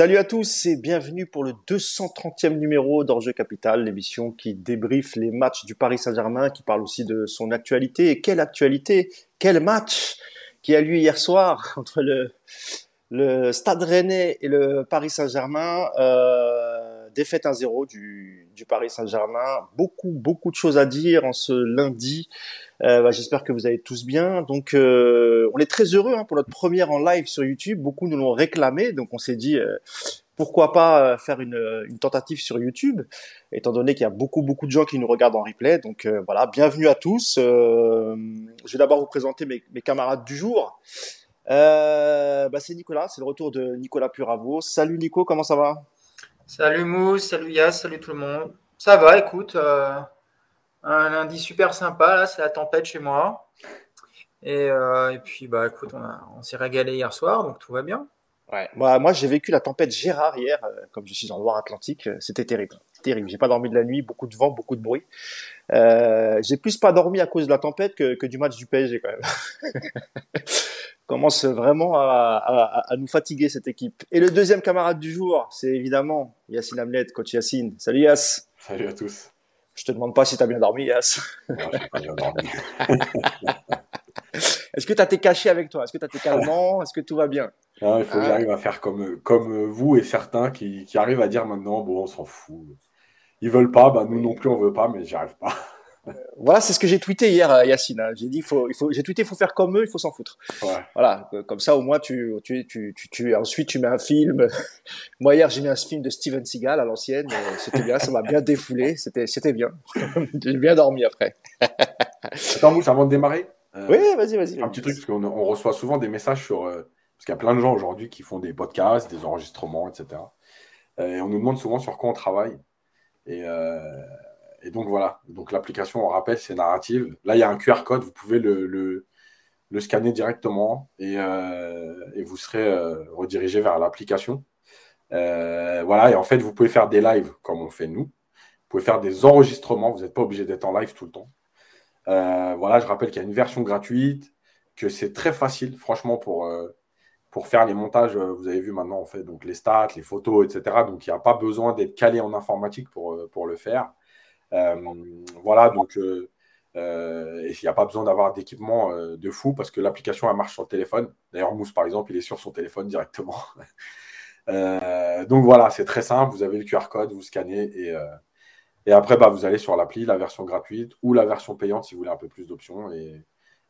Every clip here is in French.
Salut à tous et bienvenue pour le 230e numéro d'Enjeu Capital, l'émission qui débriefe les matchs du Paris Saint-Germain, qui parle aussi de son actualité. Et quelle actualité, quel match qui a lieu hier soir entre le, Stade Rennais et le Paris Saint-Germain. Euh, défaite 1-0 du, Paris Saint-Germain. Beaucoup, beaucoup de choses à dire en ce lundi. Euh, bah, J'espère que vous allez tous bien. Donc, euh, on est très heureux hein, pour notre première en live sur YouTube. Beaucoup nous l'ont réclamé, donc on s'est dit euh, pourquoi pas faire une, tentative sur YouTube, étant donné qu'il y a beaucoup beaucoup de gens qui nous regardent en replay. Donc voilà, bienvenue à tous. je vais d'abord vous présenter mes, mes, camarades du jour. Bah, c'est Nicolas, c'est le retour de Nicolas Puravo. Salut Nico, comment ça va? Salut Mousse, salut Yas, salut tout le monde. Ça va, écoute. Un lundi super sympa, là, c'est la tempête chez moi. Et, euh, et puis, bah, écoute, on, on s'est régalé hier soir, donc tout va bien. Ouais. Moi, moi j'ai vécu la tempête Gérard hier, euh, comme je suis en Loire-Atlantique, euh, c'était terrible. Terrible. J'ai pas dormi de la nuit, beaucoup de vent, beaucoup de bruit. Euh, j'ai plus pas dormi à cause de la tempête que, que du match du PSG quand même. Commence vraiment à, à, à, nous fatiguer cette équipe. Et le deuxième camarade du jour, c'est évidemment Yacine Hamlet, coach Yacine. Salut Yass. Salut à tous. Je te demande pas si tu as bien dormi, Yass. Est-ce que tu as tes cachets avec toi? Est-ce que tu as tes calmants? Est-ce que tout va bien? Non, Il faut que j'arrive à faire comme, comme vous et certains qui, qui arrivent à dire maintenant, bon, on s'en fout. Ils veulent pas, bah, nous non plus, on veut pas, mais j'y arrive pas. Voilà, c'est ce que j'ai tweeté hier, euh, Yacine. Hein. J'ai dit, faut, il faut, j'ai tweeté, il faut faire comme eux, il faut s'en foutre. Ouais. Voilà, comme ça au moins tu, tu, tu, tu, tu, ensuite tu mets un film. Moi hier j'ai mis un film de Steven Seagal à l'ancienne, c'était bien, ça m'a bien défoulé, c'était, c'était bien. j'ai bien dormi après. Attends, Mousse, avant de démarrer. Euh, oui, vas-y, vas-y. Un petit truc parce qu'on on reçoit souvent des messages sur, euh, parce qu'il y a plein de gens aujourd'hui qui font des podcasts, des enregistrements, etc. Euh, et on nous demande souvent sur quoi on travaille. Et euh, et donc voilà, donc l'application, on rappelle, c'est narrative. Là, il y a un QR code, vous pouvez le, scanner directement et, euh, vous serez euh, redirigé vers l'application. Voilà, et en fait, vous pouvez faire des lives comme on fait nous. Vous pouvez faire des enregistrements, vous n'êtes pas obligé d'être en live tout le temps. Voilà, je rappelle qu'il y a une version gratuite, que c'est très facile, franchement, pour, pour faire les montages. Vous avez vu maintenant, on fait donc les stats, les photos, etc. Donc, il n'y a pas besoin d'être calé en informatique pour, pour le faire. Euh, voilà, donc euh, euh, il n'y a pas besoin d'avoir d'équipement de fou parce que l'application elle marche sur le téléphone. D'ailleurs, Mousse par exemple, il est sur son téléphone directement. donc voilà, c'est très simple. Vous avez le QR code, vous scannez et, et après bah, vous allez sur l'appli, la version gratuite ou la version payante si vous voulez un peu plus d'options. Et,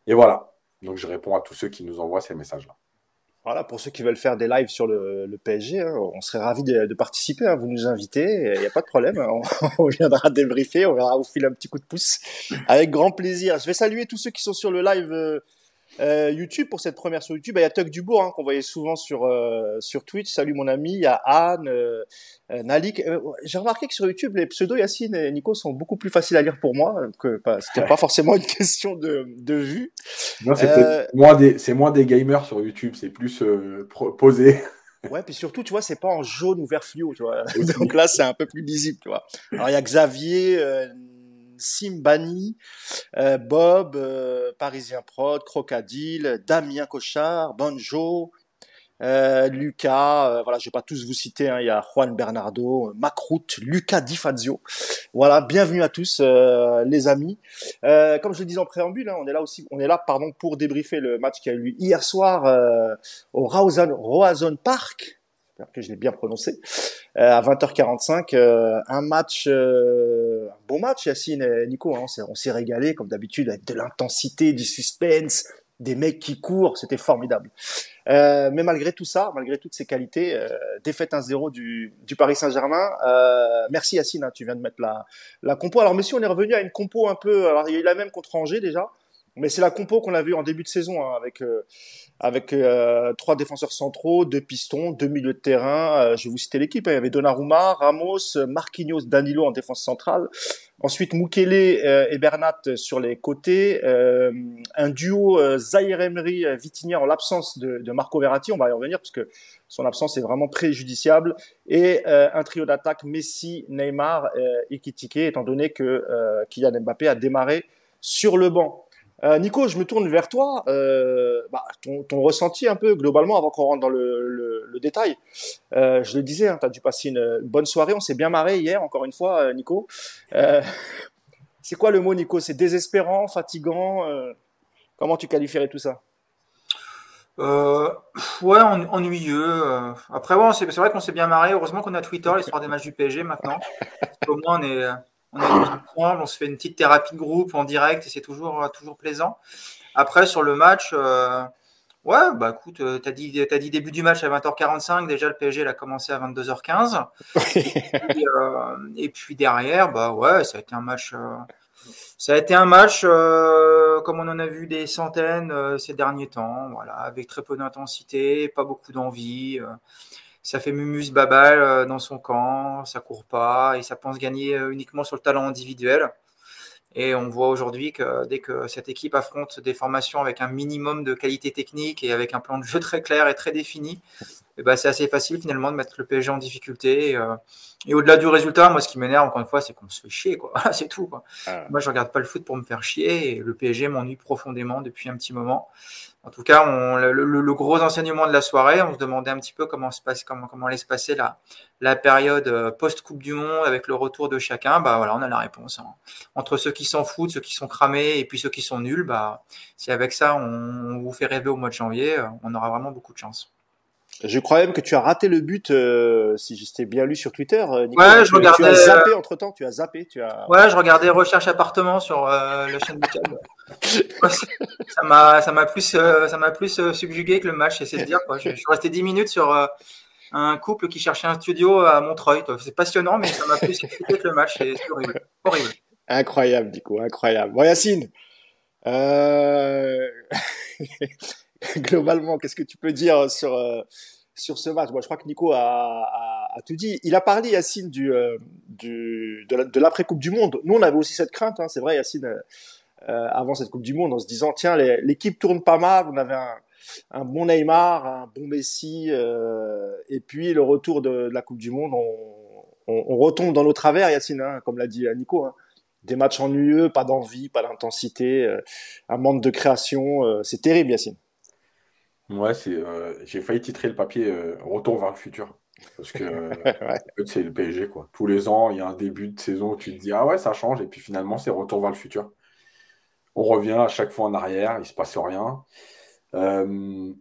et voilà. Donc je réponds à tous ceux qui nous envoient ces messages-là. Voilà, pour ceux qui veulent faire des lives sur le, PSG, hein, on serait ravis de, participer. Hein, vous nous invitez, il n'y a pas de problème. Hein, on, viendra débriefer, on viendra vous filer un petit coup de pouce avec grand plaisir. Je vais saluer tous ceux qui sont sur le live euh, euh, YouTube pour cette première sur YouTube. Il y a Tuck Dubourg hein, qu'on voyait souvent sur euh, sur Twitch. Salut mon ami. Il y a Anne, euh, euh Nalik. Euh, j'ai remarqué que sur YouTube les pseudos Yacine et Nico sont beaucoup plus faciles à lire pour moi. Que pas, c'était pas forcément une question de de vue. Non, c'est moins des c'est moins des gamers sur YouTube. C'est plus posé. Ouais, puis surtout, tu vois, c'est pas en jaune ou vert fluo, tu vois. Donc là, c'est un peu plus lisible, tu vois. Alors, il y a Xavier, euh, Simbani, euh, Bob, euh, Parisien Prod, Crocodile, Damien Cochard, Bonjo, euh, Lucas, voilà, je vais pas tous vous citer, hein, il y a Juan Bernardo, Macroute, Lucas Di Fazio. Voilà, bienvenue à tous les amis. comme je le disais en préambule, hein, on est là aussi, on est là pardon pour débriefer le match qui a eu lieu hier soir au Roazhon Park que je l'ai bien prononcé, euh, à 20h45. Euh, un match, euh, un bon match, Yacine et Nico. Hein, on s'est régalé, comme d'habitude, avec de l'intensité, du suspense, des mecs qui courent. C'était formidable. Euh, mais malgré tout ça, malgré toutes ces qualités, euh, défaite 1-0 du, du, Paris Saint-Germain. Euh, merci Yacine, hein, tu viens de mettre la, la compo. Alors messieurs, on est revenu à une compo un peu... Alors il y a eu la même contre Angers déjà, mais c'est la compo qu'on a vue en début de saison, hein, avec euh, avec euh, trois défenseurs centraux, deux pistons, deux milieux de terrain. Euh, je vais vous citer l'équipe. Hein. Il y avait Donnarumma, Ramos, Marquinhos, Danilo en défense centrale. Ensuite, Mukele et Bernat sur les côtés. un duo Zaire Emery, Vitinha en l'absence de, de, Marco Verratti. On va y revenir parce que son absence est vraiment préjudiciable. Et un trio d'attaque Messi, Neymar et Kitike, étant donné que Kylian Mbappé a démarré sur le banc. Euh, Nico, je me tourne vers toi. Euh, bah, ton, ressenti un peu globalement avant qu'on rentre dans le, détail. Euh, je le disais, hein, tu as dû passer une, bonne soirée. On s'est bien marré hier, encore une fois, Nico. c'est quoi le mot, Nico? C'est désespérant, fatigant Comment tu qualifierais tout ça? Ouais, ennuyeux. Après, ouais, c'est vrai qu'on s'est bien marré. Heureusement qu'on a Twitter, l'histoire des matchs du PSG maintenant. Au moins, on est, on on se fait une petite thérapie de groupe en direct et c'est toujours, toujours plaisant. Après, sur le match, euh, ouais, bah écoute, euh, tu as dit, as dit début du match à 20h45, déjà le PSG a commencé à 22h15. Euh, et, puis, derrière, bah ouais, ça a été un match. ça a été un match comme on en a vu des centaines ces derniers temps, voilà, avec très peu d'intensité, pas beaucoup d'envie ça fait mumus babal euh, dans son camp, ça court pas et ça pense gagner euh, uniquement sur le talent individuel. Et on voit aujourd'hui que dès que cette équipe affronte des formations avec un minimum de qualité technique et avec un plan de jeu très clair et très défini, et eh ben c'est assez facile finalement de mettre le PSG en difficulté. Et, euh, au-delà du résultat, moi ce qui m'énerve encore une fois, c'est qu'on se fait chier, quoi. c'est tout. Quoi. Ah. Moi je regarde pas le foot pour me faire chier et le PSG m'ennuie profondément depuis un petit moment. En tout cas, on, le, gros enseignement de la soirée, on se demandait un petit peu comment se passe, comment, comment allait se passer la, la période euh, post-Coupe du Monde avec le retour de chacun. Bah voilà, on a la réponse. Hein. Entre ceux qui s'en foutent, ceux qui sont cramés et puis ceux qui sont nuls, bah si avec ça on, vous fait rêver au mois de janvier, euh, on aura vraiment beaucoup de chance. Je crois même que tu as raté le but, euh, si j'étais bien lu sur Twitter. ouais, je regardais. Tu as zappé entre temps, tu as zappé. Tu as... Ouais, je regardais Recherche appartement sur la chaîne du câble ça m'a ça m'a plus euh, ça m'a plus euh, subjugué que le match c'est de dire. Je, suis resté 10 minutes sur euh, un couple qui cherchait un studio à Montreuil. C'est passionnant mais ça m'a plus subjugué que le match c'est horrible. Incroyable du coup incroyable. Yacine globalement qu'est-ce que tu peux dire sur sur ce match? Moi, je crois que Nico a, tout dit. Il a parlé Yacine du, de l'après coupe du monde. Nous on avait aussi cette crainte hein, c'est vrai Yacine avant cette Coupe du Monde en se disant tiens l'équipe tourne pas mal, on avait un, un, bon Neymar, un bon Messi, euh, et puis le retour de, la Coupe du Monde, on, on, on retombe dans nos travers, Yacine, hein, comme l'a dit Nico. Hein. Des matchs ennuyeux, pas d'envie, pas d'intensité, euh, un manque de création, c'est terrible, Yacine. Ouais, c'est, j'ai failli titrer le papier Retour vers le futur. Parce que c'est le PSG, quoi. Tous les ans, il y a un début de saison où tu te dis, ah ouais, ça change, et puis finalement, c'est retour vers le futur on revient à chaque fois en arrière, il ne se passe rien. Euh,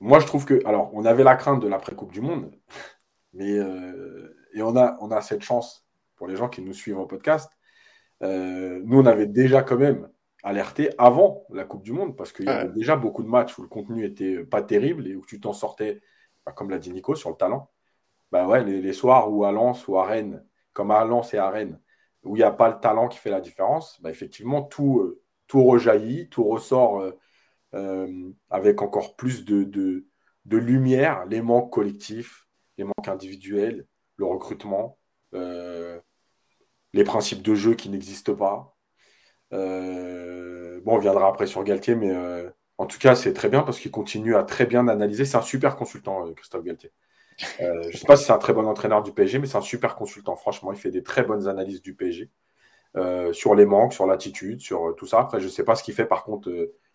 moi, je trouve que, alors, on avait la crainte de l'après-Coupe du Monde, mais euh, et on a, on a cette chance pour les gens qui nous suivent en podcast. Euh, nous, on avait déjà quand même alerté avant la Coupe du Monde parce qu'il y avait déjà beaucoup de matchs où le contenu était pas terrible et où tu t'en sortais, bah, comme l'a dit Nico, sur le talent. Bah ouais, les, les, soirs où à Lens ou à Rennes, comme à Lens et à Rennes, où il n'y a pas le talent qui fait la différence, bah, effectivement, tout, euh, tout rejaillit, tout ressort euh, euh, avec encore plus de, de, lumière, les manques collectifs, les manques individuels, le recrutement, les principes de jeu qui n'existent pas. bon, on viendra après sur Galtier, mais en tout cas, c'est très bien parce qu'il continue à très bien analyser. C'est un super consultant, Christophe Galtier. Euh, je ne sais pas si c'est un très bon entraîneur du PSG, mais c'est un super consultant. Franchement, il fait des très bonnes analyses du PSG euh, sur les manques, sur l'attitude, sur euh, tout ça. Après, je ne sais pas ce qu'il fait par contre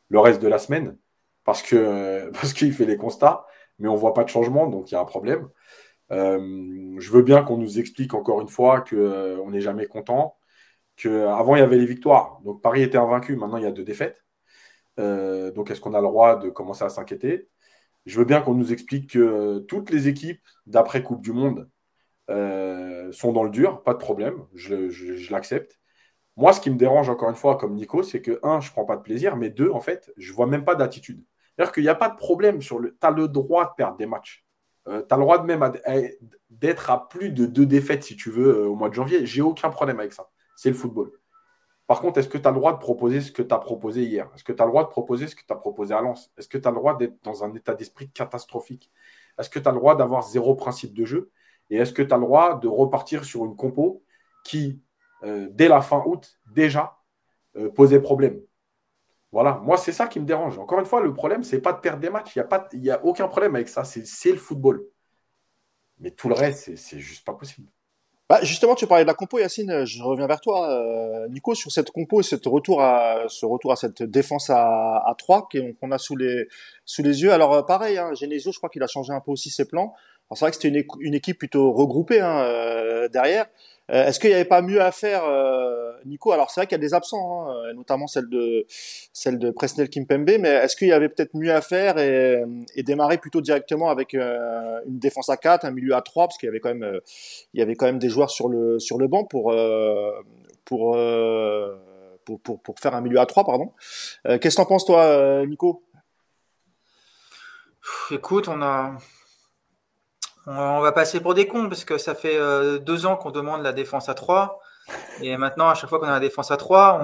le reste de la semaine parce que parce qu'il fait les constats, mais on ne voit pas de changement, donc il y a un problème. je veux bien qu'on nous explique encore une fois qu'on n'est jamais content, qu'avant il y avait les victoires, donc Paris était invaincu, maintenant il y a deux défaites. donc est-ce qu'on a le droit de commencer à s'inquiéter? Je veux bien qu'on nous explique que toutes les équipes d'après Coupe du Monde euh, sont dans le dur, pas de problème, je, l'accepte. Moi, ce qui me dérange encore une fois, comme Nico, c'est que, un, je ne prends pas de plaisir, mais deux, en fait, je ne vois même pas d'attitude. C'est-à-dire qu'il n'y a pas de problème sur le. Tu as le droit de perdre des matchs. Euh, tu as le droit de même d'être à plus de deux défaites, si tu veux, euh, au mois de janvier. J'ai aucun problème avec ça. C'est le football. Par contre, est-ce que tu as le droit de proposer ce que tu as proposé hier? Est-ce que tu as le droit de proposer ce que tu as proposé à Lens? Est-ce que tu as le droit d'être dans un état d'esprit catastrophique? Est-ce que tu as le droit d'avoir zéro principe de jeu? Et est-ce que tu as le droit de repartir sur une compo qui, euh, dès la fin août, déjà, euh, posait problème? Voilà, moi, c'est ça qui me dérange. Encore une fois, le problème, c'est pas de perdre des matchs. Il n'y a, a aucun problème avec ça. C'est le football. Mais tout le reste, c'est juste pas possible. Bah, justement, tu parlais de la compo, Yacine. Je reviens vers toi, euh, Nico, sur cette compo et cette retour à, ce retour à cette défense à, à 3 qu'on a sous les, sous les yeux. Alors, euh, pareil, hein, Genesio, je crois qu'il a changé un peu aussi ses plans. C'est vrai que c'était une, une, équipe plutôt regroupée hein, euh, derrière. Euh, est-ce qu'il n'y avait pas mieux à faire, euh, Nico? Alors c'est vrai qu'il y a des absents, hein, notamment celle de celle de Presnel Kimpembe, mais est-ce qu'il y avait peut-être mieux à faire et, démarrer plutôt directement avec euh, une défense à 4, un milieu à 3, parce qu'il y avait quand même il y avait quand même des joueurs sur le sur le banc pour pour, pour, pour pour faire un milieu à 3, pardon. Qu'est-ce que t'en penses toi, Nico? Écoute, on a on va passer pour des cons parce que ça fait euh, deux ans qu'on demande la défense à 3. Et maintenant, à chaque fois qu'on a la défense à 3,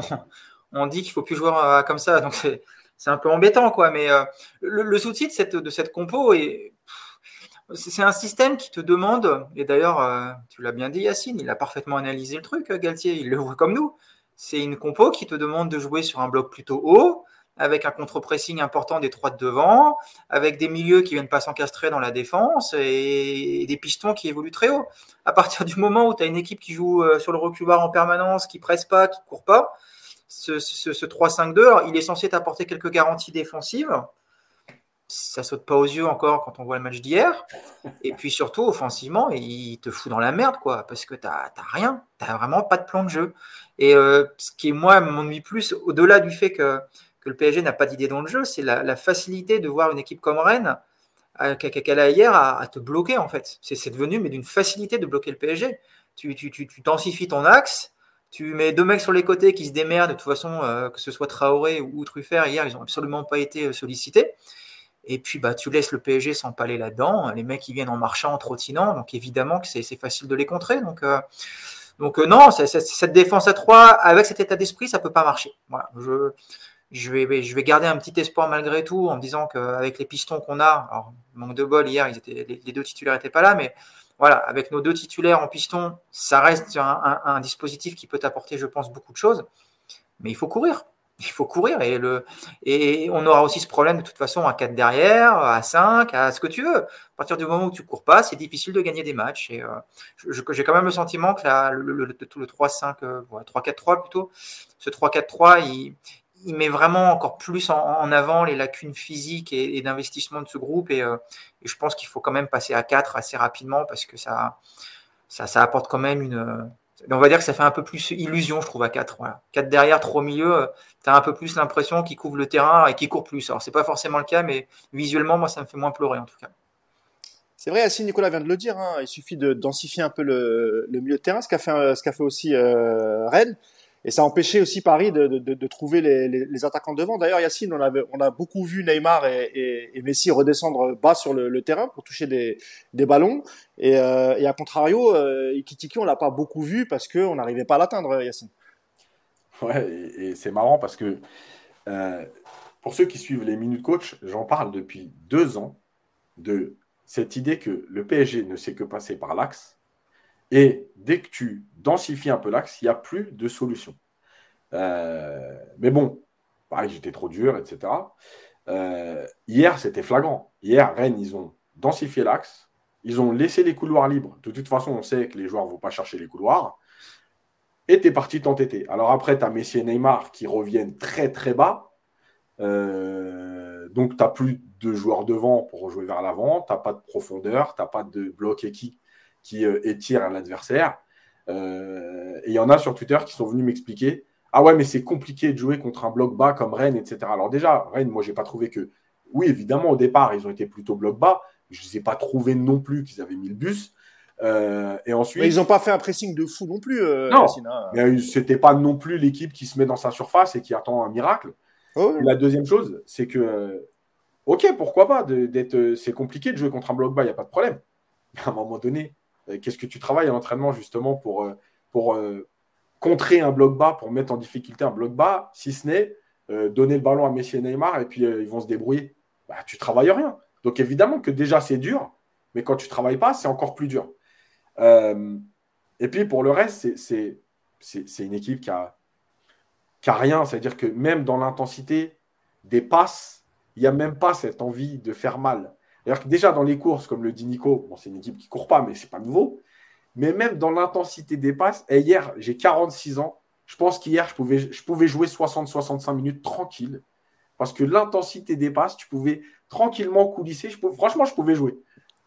on, dit qu'il faut plus jouer euh, comme ça. Donc c'est, un peu embêtant, quoi. Mais euh, le, souci de cette, de cette compo, c'est un système qui te demande, et d'ailleurs, tu l'as bien dit, Yacine, il a parfaitement analysé le truc, Galtier, il le voit comme nous. C'est une compo qui te demande de jouer sur un bloc plutôt haut, avec un contre-pressing important des trois de devant, avec des milieux qui viennent pas s'encastrer dans la défense et des pistons qui évoluent très haut. À partir du moment où tu as une équipe qui joue euh, sur le reculoir en permanence, qui presse pas, qui court pas, ce, ce, ce 3-5-2, il est censé t'apporter quelques garanties défensives. Ça saute pas aux yeux encore quand on voit le match d'hier. Et puis surtout, offensivement, il te fout dans la merde, quoi, parce que tu n'as rien. Tu vraiment pas de plan de jeu. Et euh, ce qui, moi, m'ennuie plus, au-delà du fait que que le PSG n'a pas d'idée dans le jeu, c'est la, facilité de voir une équipe comme Rennes, euh, qu'elle a hier, à, te bloquer en fait. C'est devenu mais d'une facilité de bloquer le PSG. Tu, tu, ton axe, tu mets deux mecs sur les côtés qui se démerdent, de toute façon, euh, que ce soit Traoré ou Truffert, hier, ils n'ont absolument pas été euh, sollicités. Et puis, bah, tu laisses le PSG s'empaler là-dedans. Les mecs, ils viennent en marchant, en trottinant. Donc, évidemment que c'est facile de les contrer. Donc, non, cette défense à 3, avec cet état d'esprit, ça peut pas marcher. Voilà. Je, je vais, je vais garder un petit espoir malgré tout en me disant qu'avec les pistons qu'on a, manque de bol hier, ils étaient, les, deux titulaires n'étaient pas là, mais voilà, avec nos deux titulaires en piston, ça reste un, dispositif qui peut apporter, je pense, beaucoup de choses. Mais il faut courir. Il faut courir et, le, et on aura aussi ce problème de toute façon à 4 derrière, à 5, à ce que tu veux. À partir du moment où tu cours pas, c'est difficile de gagner des matchs. Et euh, j'ai quand même le sentiment que le, le, le, 3-5, 3-4-3 plutôt, ce 3-4-3, il, il met vraiment encore plus en, avant les lacunes physiques et, d'investissement de ce groupe. Euh, et, je pense qu'il faut quand même passer à 4 assez rapidement parce que ça, ça, apporte quand même une. On va dire que ça fait un peu plus illusion, je trouve, à 4. Voilà. 4 derrière, 3 au milieu, euh, tu as un peu plus l'impression qu'il couvre le terrain et qu'il court plus. Alors, c'est pas forcément le cas, mais visuellement, moi, ça me fait moins pleurer en tout cas. C'est vrai, si Nicolas vient de le dire, hein, il suffit de densifier un peu le, milieu de terrain, ce qu'a fait, ce qu'a fait aussi euh, Rennes. Et ça a empêché aussi Paris de, de, trouver les, attaquants devant. D'ailleurs, Yacine, on, on a beaucoup vu Neymar et, Messi redescendre bas sur le, terrain pour toucher des, des ballons. Et, euh, à contrario, euh, on l'a pas beaucoup vu parce qu'on n'arrivait pas à l'atteindre, Yacine. Ouais, et, c'est marrant parce que euh, pour ceux qui suivent les minutes coach, j'en parle depuis deux ans de cette idée que le PSG ne sait que passer par l'axe et dès que tu densifies un peu l'axe, il n'y a plus de solution. Euh, mais bon, pareil, j'étais trop dur, etc. Euh, hier, c'était flagrant. Hier, Rennes, ils ont densifié l'axe. Ils ont laissé les couloirs libres. De toute façon, on sait que les joueurs ne vont pas chercher les couloirs. Et tu es parti t'entêter. Alors après, tu as Messi et Neymar qui reviennent très très bas. Euh, donc, tu n'as plus de joueurs devant pour jouer vers l'avant. Tu n'as pas de profondeur. Tu n'as pas de bloc équipe qui euh, étire un adversaire. Euh, et il y en a sur Twitter qui sont venus m'expliquer Ah ouais, mais c'est compliqué de jouer contre un bloc bas comme Rennes, etc. Alors, déjà, Rennes, moi, j'ai pas trouvé que. Oui, évidemment, au départ, ils ont été plutôt bloc bas. Je ne les ai pas trouvés non plus qu'ils avaient mis le bus. Euh, et ensuite, mais ils n'ont pas fait un pressing de fou non plus. non, mais c'était pas non plus l'équipe qui se met dans sa surface et qui attend un miracle. Oh, la deuxième chose, c'est que, ok, pourquoi pas, d'être, c'est compliqué de jouer contre un bloc bas, il n'y a pas de problème. Mais à un moment donné, euh, qu'est-ce que tu travailles en entraînement justement pour, euh, euh, contrer un bloc bas, pour mettre en difficulté un bloc bas, si ce n'est donner le ballon à Messi et Neymar et puis ils vont se débrouiller bah, Tu travailles rien. Donc évidemment que déjà c'est dur, mais quand tu travailles pas, c'est encore plus dur. et puis pour le reste, c'est une équipe qui a rien. C'est-à-dire que même dans l'intensité des passes, il n'y a même pas cette envie de faire mal. Alors que déjà dans les courses, comme le dit Nico, bon, c'est une équipe qui ne court pas, mais c'est pas nouveau. Mais même dans l'intensité des passes, et hier, j'ai 46 ans. Je pense qu'hier, je pouvais, je pouvais jouer 60-65 minutes tranquille. Parce que l'intensité des passes, tu pouvais tranquillement coulisser. Je franchement, je pouvais jouer.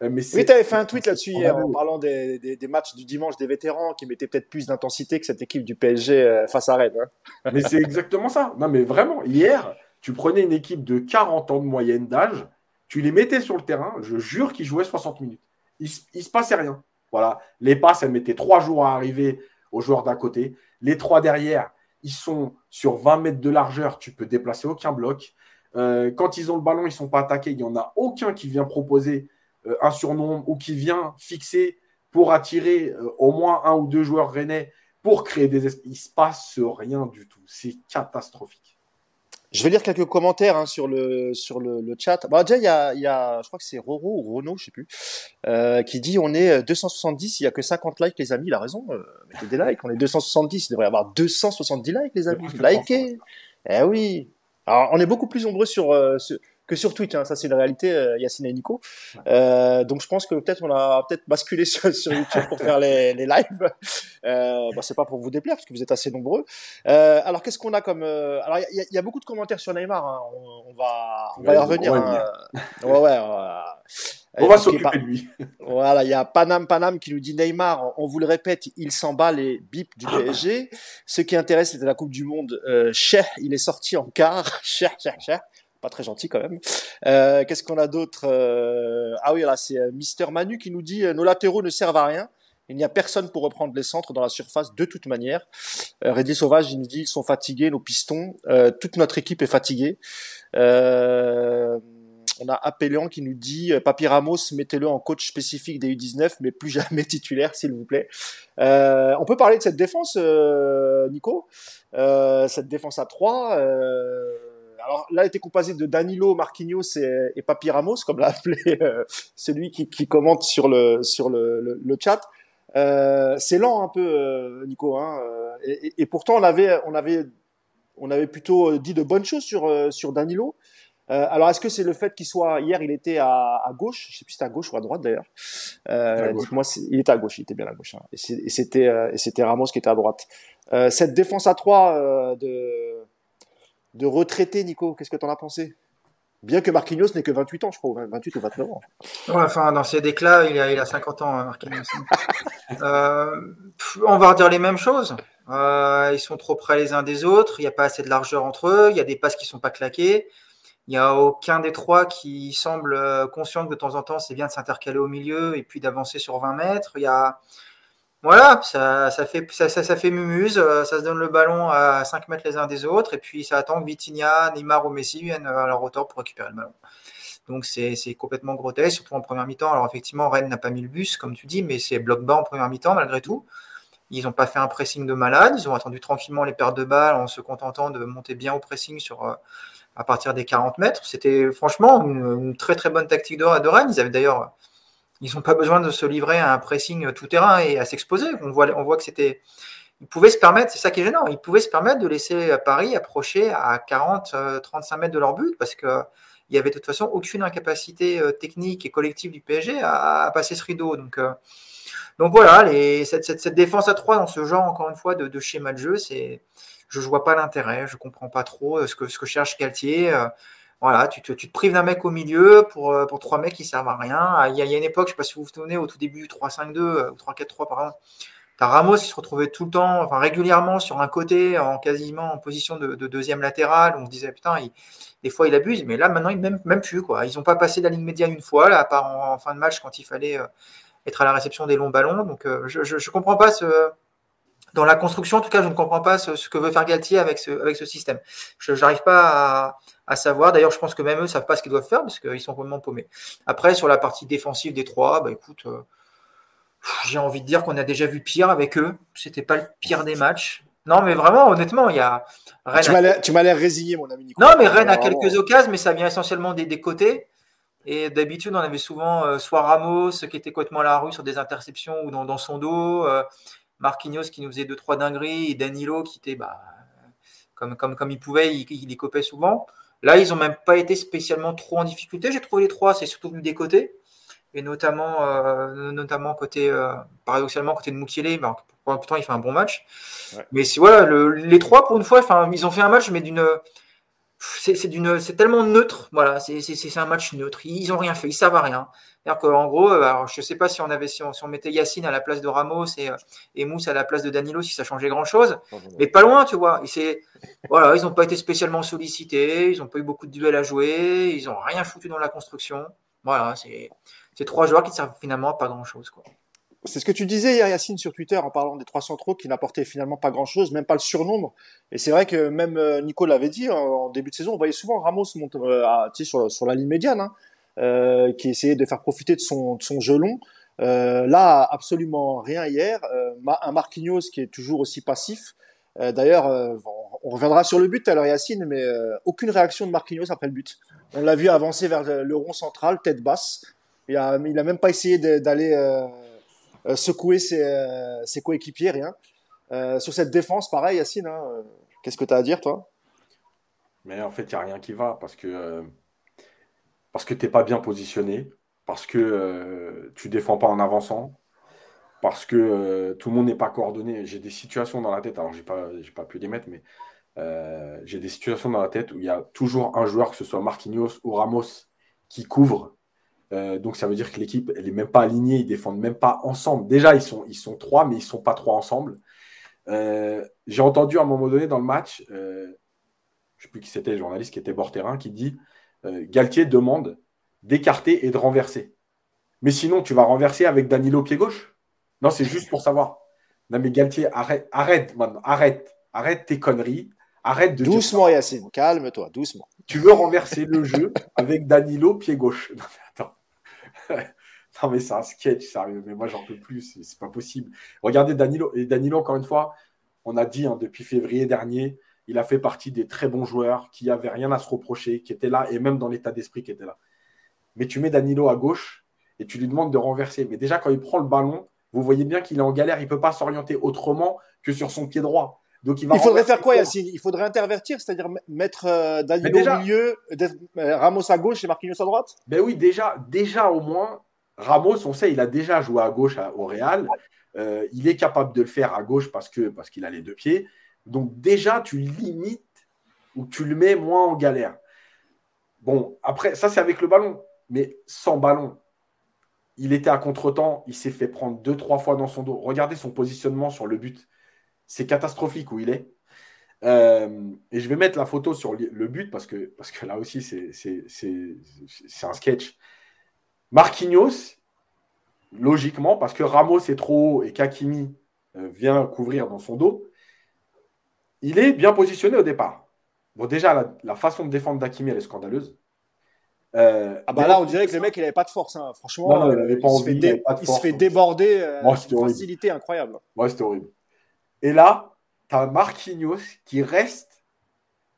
Euh, mais oui, tu avais fait un tweet là-dessus hier en parlant des, des, matchs du dimanche des vétérans qui mettaient peut-être plus d'intensité que cette équipe du PSG euh, face à Rennes. Hein. Mais c'est exactement ça. Non, mais vraiment, hier, tu prenais une équipe de 40 ans de moyenne d'âge, tu les mettais sur le terrain, je jure qu'ils jouaient 60 minutes. Il, ne se passait rien. Voilà. Les passes, elles mettaient trois jours à arriver aux joueurs d'un côté. Les trois derrière, ils sont sur 20 mètres de largeur, tu peux déplacer aucun bloc. Euh, quand ils ont le ballon, ils ne sont pas attaqués, il n'y en a aucun qui vient proposer euh, un surnom ou qui vient fixer pour attirer euh, au moins un ou deux joueurs rennais pour créer des espaces. Il ne se passe rien du tout. C'est catastrophique. Je vais lire quelques commentaires hein, sur le sur le, chat. Bon, déjà, il y a, y a, je crois que c'est Roro ou Renault, je sais plus, euh, qui dit on est 270, il y a que 50 likes, les amis. Il a raison. mettez des likes. On est 270, il devrait y avoir 270 likes, les amis. Likez. Eh oui. Alors, on est beaucoup plus nombreux sur, sur que sur Twitch. Hein. Ça, c'est la réalité, euh, Yacine et Nico. Euh, donc, je pense que peut-être on a peut-être basculé sur, sur, YouTube pour faire les, les lives. Euh, bah, c'est pas pour vous déplaire parce que vous êtes assez nombreux. Euh, alors, qu'est-ce qu'on a comme euh, Alors, il y, y, a beaucoup de commentaires sur Neymar. Hein. On, on, va, on va y revenir. Hein. Ouais, ouais. On va s'occuper de lui. Voilà, il y a Panam Panam qui nous dit Neymar, on vous le répète, il s'en bat les bips du PSG. Ce qui intéresse, c'était la Coupe du Monde. Euh, cher, il est sorti en quart. cher, cher, cher pas très gentil quand même. Euh, Qu'est-ce qu'on a d'autre euh, Ah oui, là, c'est euh, Mister Manu qui nous dit euh, nos latéraux ne servent à rien. Il n'y a personne pour reprendre les centres dans la surface de toute manière. Euh, Sauvage, il nous dit ils sont fatigués, nos pistons. Euh, toute notre équipe est fatiguée. Euh, on a Appelian qui nous dit Papi Ramos, mettez-le en coach spécifique des U19, mais plus jamais titulaire, s'il vous plaît. Euh, on peut parler de cette défense, Nico? cette défense à 3 alors là, était composée de Danilo, Marquinhos et, et Papi Ramos, comme l'a appelé euh, celui qui, qui, commente sur le sur le, le, chat. Euh, c'est lent un peu, euh, Nico. Hein, euh, et, et, pourtant, on avait on avait on avait plutôt dit de bonnes choses sur sur Danilo. Euh, alors, est-ce que c'est le fait qu'il soit hier, il était à, à, gauche, je sais plus si c'était à gauche ou à droite d'ailleurs. Euh, moi il était à gauche, il était bien à gauche. Hein. Et c'était et c'était Ramos qui était à droite. Euh, cette défense à 3 de de retraiter, Nico. Qu'est-ce que tu en as pensé? Bien que Marquinhos n'ait que 28 ans, je crois, 28 ou 29 ans. enfin, dans ses déclats, il a, il a 50 ans, hein, Marquinhos. euh, on va redire les mêmes choses. Euh, ils sont trop près les uns des autres. Il n'y a pas assez de largeur entre eux. Il y a des passes qui ne sont pas claquées. Il n'y a aucun des trois qui semble euh, conscient que de temps en temps, c'est bien de s'intercaler au milieu et puis d'avancer sur 20 mètres. Il y a, voilà, ça, fait, ça, ça, fait mumuse, euh, ça se donne le ballon à 5 mètres les uns des autres, et puis ça attend que Vitinha, Neymar ou Messi viennent à leur hauteur pour récupérer le ballon. Donc c'est complètement grotesque, surtout en première mi-temps. Alors effectivement, Rennes n'a pas mis le bus, comme tu dis, mais c'est bloc bas en première mi-temps malgré tout. Ils n'ont pas fait un pressing de malade, ils ont attendu tranquillement les pertes de balles en se contentant de monter bien au pressing sur, euh, à partir des 40 mètres. C'était franchement une, très très bonne tactique de, de Rennes. Ils avaient d'ailleurs ils n'ont pas besoin de se livrer à un pressing tout terrain et à s'exposer. On voit, on voit que c'était. Ils pouvaient se permettre, c'est ça qui est gênant, ils pouvaient se permettre de laisser Paris approcher à 40, 35 mètres de leur but parce qu'il n'y avait de toute façon aucune incapacité euh, technique et collective du PSG à, passer ce rideau. Donc, euh, donc voilà, cette, défense à 3 dans ce genre, encore une fois, de, schéma de jeu, je ne vois pas l'intérêt, je ne comprends pas trop euh, ce que, ce que cherche Galtier. Voilà, tu te, tu te prives d'un mec au milieu pour, euh, pour trois mecs qui servent à rien. Ah, il y, a, une époque, je ne sais pas si vous vous souvenez, au tout début 3-5-2 euh, ou 3-4-3 par exemple, tu as Ramos qui se retrouvait tout le temps, enfin régulièrement sur un côté, en quasiment en position de, de deuxième latéral. On se disait, putain, des fois il abuse, mais là maintenant, il même, même plus. Quoi. Ils n'ont pas passé la ligne médiane une fois, là, à part en, fin de match quand il fallait euh, être à la réception des longs ballons. Donc je ne comprends pas ce dans la construction, en tout cas, je ne comprends pas ce, ce que veut faire Galtier avec ce, avec ce système. Je n'arrive pas à, à savoir. D'ailleurs, je pense que même eux ne savent pas ce qu'ils doivent faire parce qu'ils sont complètement paumés. Après, sur la partie défensive des trois, bah écoute, euh, j'ai envie de dire qu'on a déjà vu pire avec eux. C'était pas le pire des matchs. Non, mais vraiment, honnêtement, il y a. Rennes tu m'as l'air résigné, mon ami Non, mais Rennes a quelques occasions, mais ça vient essentiellement des, des côtés. Et d'habitude, on avait souvent euh, soit Ramos qui était complètement à la rue sur des interceptions ou dans, dans son dos, euh, Marquinhos qui nous faisait deux trois dingueries et Danilo qui était bah, comme, comme, comme il pouvait, il, il copait souvent. Là, ils n'ont même pas été spécialement trop en difficulté. J'ai trouvé les trois, c'est surtout venu des côtés. et notamment, euh, notamment côté, euh, paradoxalement, côté de Mukiele. Ben, pourtant, il fait un bon match. Mais voilà, le, les trois, pour une fois, ils ont fait un match, mais d'une. C'est tellement neutre, voilà, c'est un match neutre. Ils ont rien fait, ils savent à rien. C'est-à-dire qu'en gros, euh, alors, je sais pas si on avait, si on, si on, mettait Yacine à la place de Ramos et, et Mousse à la place de Danilo, si ça changeait grand-chose, mais pas loin, tu vois. Et voilà, ils n'ont pas été spécialement sollicités, ils n'ont pas eu beaucoup de duels à jouer, ils n'ont rien foutu dans la construction. Voilà, c'est c'est trois joueurs qui ne servent finalement pas grand-chose. C'est ce que tu disais hier, Yacine, sur Twitter, en parlant des trois centraux qui n'apportaient finalement pas grand-chose, même pas le surnombre. Et c'est vrai que même euh, Nico l'avait dit en début de saison, on voyait souvent Ramos monter euh, sur, sur, la ligne médiane, hein, euh, qui essayait de faire profiter de son, de son jeu long. Euh, là, absolument rien hier. Euh, un Marquinhos qui est toujours aussi passif. D'ailleurs, on reviendra sur le but alors Yacine, mais aucune réaction de Marquinhos après le but. On l'a vu avancer vers le rond central, tête basse. Il a, il a même pas essayé d'aller secouer ses, euh, ses, coéquipiers, rien. sur cette défense, pareil, Yacine, hein, qu'est-ce que tu as à dire, toi? Mais en fait, il n'y a rien qui va parce que, parce que tu n'es pas bien positionné, parce que tu défends pas en avançant, parce que tout le monde n'est pas coordonné. J'ai des situations dans la tête, alors j'ai pas, pas pu les mettre, mais j'ai des situations dans la tête où il y a toujours un joueur, que ce soit Marquinhos ou Ramos, qui couvre euh, donc ça veut dire que l'équipe, elle n'est même pas alignée, ils défendent même pas ensemble. Déjà, ils sont, ils sont trois, mais ils ne sont pas trois ensemble. Euh, j'ai entendu à un moment donné dans le match, euh, je ne sais plus qui c'était, le journaliste qui était bord terrain, qui dit Galtier demande d'écarter et de renverser. Mais sinon, tu vas renverser avec Danilo pied gauche? Non, c'est juste pour savoir. Non, mais Galtier, arrête, arrête maintenant, arrête, arrête tes conneries. Arrête de doucement, Yacine, calme-toi, doucement. Tu veux renverser le jeu avec Danilo pied gauche? Non, mais c'est un sketch, sérieux. Mais moi, j'en peux plus. C'est pas possible. Regardez Danilo. Et Danilo, encore une fois, on a dit hein, depuis février dernier, il a fait partie des très bons joueurs qui n'avaient rien à se reprocher, qui étaient là, et même dans l'état d'esprit qui était là. Mais tu mets Danilo à gauche et tu lui demandes de renverser. Mais déjà, quand il prend le ballon, vous voyez bien qu'il est en galère. Il ne peut pas s'orienter autrement que sur son pied droit. Donc il, il faudrait faire quoi, Yacine? Il faudrait intervertir, c'est-à-dire mettre euh, Danilo au milieu, euh, Ramos à gauche et Marquinhos à droite? Ben oui, déjà, déjà au moins, Ramos, on sait, il a déjà joué à gauche au Real. Euh, il est capable de le faire à gauche parce que parce qu'il a les deux pieds. Donc déjà, tu limites ou tu le mets moins en galère. Bon, après, ça c'est avec le ballon, mais sans ballon. Il était à contre-temps, il s'est fait prendre deux, trois fois dans son dos. Regardez son positionnement sur le but c'est catastrophique où il est. Euh, et je vais mettre la photo sur le but parce que, parce que là aussi, c'est un sketch. Marquinhos, logiquement, parce que Ramos est trop haut et Kakimi euh, vient couvrir dans son dos, il est bien positionné au départ. Bon, déjà, la, façon de défendre d'Akimi, elle est scandaleuse. Euh, ah bah là, on dirait que le mec, il n'avait pas de force. Hein. Franchement, il, se fait déborder. Euh, facilité incroyable. Ouais, c'était horrible. Et là, tu as Marquinhos qui reste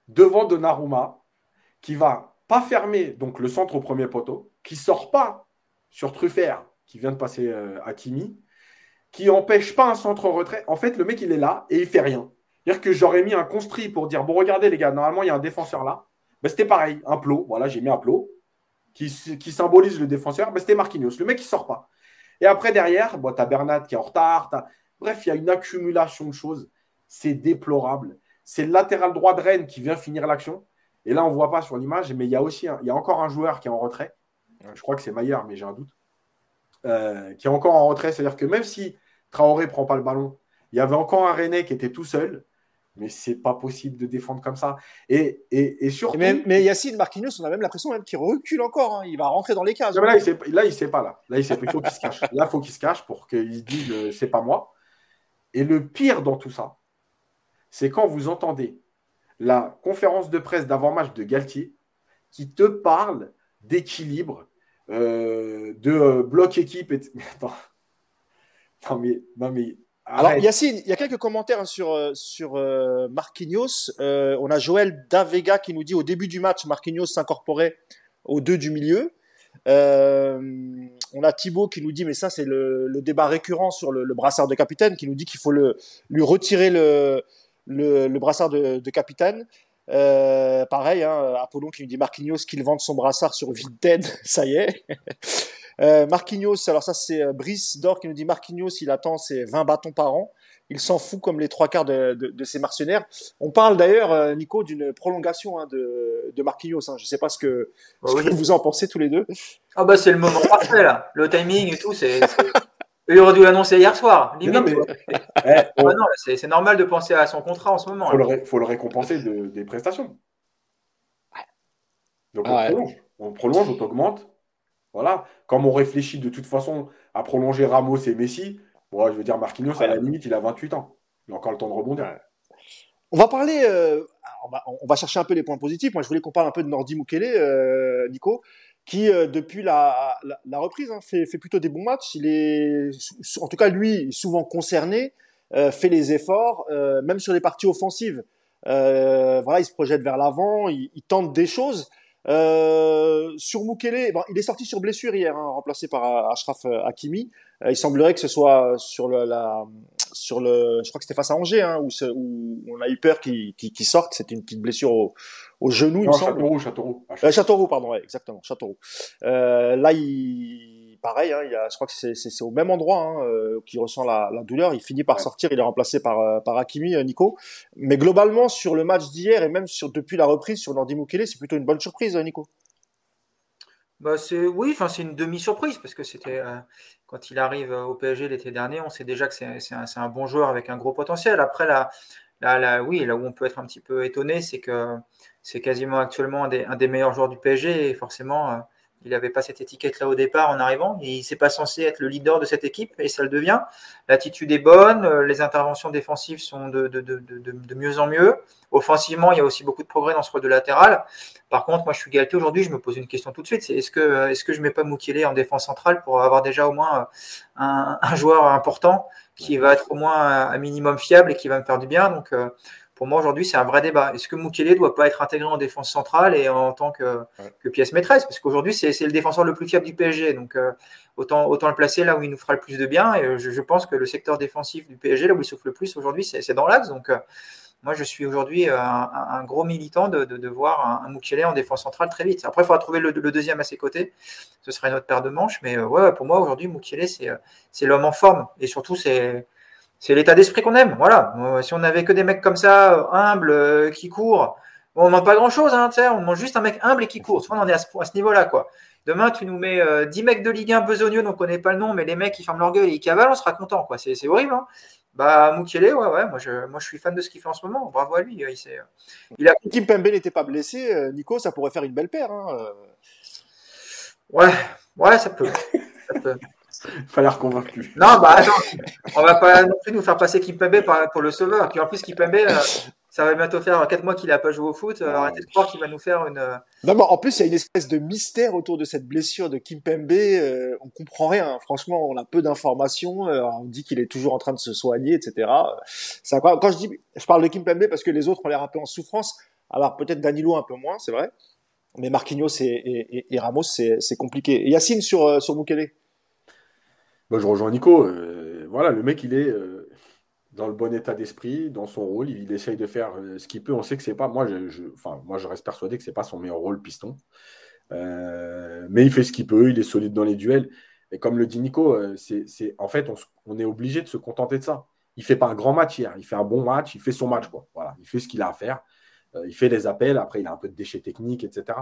devant Donnarumma, qui va pas fermer donc le centre au premier poteau, qui sort pas sur Truffert, qui vient de passer euh, à Kimi, qui empêche pas un centre retrait. En fait, le mec, il est là et il fait rien. C'est-à-dire que j'aurais mis un construit pour dire bon, regardez les gars, normalement, il y a un défenseur là. Ben, c'était pareil, un plot. Voilà, j'ai mis un plot qui, qui symbolise le défenseur. Ben, c'était Marquinhos. Le mec, il sort pas. Et après, derrière, bon, tu as Bernat qui est en retard. Bref, il y a une accumulation de choses. C'est déplorable. C'est le latéral droit de Rennes qui vient finir l'action. Et là, on ne voit pas sur l'image, mais il y a aussi il y a encore un joueur qui est en retrait. Je crois que c'est Maillard, mais j'ai un doute. Euh, qui est encore en retrait. C'est-à-dire que même si Traoré ne prend pas le ballon, il y avait encore un Rennais qui était tout seul. Mais c'est pas possible de défendre comme ça. Et, et, surtout. Mais, Yacine Marquinhos, on a même l'impression même qu'il recule encore. Hein. Il va rentrer dans les cases. là, il ne sait pas. Là, là il, sait, il faut qu'il se cache. Là, il faut qu'il se cache pour qu'il dise euh, c'est pas moi. Et le pire dans tout ça, c'est quand vous entendez la conférence de presse d'avant-match de Galtier qui te parle d'équilibre, euh, de euh, bloc équipe. Et... attends. Non, mais, non, mais alors Yacine, il y a quelques commentaires sur sur euh, Marquinhos. on a Joël Davega qui nous dit au début du match, Marquinhos s'incorporait aux deux du milieu. Euh, on a Thibaut qui nous dit, mais ça c'est le, débat récurrent sur le, brassard de capitaine, qui nous dit qu'il faut lui retirer le, le brassard de, capitaine. Euh, pareil, hein, Apollon qui nous dit Marquinhos qu'il vende son brassard sur Vinted, ça y est. Euh, Marquinhos, alors ça c'est euh, Brice Dor qui nous dit Marquinhos, il attend ses 20 bâtons par an. Il s'en fout comme les trois quarts de, de, ses mercenaires. On parle d'ailleurs, euh, Nico, d'une prolongation hein, de, de Marquinhos. Hein. Je ne sais pas ce que, vous en pensez tous les deux. Ah bah c'est le moment parfait là. Le timing et tout, c'est. Il aurait dû l'annoncer hier soir. Limite. Eh, c'est normal de penser à son contrat en ce moment. Il faut, le récompenser de, des prestations. Donc on prolonge. On prolonge, on augmente. Voilà. Comme on réfléchit de toute façon à prolonger Ramos et Messi, bon, je veux dire, Marquinhos, à la limite, il a 28 ans. Il a encore le temps de rebondir. On va parler, euh, on, va, chercher un peu les points positifs. Moi, je voulais qu'on parle un peu de Nordi Mukele, euh, Nico, qui, euh, depuis la, reprise, hein, fait, fait, plutôt des bons matchs. Il est, en tout cas, lui, souvent concerné, fait les efforts, même sur les parties offensives. voilà, il se projette vers l'avant, il, il, tente des choses. Euh, sur Mukele, bon, il est sorti sur blessure hier, hein, remplacé par euh, Ashraf euh, Hakimi. il semblerait que ce soit sur le, la, sur le, je crois que c'était face à Angers, hein, où, où, on a eu peur qu'il qu sorte. C'était une petite blessure au, au genou, il me semble. Châteauroux, Châteauroux. Châteauroux, pardon, ouais, exactement, Châteauroux. là, il pareil, hein, il a, je crois que c'est au même endroit hein, euh, qu'il ressent la, la, douleur. Il finit par sortir, il est remplacé par, euh, par Hakimi, euh, Nico. Mais globalement, sur le match d'hier et même sur, depuis la reprise sur Nordi Mukele, c'est plutôt une bonne surprise, Nico. Bah c'est oui, enfin c'est une demi-surprise parce que c'était quand il arrive au PSG l'été dernier, on sait déjà que c'est un, un, bon joueur avec un gros potentiel. Après là, là, là, oui, là où on peut être un petit peu étonné, c'est que c'est quasiment actuellement un des, un des, meilleurs joueurs du PSG et forcément il n'avait pas cette étiquette-là au départ en arrivant. Il n'est pas censé être le leader de cette équipe et ça le devient. L'attitude est bonne, euh, les interventions défensives sont de, de, de, de, mieux en mieux. Offensivement, il y a aussi beaucoup de progrès dans ce rôle de latéral. Par contre, moi je suis gâté aujourd'hui, je me pose une question tout de suite. C'est est-ce que, est-ce que je ne mets pas Moukielé en défense centrale pour avoir déjà au moins euh, un, un, joueur important qui va être au moins un minimum fiable et qui va me faire du bien? Donc, euh, pour moi, aujourd'hui, c'est un vrai débat. Est-ce que Mukele doit pas être intégré en défense centrale et en tant que, pièce maîtresse? Parce qu'aujourd'hui, c'est le défenseur le plus fiable du PSG. Donc, euh, autant, autant le placer là où il nous fera le plus de bien. Et je, pense que le secteur défensif du PSG, là où il souffle le plus aujourd'hui, c'est dans l'axe. Donc, euh, moi, je suis aujourd'hui un, gros militant de, voir un, un en défense centrale très vite. Après, il faudra trouver le, deuxième à ses côtés. Ce serait une autre paire de manches. Mais euh, ouais, pour moi, aujourd'hui, Mukele, c'est l'homme en forme. Et surtout, c'est c'est l'état d'esprit qu'on aime. Voilà. Euh, si on avait que des mecs comme ça, euh, humbles, euh, qui courent, on ne demande pas grand-chose. Hein, on demande juste un mec humble et qui court. on en est à ce, niveau-là. quoi. Demain, tu nous mets 10 mecs de Ligue 1 besogneux, dont on ne connaît pas le nom, mais les mecs qui ferment leur gueule et ils cavalent, on sera content. quoi. C'est horrible. Hein. Bah, ouais, ouais, moi je, moi je suis fan de ce qu'il fait en ce moment. Bravo à lui. Il, il a... Kim Pembe n'était pas blessé, Nico, ça pourrait faire une belle paire. Hein. Ouais, ouais, ça peut. ça peut. Fallait convaincu. Non, bah attends, on va pas non plus nous faire passer Kimpembe pour le sauveur. Puis en plus, Kimpembe, euh, ça va bientôt faire 4 mois qu'il n'a pas joué au foot. Euh, arrêtez de croire qu'il va nous faire une. Euh, non, mais en plus, il y a une espèce de mystère autour de cette blessure de Kimpembe. Euh, on comprend rien. Franchement, on a peu d'informations. on dit qu'il est toujours en train de se soigner, etc. Ça, quand je dis, je parle de Kimpembe parce que les autres ont l'air un peu en souffrance. Alors peut-être Danilo un peu moins, c'est vrai. Mais Marquinhos et, et, Ramos, c'est compliqué. Et Yacine sur, sur Mukele je rejoins Nico. Euh, voilà, le mec, il est euh, dans le bon état d'esprit, dans son rôle. Il, essaye de faire euh, ce qu'il peut. On sait que c'est pas. Moi, je, moi, reste persuadé que c'est pas son meilleur rôle, piston. mais il fait ce qu'il peut. Il est solide dans les duels. Et comme le dit Nico, c'est, en fait, on, est obligé de se contenter de ça. Il fait pas un grand match hier. Il fait un bon match. Il fait son match, quoi. Voilà, il fait ce qu'il a à faire. il fait les appels. Après, il a un peu de déchets techniques, etc.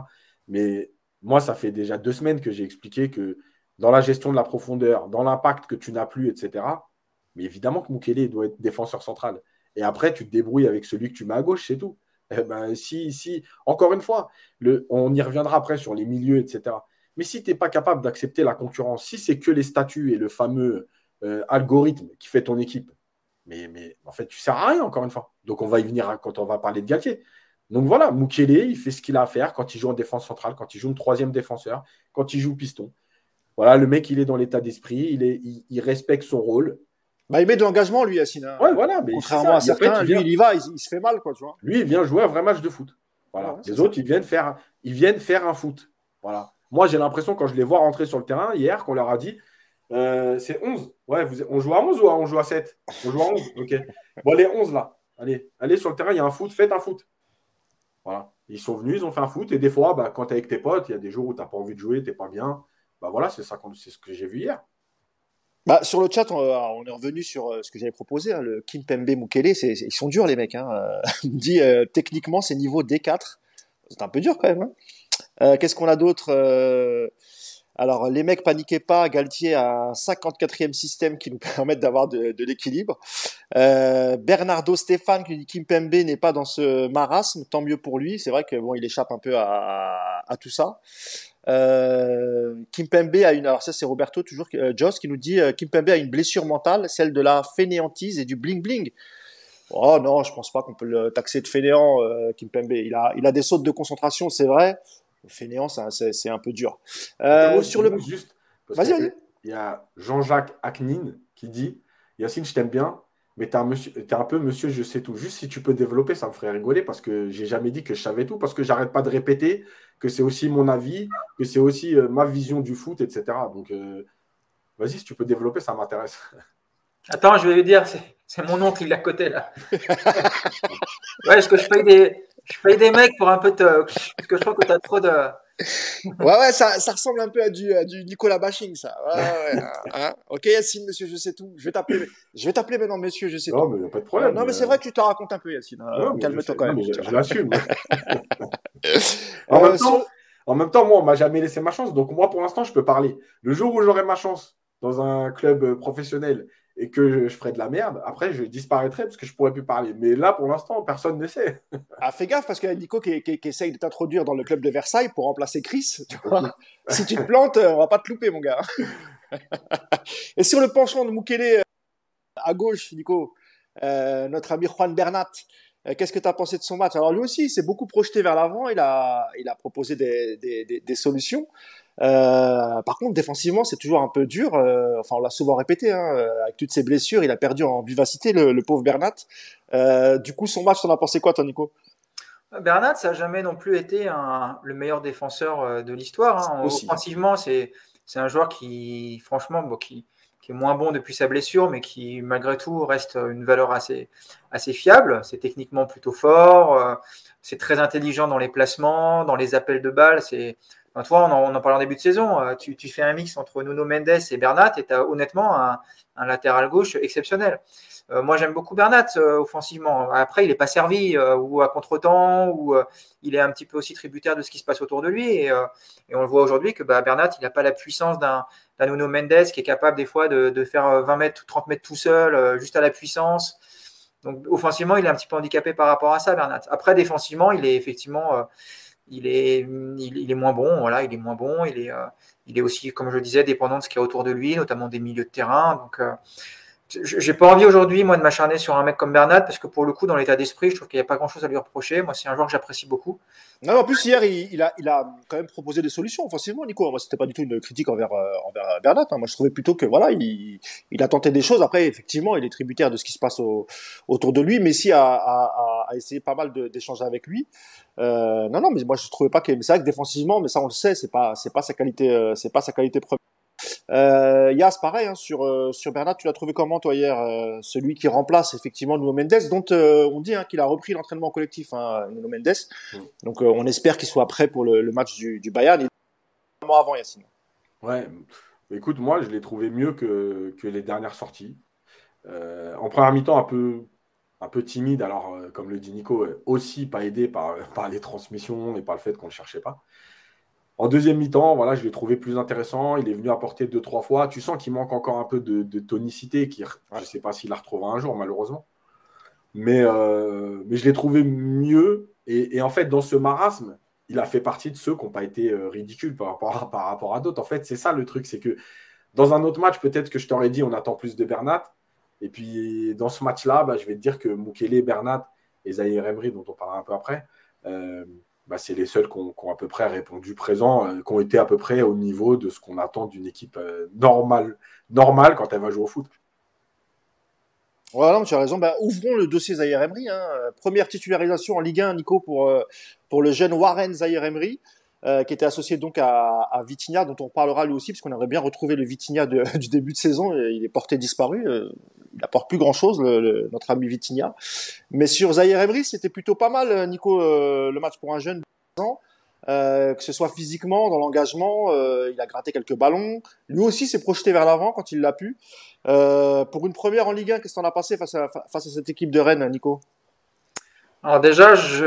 Mais moi, ça fait déjà deux semaines que j'ai expliqué que dans la gestion de la profondeur, dans l'impact que tu n'as plus, etc. Mais évidemment que Mukele doit être défenseur central. Et après, tu te débrouilles avec celui que tu mets à gauche, c'est tout. Eh ben, si, si, encore une fois, on y reviendra après sur les milieux, etc. Mais si tu n'es pas capable d'accepter la concurrence, si c'est que les statuts et le fameux euh, algorithme qui fait ton équipe, mais, mais en fait, tu ne sers à rien, encore une fois. Donc, on va y venir quand on va parler de Galtier. Donc voilà, Mukele, il fait ce qu'il a à faire quand il joue en défense centrale, quand il joue en troisième défenseur, quand il joue piston. Voilà, le mec, il est dans l'état d'esprit, il, est, il, respecte son rôle. Bah, il met de l'engagement, lui, Yacine. Hein. Ouais, voilà. Mais Contrairement à certains, lui, il y va, il, se fait mal, quoi, tu vois. Lui, il vient jouer un vrai match de foot. Voilà. les autres, ils viennent, faire, ils viennent faire un foot. Voilà. Moi, j'ai l'impression, quand je les vois rentrer sur le terrain hier, qu'on leur a dit euh, c'est 11. Ouais, vous, on joue à 11 ou on joue à 7 On joue à 11. Ok. Bon, les 11 là. Allez, allez sur le terrain, il y a un foot, faites un foot. Voilà. Ils sont venus, ils ont fait un foot. Et des fois, bah, quand tu es avec tes potes, il y a des jours où tu n'as pas envie de jouer, tu n'es pas bien bah voilà, c'est ça, c'est ce que j'ai vu hier. Bah, sur le chat, on, est revenu sur euh, ce que j'avais proposé, hein, le Kim Pembe Mukele, ils sont durs les mecs. Hein. Me dit euh, techniquement c'est niveau D4, c'est un peu dur quand même. Hein. Euh, Qu'est-ce qu'on a d'autre Alors les mecs paniquez pas, Galtier a un 54e système qui nous permet d'avoir de, l'équilibre. Bernardo Stéphane qui dit Kim Pembe n'est pas dans ce marasme, tant mieux pour lui. C'est vrai que bon il échappe un peu à tout ça. Euh, Kimpembe a une, alors ça c'est Roberto toujours, euh, Joss qui nous dit euh, Kimpembe a une blessure mentale, celle de la fainéantise et du bling bling. Oh non, je pense pas qu'on peut le taxer de fainéant, euh, Kimpembe. Il a, il a des sautes de concentration, c'est vrai. Le fainéant, c'est un peu dur. Euh, sur le juste, vas-y, vas-y. Il y a Jean-Jacques Aknin qui dit Yacine, je t'aime bien, mais t'es un, es un peu monsieur, je sais tout. Juste si tu peux développer, ça me ferait rigoler parce que j'ai jamais dit que je savais tout, parce que j'arrête pas de répéter que c'est aussi mon avis, que c'est aussi euh, ma vision du foot, etc. Donc, euh, vas-y, si tu peux développer, ça m'intéresse. Attends, je vais lui dire, c'est mon oncle, il est à côté là. ouais, est-ce que je paye des, je paye des mecs pour un peu te. Parce que je trouve que tu as trop de ouais, ouais, ça, ça ressemble un peu à du, à du Nicolas bashing, ça. Ouais, ouais, hein. Ok, Yacine, monsieur, je sais tout. Je vais t'appeler, je vais t'appeler maintenant, monsieur, je sais non, tout. mais y a pas de problème. Non, mais, c'est vrai que tu te racontes un peu, Yacine. Hein. Calme-toi quand même. je, l'assume. En, même temps, en même temps, moi, on m'a jamais laissé ma chance. Donc, moi, pour l'instant, je peux parler. Le jour où j'aurai ma chance dans un club professionnel et que je ferai de la merde, après je disparaîtrai parce que je pourrais plus parler. Mais là, pour l'instant, personne ne sait. ah, fais gaffe parce qu'il y a Nico qui, qui, essaye de t'introduire dans le club de Versailles pour remplacer Chris. Tu vois si tu te plantes, on va pas te louper, mon gars. et sur le penchant de Mukele euh, à gauche, Nico, euh, notre ami Juan Bernat. Euh, qu'est-ce que tu as pensé de son match? Alors lui aussi, il s'est beaucoup projeté vers l'avant, il a, il a proposé des, des, des, des solutions. Euh, par contre, défensivement, c'est toujours un peu dur. Euh, enfin, on l'a souvent répété, hein, avec toutes ses blessures, il a perdu en vivacité, le, le pauvre Bernat. Euh, du coup, son match, t'en as pensé quoi, toi, Nico? Bernat, ça n'a jamais non plus été un, le meilleur défenseur de l'histoire. Hein. Offensivement, c'est un joueur qui, franchement, bon, qui, qui est moins bon depuis sa blessure, mais qui malgré tout reste une valeur assez, assez fiable. C'est techniquement plutôt fort, c'est très intelligent dans les placements, dans les appels de balles. C'est toi, on en, en parlait en début de saison, euh, tu, fais un mix entre Nuno Mendes et Bernat et tu as honnêtement un, latéral gauche exceptionnel. Euh, moi, j'aime beaucoup Bernat euh, offensivement. Après, il n'est pas servi ou à contre-temps ou il est un petit peu aussi tributaire de ce qui se passe autour de lui. Et, on le voit aujourd'hui que bah, Bernat, il n'a pas la puissance d'un Nuno Mendes qui est capable des fois de, faire 20 mètres, 30 mètres tout seul, juste à la puissance. Donc, offensivement, il est un petit peu handicapé par rapport à ça, Bernat. Après, défensivement, il est effectivement il est, il, est moins bon. Voilà, il est moins bon. Il est, euh, il est aussi, comme je le disais, dépendant de ce qui est autour de lui, notamment des milieux de terrain. Donc, euh, j'ai pas envie aujourd'hui, moi, de m'acharner sur un mec comme Bernat, parce que pour le coup, dans l'état d'esprit, je trouve qu'il n'y a pas grand chose à lui reprocher. Moi, c'est un joueur que j'apprécie beaucoup. Non, en plus, hier, il, a, il a quand même proposé des solutions offensivement, Nico. Moi, c'était pas du tout une critique envers, euh, envers Bernat. Hein. Moi, je trouvais plutôt que, voilà, il, il, a tenté des choses. Après, effectivement, il est tributaire de ce qui se passe autour de lui. Messi a, a, a essayé pas mal d'échanger avec lui. Euh, non, non, mais moi, je trouvais pas que, c'est vrai que défensivement, mais ça, on le sait, c'est pas, c'est pas sa qualité, euh, c'est pas sa qualité première. Euh, Yas, pareil, hein, sur, euh, sur Bernat, tu l'as trouvé comment toi hier euh, Celui qui remplace effectivement Nuno Mendes, dont euh, on dit hein, qu'il a repris l'entraînement collectif, hein, Nuno Mendes. Mm. Donc on espère qu'il soit prêt pour le, le match du, du Bayern. avant Yacine. Ouais, écoute, moi je l'ai trouvé mieux que, que les dernières sorties. en première mi-temps, un peu, un peu timide, alors comme le dit Nico, aussi pas aidé par, par les transmissions et par le fait qu'on ne le cherchait pas. En deuxième mi-temps, voilà, je l'ai trouvé plus intéressant. Il est venu apporter deux, trois fois. Tu sens qu'il manque encore un peu de, tonicité. Qui, je ne sais pas s'il la retrouvera un jour, malheureusement. Mais, euh, mais je l'ai trouvé mieux. Et, en fait, dans ce marasme, il a fait partie de ceux qui n'ont pas été euh, ridicules par rapport à, par rapport à d'autres. En fait, c'est ça le truc. C'est que dans un autre match, peut-être que je t'aurais dit on attend plus de Bernat. Et puis dans ce match-là, bah, je vais te dire que Mukele, Bernat et Zahir Emery, dont on parlera un peu après, euh, bah, c'est les seuls qui ont, à peu près répondu présent, euh, qui ont été à peu près au niveau de ce qu'on attend d'une équipe euh, normale, normale quand elle va jouer au foot. Voilà, tu as raison. Bah, ouvrons le dossier Zahir Emery. Hein. Première titularisation en Ligue 1, Nico, pour, euh, pour le jeune Warren Zahir Emery. Qui était associé donc à, à Vitinha, dont on parlera lui aussi, parce qu'on aimerait bien retrouver le Vitinha du début de saison. Il est porté disparu. il apporte plus grand chose, notre ami Vitinha. Mais sur Zahir Emery, c'était plutôt pas mal, Nico, le match pour un jeune que ce soit physiquement, dans l'engagement, il a gratté quelques ballons. Lui aussi s'est projeté vers l'avant quand il l'a pu. pour une première en Ligue 1, qu'est-ce qu'on a passé face à, face à cette équipe de Rennes, Nico? Alors déjà, je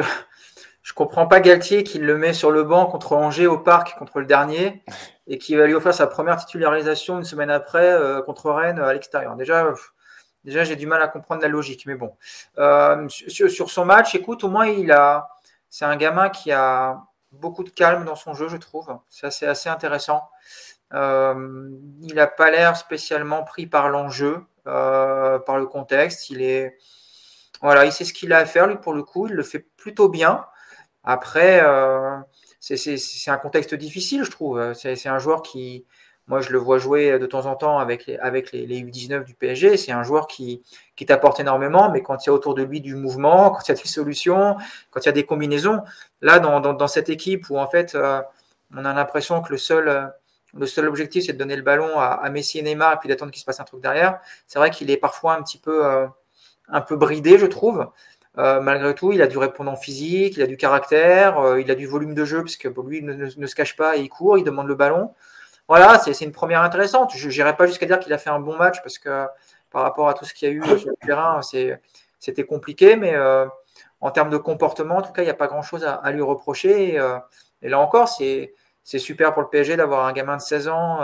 je comprends pas Galtier qui le met sur le banc contre Angers au parc contre le dernier et qui va lui offrir sa première titularisation une semaine après euh, contre Rennes à l'extérieur. Déjà, déjà j'ai du mal à comprendre la logique, mais bon. Euh, sur, son match, écoute, au moins il a, c'est un gamin qui a beaucoup de calme dans son jeu, je trouve. C'est assez, intéressant. Euh, il n'a pas l'air spécialement pris par l'enjeu, par le contexte. Il est, voilà, il sait ce qu'il a à faire lui pour le coup. Il le fait plutôt bien. Après, euh, c'est un contexte difficile, je trouve. C'est un joueur qui, moi, je le vois jouer de temps en temps avec les, avec les, U19 du PSG. C'est un joueur qui, qui t'apporte énormément, mais quand il y a autour de lui du mouvement, quand il y a des solutions, quand il y a des combinaisons, là, dans, dans, cette équipe où en fait, euh, on a l'impression que le seul, le seul objectif, c'est de donner le ballon à, Messi et Neymar et puis d'attendre qu'il se passe un truc derrière. C'est vrai qu'il est parfois un petit peu, euh, un peu bridé, je trouve. Euh, malgré tout, il a du répondant physique, il a du caractère, euh, il a du volume de jeu, parce que lui ne, ne, se cache pas et il court, il demande le ballon. Voilà, c'est une première intéressante. Je n'irai pas jusqu'à dire qu'il a fait un bon match, parce que par rapport à tout ce qu'il y a eu sur le terrain, c'était compliqué, mais euh, en termes de comportement, en tout cas, il n'y a pas grand-chose à, lui reprocher. Et, là encore, c'est super pour le PSG d'avoir un gamin de 16 ans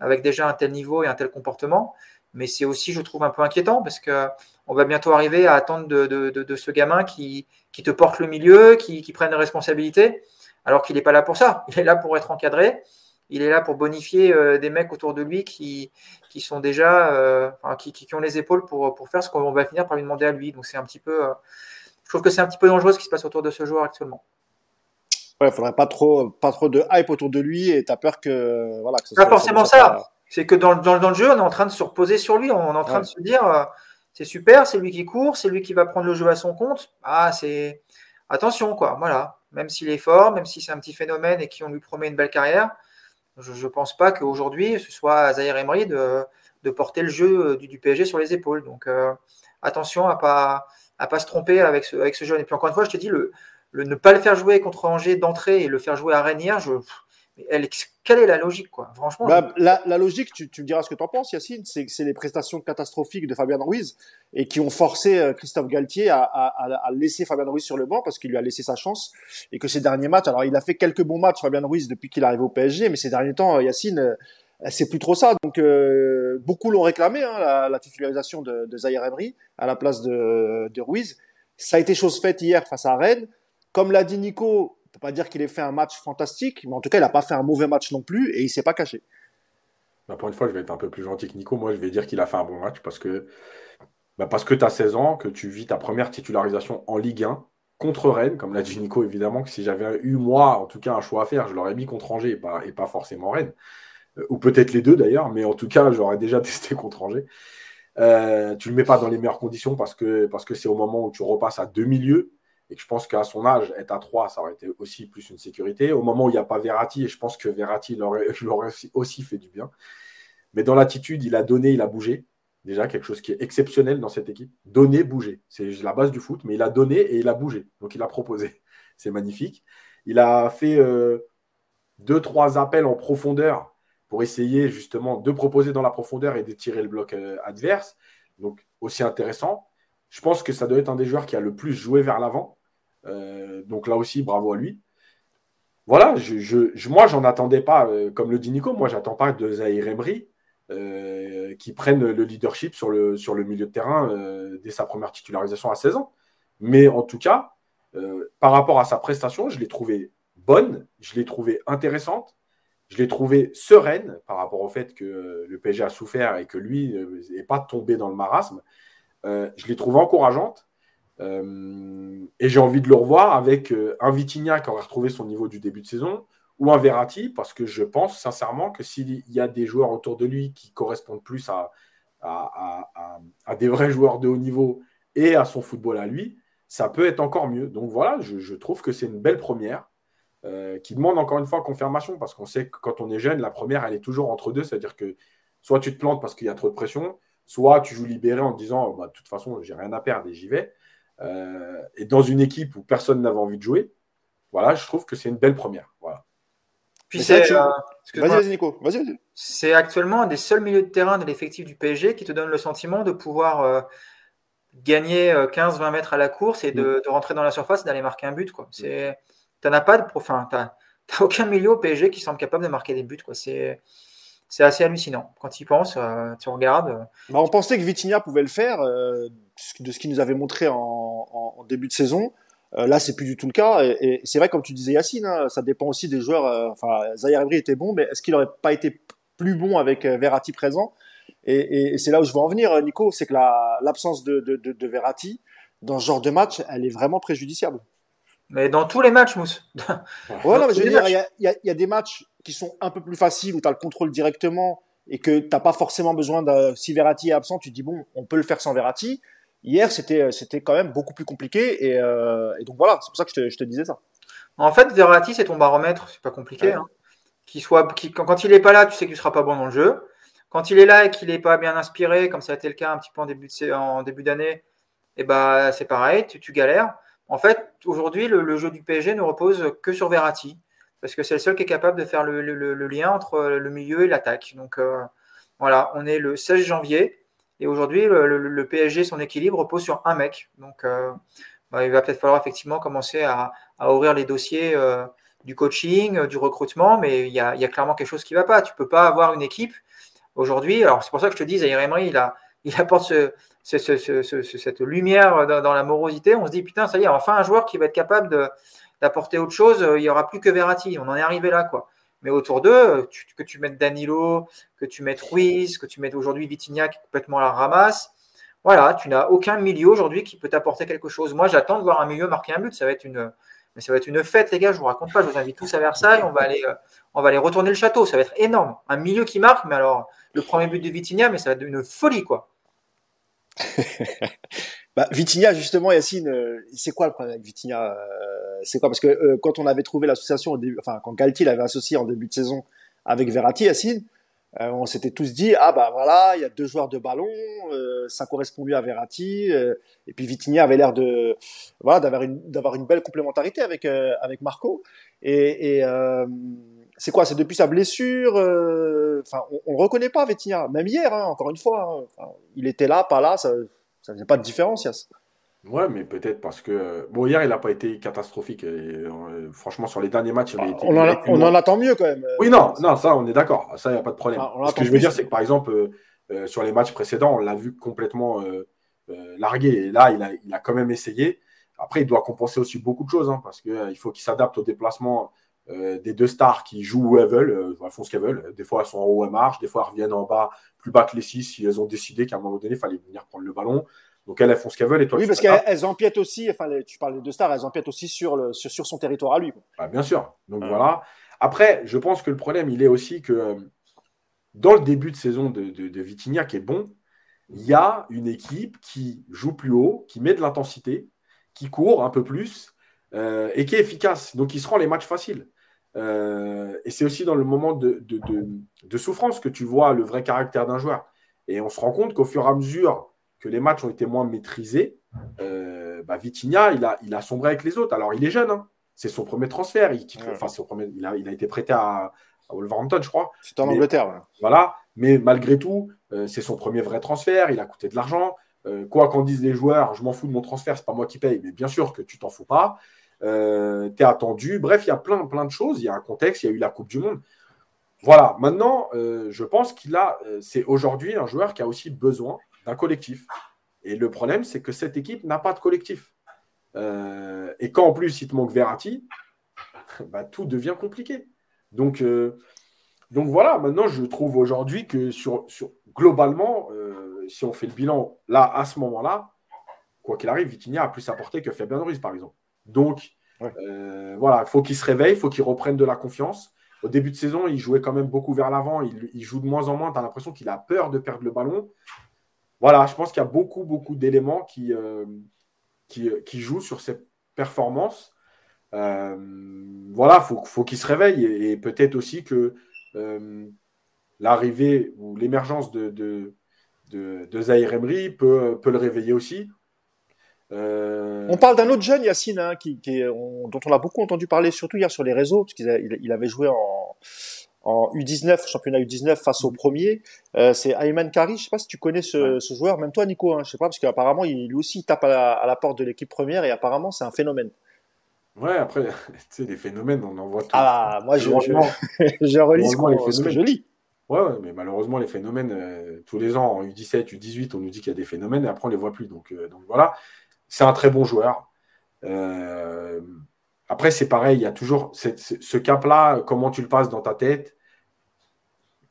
avec déjà un tel niveau et un tel comportement, mais c'est aussi, je trouve, un peu inquiétant, parce que on va bientôt arriver à attendre de, ce gamin qui, te porte le milieu, qui, prenne des responsabilités, alors qu'il n'est pas là pour ça. Il est là pour être encadré. Il est là pour bonifier euh, des mecs autour de lui qui, sont déjà, euh, qui, ont les épaules pour, faire ce qu'on va finir par lui demander à lui. Donc c'est un petit peu, euh, je trouve que c'est un petit peu dangereux ce qui se passe autour de ce joueur actuellement. Ouais, il faudrait pas trop, pas trop de hype autour de lui et tu as peur que, voilà. pas forcément ça. C'est que dans, dans, le jeu, on est en train de se reposer sur lui. On est en train de se dire c'est super, c'est lui qui court, c'est lui qui va prendre le jeu à son compte. Ah, c'est attention quoi, voilà. Même s'il est fort, même si c'est un petit phénomène et qu'on lui promet une belle carrière, je ne pense pas qu'aujourd'hui ce soit Zahir Emery de, porter le jeu du, du, PSG sur les épaules. Donc euh, attention à pas à pas se tromper avec ce, avec ce jeune. Et puis encore une fois, je te dis le, le ne pas le faire jouer contre Angers d'entrée et le faire jouer à Rennes je elle, quelle est la logique, quoi? Franchement. Bah, la, logique, tu, me diras ce que tu en penses, Yacine, c'est que c'est les prestations catastrophiques de Fabien Ruiz et qui ont forcé euh, Christophe Galtier à, laisser Fabien Ruiz sur le banc parce qu'il lui a laissé sa chance et que ces derniers matchs, alors il a fait quelques bons matchs, Fabien Ruiz, depuis qu'il est arrivé au PSG, mais ces derniers temps, euh, Yacine, euh, c'est plus trop ça. Donc beaucoup l'ont réclamé, hein, la, titularisation de, de Zahir Emery à la place de, de Ruiz. Ça a été chose faite hier face à Rennes. Comme l'a dit Nico, peut pas dire qu'il ait fait un match fantastique, mais en tout cas, il n'a pas fait un mauvais match non plus et il s'est pas caché. Bah, pour une fois, je vais être un peu plus gentil que Nico. Moi, je vais dire qu'il a fait un bon match parce que, tu as 16 ans, que tu vis ta première titularisation en Ligue 1 contre Rennes, comme l'a dit Nico, évidemment, que si j'avais eu, moi, en tout cas, un choix à faire, je l'aurais mis contre Angers et pas, et pas forcément Rennes. Euh, ou peut-être les deux d'ailleurs, mais en tout cas, j'aurais déjà testé contre Angers. Euh, tu ne le mets pas dans les meilleures conditions parce que c'est parce que au moment où tu repasses à deux milieux et je pense qu'à son âge, être à 3, ça aurait été aussi plus une sécurité. Au moment où il n'y a pas Verratti, et je pense que Verratti l'aurait aussi fait du bien. Mais dans l'attitude, il a donné, il a bougé. Déjà, quelque chose qui est exceptionnel dans cette équipe. Donner, bouger. C'est la base du foot, mais il a donné et il a bougé. Donc, il a proposé. C'est magnifique. Il a fait euh, deux, trois appels en profondeur pour essayer justement de proposer dans la profondeur et de tirer le bloc euh, adverse. Donc, aussi intéressant. Je pense que ça doit être un des joueurs qui a le plus joué vers l'avant. Euh, donc là aussi, bravo à lui. Voilà, je, je, moi, j'en attendais pas, euh, comme le dit Nico, moi, j'attends pas de Zahir Emery euh, qui prenne le leadership sur le, sur le milieu de terrain dès sa première titularisation à 16 ans. Mais en tout cas, par rapport à sa prestation, je l'ai trouvé bonne, je l'ai trouvée intéressante, je l'ai trouvée sereine par rapport au fait que le PSG a souffert et que lui n'est pas tombé dans le marasme. Je l'ai trouvé encourageante. Euh, et j'ai envie de le revoir avec euh, un Vitinha qui aurait retrouvé son niveau du début de saison ou un Verratti, parce que je pense sincèrement que s'il y a des joueurs autour de lui qui correspondent plus à, des vrais joueurs de haut niveau et à son football à lui, ça peut être encore mieux. Donc voilà, je, trouve que c'est une belle première qui demande encore une fois confirmation, parce qu'on sait que quand on est jeune, la première, elle est toujours entre deux, c'est-à-dire que soit tu te plantes parce qu'il y a trop de pression, soit tu joues libéré en te disant bah, de toute façon, j'ai rien à perdre et j'y vais. Euh, et dans une équipe où personne n'avait envie de jouer, voilà, je trouve que c'est une belle première. Voilà. Puis c'est, vas-y, Nico, vas-y. C'est actuellement un des seuls milieux de terrain de l'effectif du PSG qui te donne le sentiment de pouvoir gagner 15-20 mètres à la course et de, mm. rentrer dans la surface et d'aller marquer un but. Quoi. C'est, t'en as pas de, enfin, t'as, aucun milieu au PSG qui semble capable de marquer des buts. Quoi. C'est, c'est assez hallucinant. Quand il pense, euh, tu regardes. Euh, bah, on pensait que Vitinha pouvait le faire, euh, de ce qu'il nous avait montré en, début de saison. là, c'est plus du tout le cas. Et, c'est vrai, comme tu disais, Yacine, hein, ça dépend aussi des joueurs. enfin, Zahir était bon, mais est-ce qu'il n'aurait pas été plus bon avec Verratti présent? Et, c'est là où je veux en venir, Nico, c'est que l'absence de, de, de, de Verratti dans ce genre de match, elle est vraiment préjudiciable. Mais dans tous les matchs, Mousse. ouais, non, mais je veux dire, il y y a, des matchs qui sont un peu plus faciles où tu as le contrôle directement et que tu n'as pas forcément besoin de. Si Verratti est absent, tu te dis, bon, on peut le faire sans Verratti. Hier, c'était, c'était quand même beaucoup plus compliqué. Et, euh, et donc voilà, c'est pour ça que je te, je te, disais ça. En fait, Verratti, c'est ton baromètre. C'est pas compliqué. Hein. soit, quand il n'est pas là, tu sais qu'il ne sera pas bon dans le jeu. Quand il est là et qu'il n'est pas bien inspiré, comme ça a été le cas un petit peu en début, de, en début d'année, et eh ben, c'est pareil, tu, tu galères. En fait, aujourd'hui, le, jeu du PSG ne repose que sur Verratti, parce que c'est le seul qui est capable de faire le, lien entre le milieu et l'attaque. Donc euh, voilà, on est le 16 janvier, et aujourd'hui, le, PSG, son équilibre repose sur un mec. Donc euh, bah, il va peut-être falloir effectivement commencer à, ouvrir les dossiers euh, du coaching, du recrutement, mais il y, a, clairement quelque chose qui ne va pas. Tu ne peux pas avoir une équipe aujourd'hui. Alors c'est pour ça que je te dis, Zaire il, apporte ce, cette lumière dans, la morosité, on se dit putain, ça y est, enfin un joueur qui va être capable d'apporter autre chose. Il n'y aura plus que Verratti. On en est arrivé là, quoi. Mais autour d'eux, que tu mettes Danilo, que tu mettes Ruiz, que tu mettes aujourd'hui Vitinha qui est complètement à la ramasse. Voilà, tu n'as aucun milieu aujourd'hui qui peut t'apporter quelque chose. Moi, j'attends de voir un milieu marquer un but. Ça va être une, mais ça va être une fête, les gars. Je vous raconte pas. Je vous invite tous à Versailles. On va aller, euh, on va aller retourner le château. Ça va être énorme. Un milieu qui marque, mais alors le premier but de Vitinha, mais ça va être une folie, quoi. bah, justement, Yacine, euh, c'est quoi le problème avec Vitinha euh, C'est quoi? Parce que euh, quand on avait trouvé l'association, enfin, quand Galtier l'avait associé en début de saison avec Verratti, Yacine, on s'était tous dit ah bah voilà, il y a deux joueurs de ballon, ça correspond mieux à Verratti, et puis Vitinha avait l'air de voilà d'avoir une d'avoir une belle complémentarité avec avec Marco, et, et c'est quoi? C'est depuis sa blessure euh, Enfin, on, ne reconnaît pas Vitinha. Même hier, hein, encore une fois, hein. il était là, pas là, ça, ça faisait pas de différence, Yass. Ouais, mais peut-être parce que bon hier il n'a pas été catastrophique. Euh, franchement sur les derniers matchs, il on, en, on en, attend mieux quand même. Oui non, non ça on est d'accord, ça il n'y a pas de problème. Ah, Ce que je veux dire c'est que par exemple euh, sur les matchs précédents on l'a vu complètement largué et là il a, il a quand même essayé. Après il doit compenser aussi beaucoup de choses hein, parce qu'il faut qu'il s'adapte au déplacement euh, des deux stars qui jouent où elles veulent, euh, elles font ce qu'elles veulent. Des fois, elles sont en haut, elles marchent. Des fois, elles reviennent en bas, plus bas que les six, si elles ont décidé qu'à un moment donné, il fallait venir prendre le ballon. Donc, elles, elles font ce qu'elles veulent. Et toi, oui, parce qu'elles empiètent aussi, enfin, tu parles des deux stars, elles empiètent aussi sur, le, sur, son territoire à lui. Bah, bien sûr. Donc, voilà. Après, je pense que le problème, il est aussi que euh, dans le début de saison de, de, Vitinha, qui est bon, il y a une équipe qui joue plus haut, qui met de l'intensité, qui court un peu plus et qui est efficace. Donc, il se rend les matchs faciles. Euh, et c'est aussi dans le moment de, de, souffrance que tu vois le vrai caractère d'un joueur. Et on se rend compte qu'au fur et à mesure que les matchs ont été moins maîtrisés, euh, bah Vitinha, il a, il a sombré avec les autres. Alors, il est jeune, hein. c'est son premier transfert. Il, enfin, son premier, il, a, il a été prêté à, Wolverhampton, je crois. C'est en Angleterre. Voilà, mais malgré tout, euh, c'est son premier vrai transfert. Il a coûté de l'argent. quoi qu'en disent les joueurs, je m'en fous de mon transfert, c'est pas moi qui paye, mais bien sûr que tu t'en fous pas. Euh, tu es attendu. Bref, il y a plein, plein de choses. Il y a un contexte, il y a eu la Coupe du Monde. Voilà, maintenant, euh, je pense qu'il a, euh, c'est aujourd'hui un joueur qui a aussi besoin d'un collectif. Et le problème, c'est que cette équipe n'a pas de collectif. et quand en plus il te manque Verratti, bah, tout devient compliqué. Donc, donc voilà, maintenant je trouve aujourd'hui que sur, sur globalement, si on fait le bilan là, à ce moment-là, quoi qu'il arrive, Vitinha a plus apporté que Fabien Ruiz, par exemple. Donc, euh, voilà, il faut qu'il se réveille, il faut qu'il reprenne de la confiance. Au début de saison, il jouait quand même beaucoup vers l'avant. Il, joue de moins en moins. Tu as l'impression qu'il a peur de perdre le ballon. Voilà, je pense qu'il y a beaucoup, beaucoup d'éléments qui, euh, jouent sur ses performances. Euh, voilà, il faut, faut qu'il se réveille. Et, peut-être aussi que l'arrivée ou l'émergence de, de, de, Emery peut, le réveiller aussi. Euh, On parle d'un autre jeune, Yacine, hein, dont on a beaucoup entendu parler, surtout hier sur les réseaux, parce qu'il il avait joué en, en U19, championnat U19 face au mm. premier. Euh, c'est Ayman Kari. Je sais pas si tu connais ce, ce joueur, même toi, Nico. Hein, je sais pas parce qu'apparemment il, lui aussi il tape à la, porte de l'équipe première et apparemment c'est un phénomène. Ouais, après, tu sais, des phénomènes, on en voit tous. Ah, moi, je, je, je relis ce, que je lis. Ouais, ouais, mais malheureusement, les phénomènes, euh, tous les ans, en U17, U18, on nous dit qu'il y a des phénomènes et après, on les voit plus. Donc, euh, donc voilà, c'est un très bon joueur. Après, c'est pareil, il y a toujours ce cap-là, comment tu le passes dans ta tête,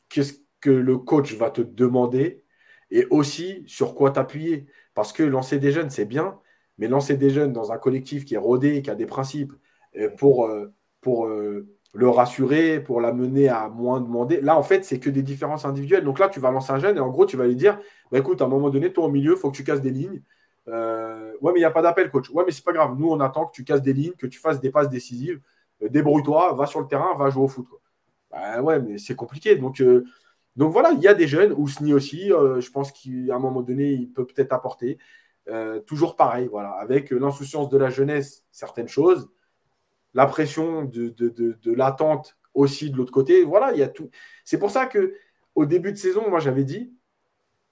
qu'est-ce que le coach va te demander et aussi sur quoi t'appuyer. Parce que lancer des jeunes, c'est bien, mais lancer des jeunes dans un collectif qui est rodé, qui a des principes, euh, pour, euh, pour euh, le rassurer, pour l'amener à moins demander. Là, en fait, c'est que des différences individuelles. Donc là, tu vas lancer un jeune et en gros, tu vas lui dire bah, écoute, à un moment donné, toi au milieu, il faut que tu casses des lignes. Euh, ouais, mais il n'y a pas d'appel, coach. Ouais, mais c'est pas grave. Nous, on attend que tu casses des lignes, que tu fasses des passes décisives. Euh, débrouille-toi, va sur le terrain, va jouer au foot. Bah, ouais, mais c'est compliqué. Donc, euh, donc voilà, il y a des jeunes, Ousni aussi, je pense qu'à un moment donné, il peut peut-être apporter. toujours pareil, voilà, avec l'insouciance de la jeunesse, certaines choses, la pression de, de, de, l'attente aussi de l'autre côté. Voilà, il y a tout. C'est pour ça que au début de saison, moi j'avais dit,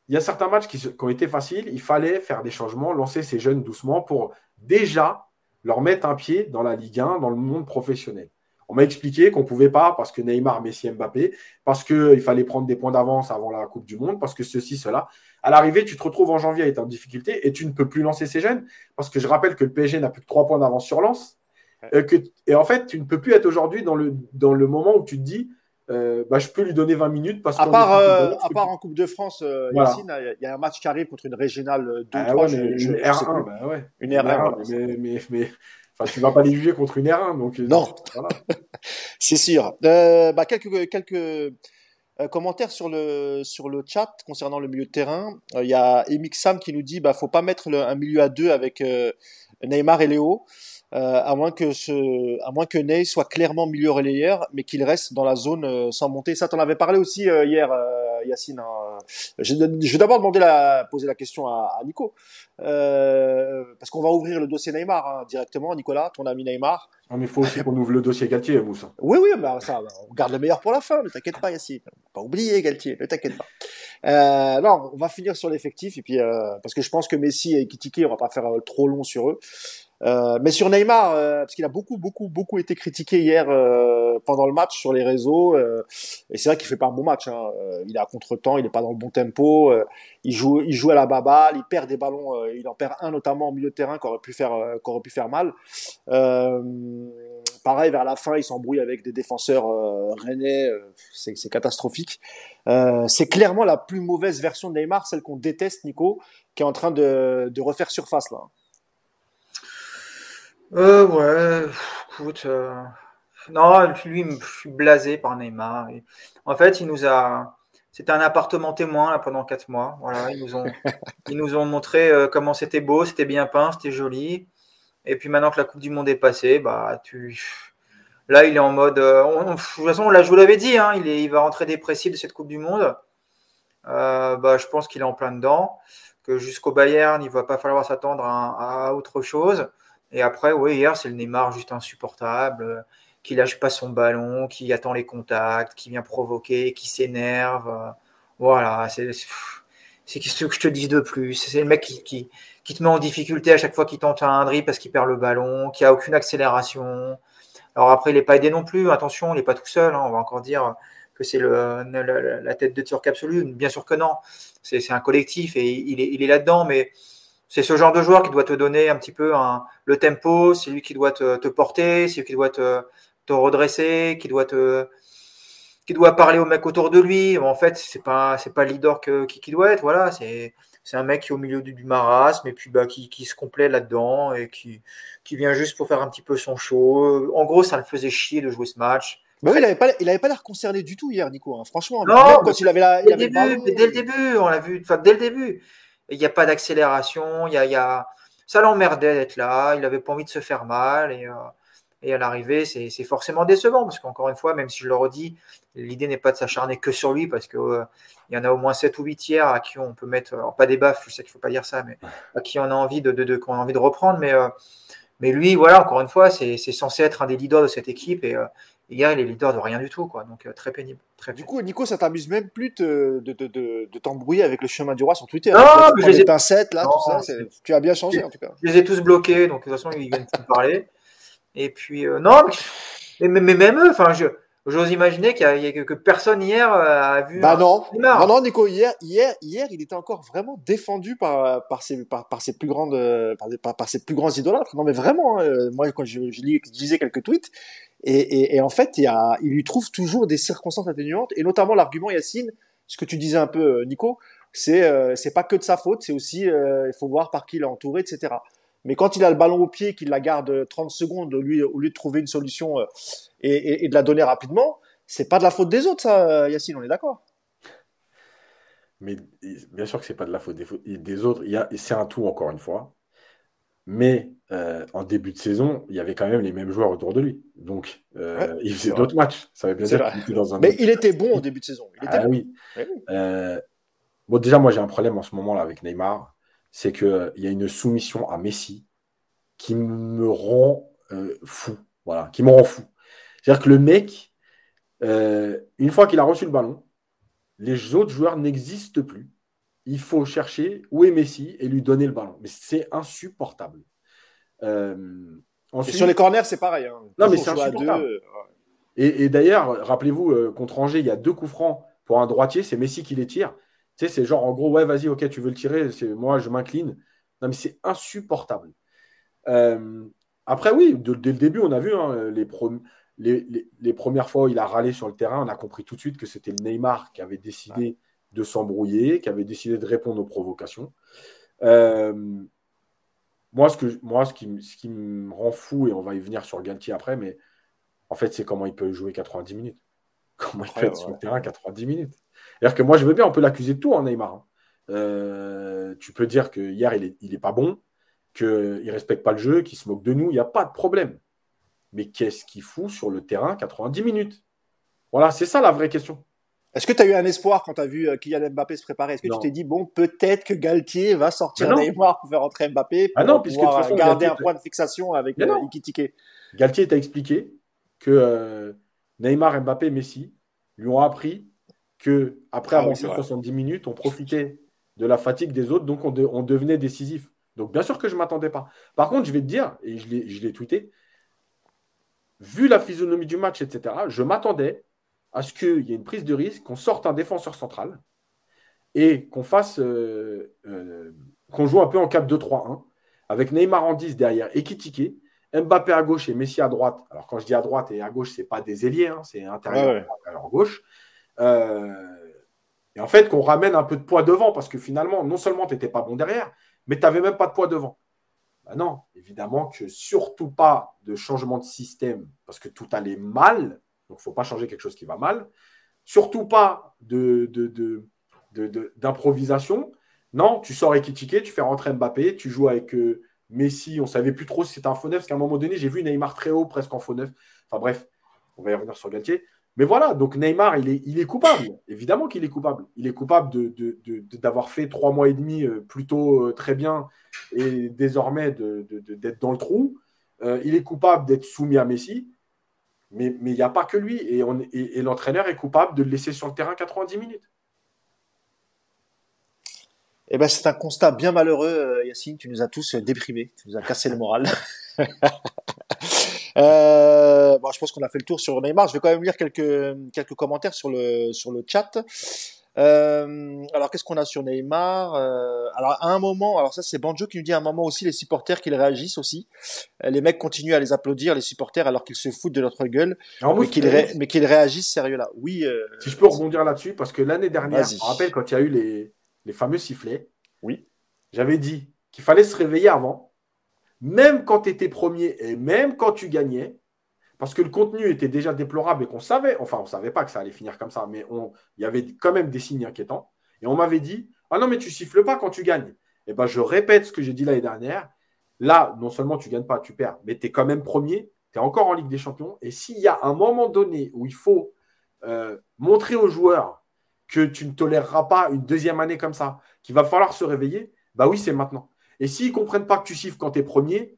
il y a certains matchs qui, ont été faciles. Il fallait faire des changements, lancer ces jeunes doucement pour déjà leur mettre un pied dans la Ligue 1, dans le monde professionnel. On m'a expliqué qu'on ne pouvait pas parce que Neymar, Messi, Mbappé, parce qu'il fallait prendre des points d'avance avant la Coupe du Monde, parce que ceci, cela. À l'arrivée, tu te retrouves en janvier à être en difficulté et tu ne peux plus lancer ces jeunes parce que je rappelle que le PSG n'a plus que 3 points d'avance sur Lens. Euh, et en fait, tu ne peux plus être aujourd'hui dans le, dans le moment où tu te dis euh, bah, je peux lui donner 20 minutes. Parce à, part, euh, à part en Coupe de France, euh, il y a un match qui arrive contre une régionale 2 ah, ouais, une, R1. Bah, ouais. Une R1. mais, mais, mais enfin, tu ne vas pas les juger contre une R1. Donc, non, voilà. c'est sûr. bah, quelques, quelques commentaires sur le, sur le chat concernant le milieu de terrain. Il y a Emix Sam qui nous dit bah, faut pas mettre un milieu à deux avec Neymar et Léo. Euh, à moins que ce, à moins que Ney soit clairement milieu relayeur, mais qu'il reste dans la zone euh, sans monter. Ça, t'en avais parlé aussi euh, hier, Yacine. Hein. Je, vais d'abord demander la, poser la question à, à Nico, parce qu'on va ouvrir le dossier Neymar hein, directement. Nicolas, ton ami Neymar. Non, mais il faut aussi qu'on ouvre le dossier Galtier, Moussa. Oui, oui, bah, ça, on garde le meilleur pour la fin. Ne t'inquiète pas, Yacine. Pas oublier Galtier. Ne t'inquiète pas. Euh, non, on va finir sur l'effectif et puis parce que je pense que Messi et Kitiki, on va pas faire trop long sur eux. Euh, mais sur Neymar, euh, parce qu'il a beaucoup, beaucoup, beaucoup été critiqué hier euh, pendant le match sur les réseaux, et c'est vrai qu'il fait pas un bon match. Hein. il est à contre-temps, il est pas dans le bon tempo, il joue, il joue à la baballe, il perd des ballons, il en perd un notamment au milieu de terrain qui aurait pu faire, qui aurait pu faire mal. pareil, vers la fin, il s'embrouille avec des défenseurs rennais, c'est catastrophique. c'est clairement la plus mauvaise version de Neymar, celle qu'on déteste, Nico, qui est en train de, de refaire surface là. Euh, ouais, écoute, euh, non, lui, je suis blasé par Neymar. En fait, il nous a. C'était un appartement témoin là, pendant quatre mois. Voilà, ils nous ont, ils nous ont montré euh, comment c'était beau, c'était bien peint, c'était joli. Et puis maintenant que la Coupe du Monde est passée, bah, tu... là, il est en mode. de toute façon, là, je vous l'avais dit, hein, il, est, il va rentrer dépressif de cette Coupe du Monde. bah, je pense qu'il est en plein dedans. Que jusqu'au Bayern, il ne va pas falloir s'attendre à, autre chose. Et après, oui, hier, c'est le Neymar juste insupportable, euh, qui lâche pas son ballon, qui attend les contacts, qui vient provoquer, qui s'énerve. Euh, voilà, c'est ce que je te dis de plus. C'est le mec qui, qui, qui, te met en difficulté à chaque fois qu'il tente un dribble parce qu'il perd le ballon, qui a aucune accélération. Alors après, il n'est pas aidé non plus. Attention, il n'est pas tout seul. Hein. On va encore dire que c'est la, tête de Turc absolu. Bien sûr que non. C'est un collectif et il est, il est là-dedans. Mais c'est ce genre de joueur qui doit te donner un petit peu le tempo, c'est lui qui doit te, porter, c'est lui qui doit te, redresser, qui doit te qui doit parler au mec autour de lui. En fait, c'est pas c'est pas le leader que, qui, doit être. Voilà, c'est c'est un mec qui est au milieu du, du marasme et puis bah, qui, qui se complaît là-dedans et qui, qui vient juste pour faire un petit peu son show. En gros, ça le faisait chier de jouer ce match. Mais il avait pas, il avait pas l'air concerné du tout hier, Nico. Hein. Franchement, non, quand il avait la, il avait dès le début, on l'a vu, enfin dès le début il n'y a pas d'accélération, il y a, ça l'emmerdait d'être là, il n'avait pas envie de se faire mal. Et, euh, à l'arrivée, c'est forcément décevant parce qu'encore une fois, même si je le redis, l'idée n'est pas de s'acharner que sur lui parce qu'il euh, y en a au moins 7 ou 8 tiers à qui on peut mettre, pas des baffes, je sais qu'il ne faut pas dire ça, mais à qui on a envie de, de, a envie de reprendre. Mais, euh, mais lui, voilà, encore une fois, c'est censé être un des leaders de cette équipe et, hier, il est leader de rien du tout. Quoi, donc très pénible. Très du coup, Nico, ça t'amuse même plus de, de, de, t'embrouiller avec le chemin du roi sur Twitter. Non, hein, mais je les ai... pincettes, là, tout ça, tu as bien changé en tout cas. Je les ai tous bloqués, donc de toute façon, ils viennent plus parler. Et puis, euh, non, mais, mais, même eux, enfin, j'ose imaginer qu'il y, a que personne hier euh, a vu. Bah non, non, non, Nico, hier, hier, hier, il était encore vraiment défendu par, par, ses, par, par ses plus grandes, par, par, ses plus grands idolâtres. Non, mais vraiment, hein, moi, quand je, je, lisais quelques tweets, et, et, et en fait, il, y a, il lui trouve toujours des circonstances atténuantes, et notamment l'argument, Yacine, ce que tu disais un peu, Nico, c'est c'est pas que de sa faute, c'est aussi, il faut voir par qui il est entouré, etc. Mais quand il a le ballon au pied, qu'il la garde 30 secondes au lieu, au lieu de trouver une solution euh, et, et, de la donner rapidement, c'est pas de la faute des autres, ça, Yacine, on est d'accord Mais bien sûr que c'est pas de la faute des, autres. C'est un tout, encore une fois. Mais euh, en début de saison, il y avait quand même les mêmes joueurs autour de lui. Donc, euh, il faisait d'autres matchs. Ça veut bien dire qu'il était dans un. Mais il était bon au début de saison. Il était ah, oui. bon, déjà, moi, j'ai un problème en ce moment-là avec Neymar c'est qu'il y a une soumission à Messi qui me rend euh, fou. Voilà, qui me rend fou. C'est-à-dire que le mec, euh, une fois qu'il a reçu le ballon, les autres joueurs n'existent plus. Il faut chercher où est Messi et lui donner le ballon. Mais c'est insupportable. Euh, et sur les corners, c'est pareil. Hein. Non, mais c'est insupportable. Et, et d'ailleurs, rappelez-vous, contre Angers, il y a deux coups francs pour un droitier, c'est Messi qui les tire. Tu sais, c'est genre, en gros, ouais, vas-y, ok, tu veux le tirer, c'est moi, je m'incline. Non, mais c'est insupportable. Euh, après, oui, dès le début, on a vu hein, les, les, premières fois où il a râlé sur le terrain, on a compris tout de suite que c'était le Neymar qui avait décidé de s'embrouiller, qui avait décidé de répondre aux provocations. Euh, moi, ce, que, moi ce, qui, ce qui me rend fou, et on va y venir sur Galtier après, mais en fait, c'est comment il peut jouer 90 minutes. Comment il peut être sur le terrain 90 minutes. C'est-à-dire que moi, je veux bien, on peut l'accuser de tout, en hein, Neymar. Hein. Euh, tu peux dire que hier, il n'est il est pas bon, qu'il ne respecte pas le jeu, qu'il se moque de nous, il n'y a pas de problème. Mais qu'est-ce qu'il fout sur le terrain 90 minutes? Voilà, c'est ça la vraie question. Est-ce que tu as eu un espoir quand tu as vu euh, Kylian Mbappé se préparer? Est-ce que tu t'es dit, bon, peut-être que Galtier va sortir Neymar pour faire entrer Mbappé ah pour ah puisque pouvoir garder un point de fixation avec euh, Ikitike Galtier t'a expliqué que Neymar, Mbappé, Messi lui ont appris que après ah avoir 70 minutes, on profitait de la fatigue des autres, donc on, devenait décisif. Donc bien sûr que je ne m'attendais pas. Par contre, je vais te dire, et je l'ai tweeté, vu la physionomie du match, etc., je m'attendais à ce qu'il y ait une prise de risque, qu'on sorte un défenseur central et qu'on fasse, euh, euh, qu'on joue un peu en 4-2-3-1 avec Neymar en 10 derrière et Kitike, Mbappé à gauche et Messi à droite. Alors quand je dis à droite et à gauche, ce n'est pas des ailiers, hein, c'est intérieur à gauche. Euh, et en fait, qu'on ramène un peu de poids devant, parce que finalement, non seulement tu n'étais pas bon derrière, mais tu n'avais même pas de poids devant. Ben non, évidemment que surtout pas de changement de système, parce que tout allait mal, donc il ne faut pas changer quelque chose qui va mal. Surtout pas d'improvisation. De, de, non, tu sors Ekitike, tu fais rentrer Mbappé, tu joues avec euh, Messi, on ne savait plus trop si c'était un faux neuf, parce qu'à un moment donné, j'ai vu Neymar très haut, presque en faux neuf. Enfin bref, on va y revenir sur Galtier. Mais voilà, donc Neymar, il est, il est coupable. Évidemment qu'il est coupable. Il est coupable d'avoir de, fait trois mois et demi euh, plutôt euh, très bien et désormais d'être dans le trou. Euh, il est coupable d'être soumis à Messi. Mais il n'y a pas que lui. Et, et, l'entraîneur est coupable de le laisser sur le terrain 90 minutes. Eh ben, c'est un constat bien malheureux, Yacine. Tu nous as tous déprimés. Tu nous as cassé le moral. Euh, bon, je pense qu'on a fait le tour sur Neymar. Je vais quand même lire quelques, quelques commentaires sur le, sur le chat. Euh, alors qu'est-ce qu'on a sur Neymar euh, Alors à un moment, alors ça c'est Banjo qui nous dit à un moment aussi les supporters qu'ils réagissent aussi. Les mecs continuent à les applaudir, les supporters, alors qu'ils se foutent de notre gueule, mais qu'ils réagissent sérieux là. Oui. Euh, si je peux rebondir là-dessus, parce que l'année dernière, je me rappelle quand il y a eu les, les fameux sifflets. Oui. J'avais dit qu'il fallait se réveiller avant même quand tu étais premier et même quand tu gagnais, parce que le contenu était déjà déplorable et qu'on savait, enfin, on ne savait pas que ça allait finir comme ça, mais il y avait quand même des signes inquiétants. Et on m'avait dit Ah non, mais tu siffles pas quand tu gagnes. Et eh ben, je répète ce que j'ai dit l'année dernière. Là, non seulement tu ne gagnes pas, tu perds, mais tu es quand même premier. tu es encore en Ligue des Champions. Et s'il y a un moment donné où il faut euh, montrer aux joueurs que tu ne toléreras pas une deuxième année comme ça, qu'il va falloir se réveiller, bah oui, c'est maintenant. Et s'ils ne comprennent pas que tu siffles quand tu es premier,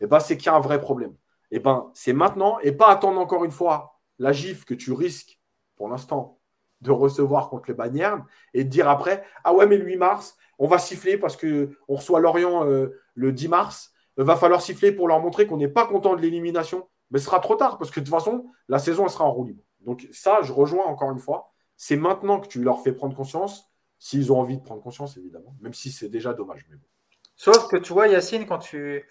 eh ben, c'est qu'il y a un vrai problème. Eh ben, c'est maintenant et pas attendre encore une fois la gifle que tu risques pour l'instant de recevoir contre les Bayern et de dire après Ah ouais, mais le 8 mars, on va siffler parce qu'on reçoit Lorient euh, le 10 mars. Il va falloir siffler pour leur montrer qu'on n'est pas content de l'élimination. Mais ce sera trop tard parce que de toute façon, la saison, elle sera en roue libre. Donc, ça, je rejoins encore une fois. C'est maintenant que tu leur fais prendre conscience, s'ils ont envie de prendre conscience, évidemment, même si c'est déjà dommage. Mais Sauf que tu vois, Yacine, quand tu.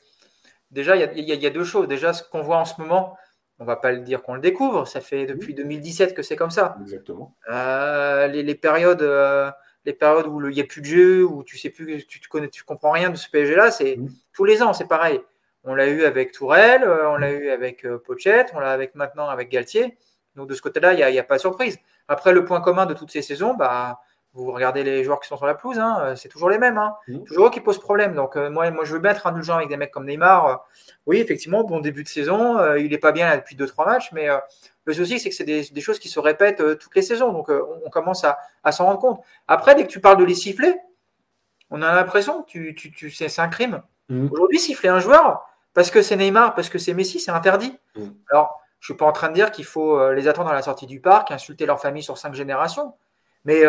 Déjà, il y, a deux choses. Déjà, ce qu'on voit en ce moment, on va pas le dire qu'on le découvre, ça fait depuis 2017 que c'est comme ça. Exactement. Euh, les, périodes, euh, les périodes où il n'y a plus de jeu, où tu sais plus, tu, tu connais, tu comprends rien de ce PSG-là, c'est mmh. tous les ans, c'est pareil. On l'a eu avec Tourelle, euh, on l'a eu avec Pochette, on l'a avec maintenant avec Galtier. Donc de ce côté-là, il n'y a, pas de surprise. Après, le point commun de toutes ces saisons, bah, vous regardez les joueurs qui sont sur la pelouse, hein, euh, c'est toujours les mêmes. Hein. Mmh. Toujours eux qui posent problème. Donc euh, moi, moi, je veux bien être indulgent avec des mecs comme Neymar. Euh, oui, effectivement, bon début de saison, il n'est pas bien là depuis 2-3 matchs, mais le souci, c'est que c'est des, choses qui se répètent toutes les saisons. Donc on, commence à, s'en rendre compte. Après, dès que tu parles de les siffler, on a l'impression que tu, tu, c'est un crime. Mmh. Aujourd'hui, siffler un joueur, parce que c'est Neymar, parce que c'est Messi, c'est interdit. Mmh. Alors, je ne suis pas en train de dire qu'il faut les attendre à la sortie du parc, insulter leur famille sur cinq générations. Mais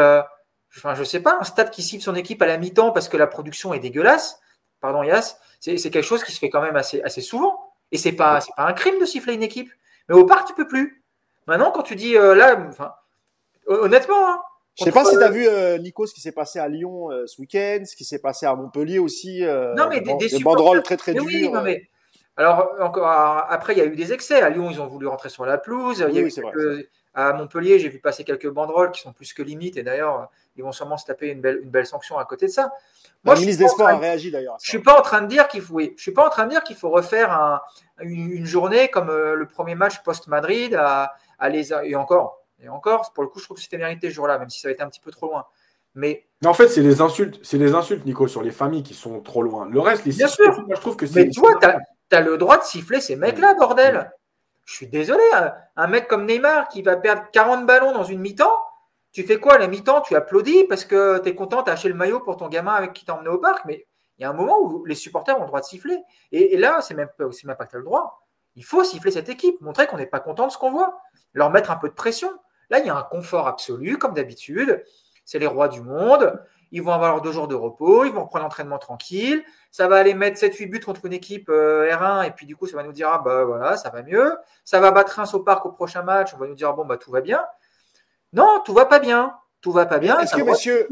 enfin, je sais pas, un stade qui cible son équipe à la mi-temps parce que la production est dégueulasse, pardon Yass, c'est quelque chose qui se fait quand même assez, assez souvent. Et c'est pas, pas un crime de siffler une équipe. Mais au parc, tu peux plus. Maintenant, quand tu dis euh, là, enfin, honnêtement, hein, je sais pas si tu as vu euh, Nico ce qui s'est passé à Lyon euh, ce week-end, ce qui s'est passé à Montpellier aussi. non mais des, des, banderoles très très dures. Oui, non, mais... Alors encore après il y a eu des excès. À Lyon ils ont voulu rentrer sur la pelouse. il y a eu à Montpellier j'ai vu passer quelques banderoles qui sont plus que limites et d'ailleurs ils vont sûrement se taper une belle, une belle sanction à côté de ça. Moi, le ministre des Sports a réagi d'ailleurs. Je suis pas en train de dire qu'il faut, oui, je suis pas en train de dire qu'il faut refaire un, une, journée comme euh, le premier match post-Madrid à, à, les et encore et encore pour le coup je trouve que c'était mérité ce jour-là même si ça avait été un petit peu trop loin. Mais, en fait c'est les insultes, c'est les insultes Nico sur les familles qui sont trop loin. Le reste les Bien sûr. je trouve que c'est. Mais tu vois, tu as, le droit de siffler ces mecs-là, bordel. Je suis désolé, un mec comme Neymar qui va perdre 40 ballons dans une mi-temps tu fais quoi? À la mi-temps Tu applaudis parce que tu es content, tu acheté le maillot pour ton gamin avec qui t'as emmené au parc, mais il y a un moment où les supporters ont le droit de siffler. Et, là, c'est même, même pas que tu as le droit. Il faut siffler cette équipe, montrer qu'on n'est pas content de ce qu'on voit, leur mettre un peu de pression. Là, il y a un confort absolu, comme d'habitude. C'est les rois du monde. Ils vont avoir deux jours de repos, ils vont reprendre l'entraînement tranquille. Ça va aller mettre 7-8 buts contre une équipe euh, R1, et puis du coup, ça va nous dire, ah bah voilà, ça va mieux. Ça va battre Reims au parc au prochain match, on va nous dire, bon, bah tout va bien. Non, tout va pas bien. Tout va pas bien. Est-ce que, monsieur,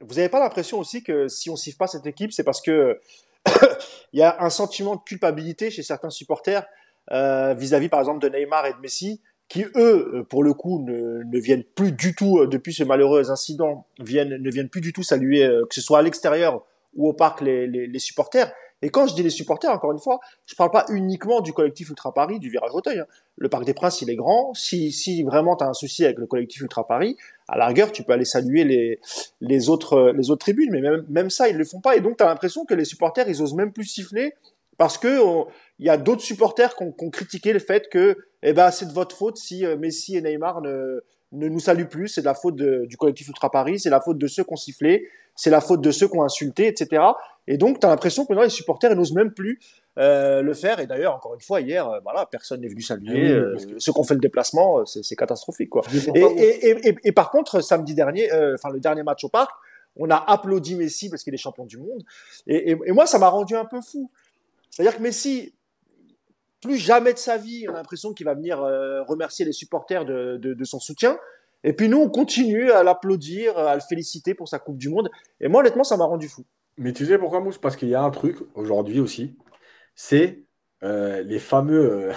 vous n'avez pas l'impression aussi que si on siffle pas cette équipe, c'est parce que il y a un sentiment de culpabilité chez certains supporters euh, vis-à-vis, par exemple, de Neymar et de Messi, qui eux, euh, pour le coup, ne, viennent plus du tout euh, depuis ce malheureux incident, viennent, ne viennent plus du tout saluer, que ce soit à l'extérieur ou au parc, les, les supporters. Et quand je dis les supporters, encore une fois, je ne parle pas uniquement du collectif Ultra Paris, du Virage Auteuil. Hein. Le Parc des Princes, il est grand. Si, si vraiment tu as un souci avec le collectif Ultra Paris, à la rigueur, tu peux aller saluer les, les, autres, les autres tribunes. Mais même, même ça, ils ne le font pas. Et donc, tu as l'impression que les supporters, ils osent même plus siffler parce que il y a d'autres supporters qui ont, critiqué le fait que eh ben, c'est de votre faute si euh, Messi et Neymar ne, ne nous saluent plus. C'est de la faute du collectif Ultra Paris, c'est la faute de ceux qui ont sifflé, c'est la faute de ceux qui ont insulté, etc. Et donc, tu as l'impression que les supporters n'osent même plus euh, le faire. Et d'ailleurs, encore une fois, hier, euh, voilà, personne n'est venu saluer. Euh, ceux qui ont fait le déplacement, c'est catastrophique. Quoi. Et, et, et, et, par contre, samedi dernier, enfin le dernier match au parc, on a applaudi Messi parce qu'il est champion du monde. Et, moi, ça m'a rendu un peu fou. C'est-à-dire que Messi, plus jamais de sa vie, on a l'impression qu'il va venir remercier les supporters de, de, de son soutien. Et puis nous, on continue à l'applaudir, à le féliciter pour sa Coupe du Monde. Et moi, honnêtement, ça m'a rendu fou. Mais tu sais pourquoi, Mousse? Parce qu'il y a un truc aujourd'hui aussi, c'est euh, les fameux euh,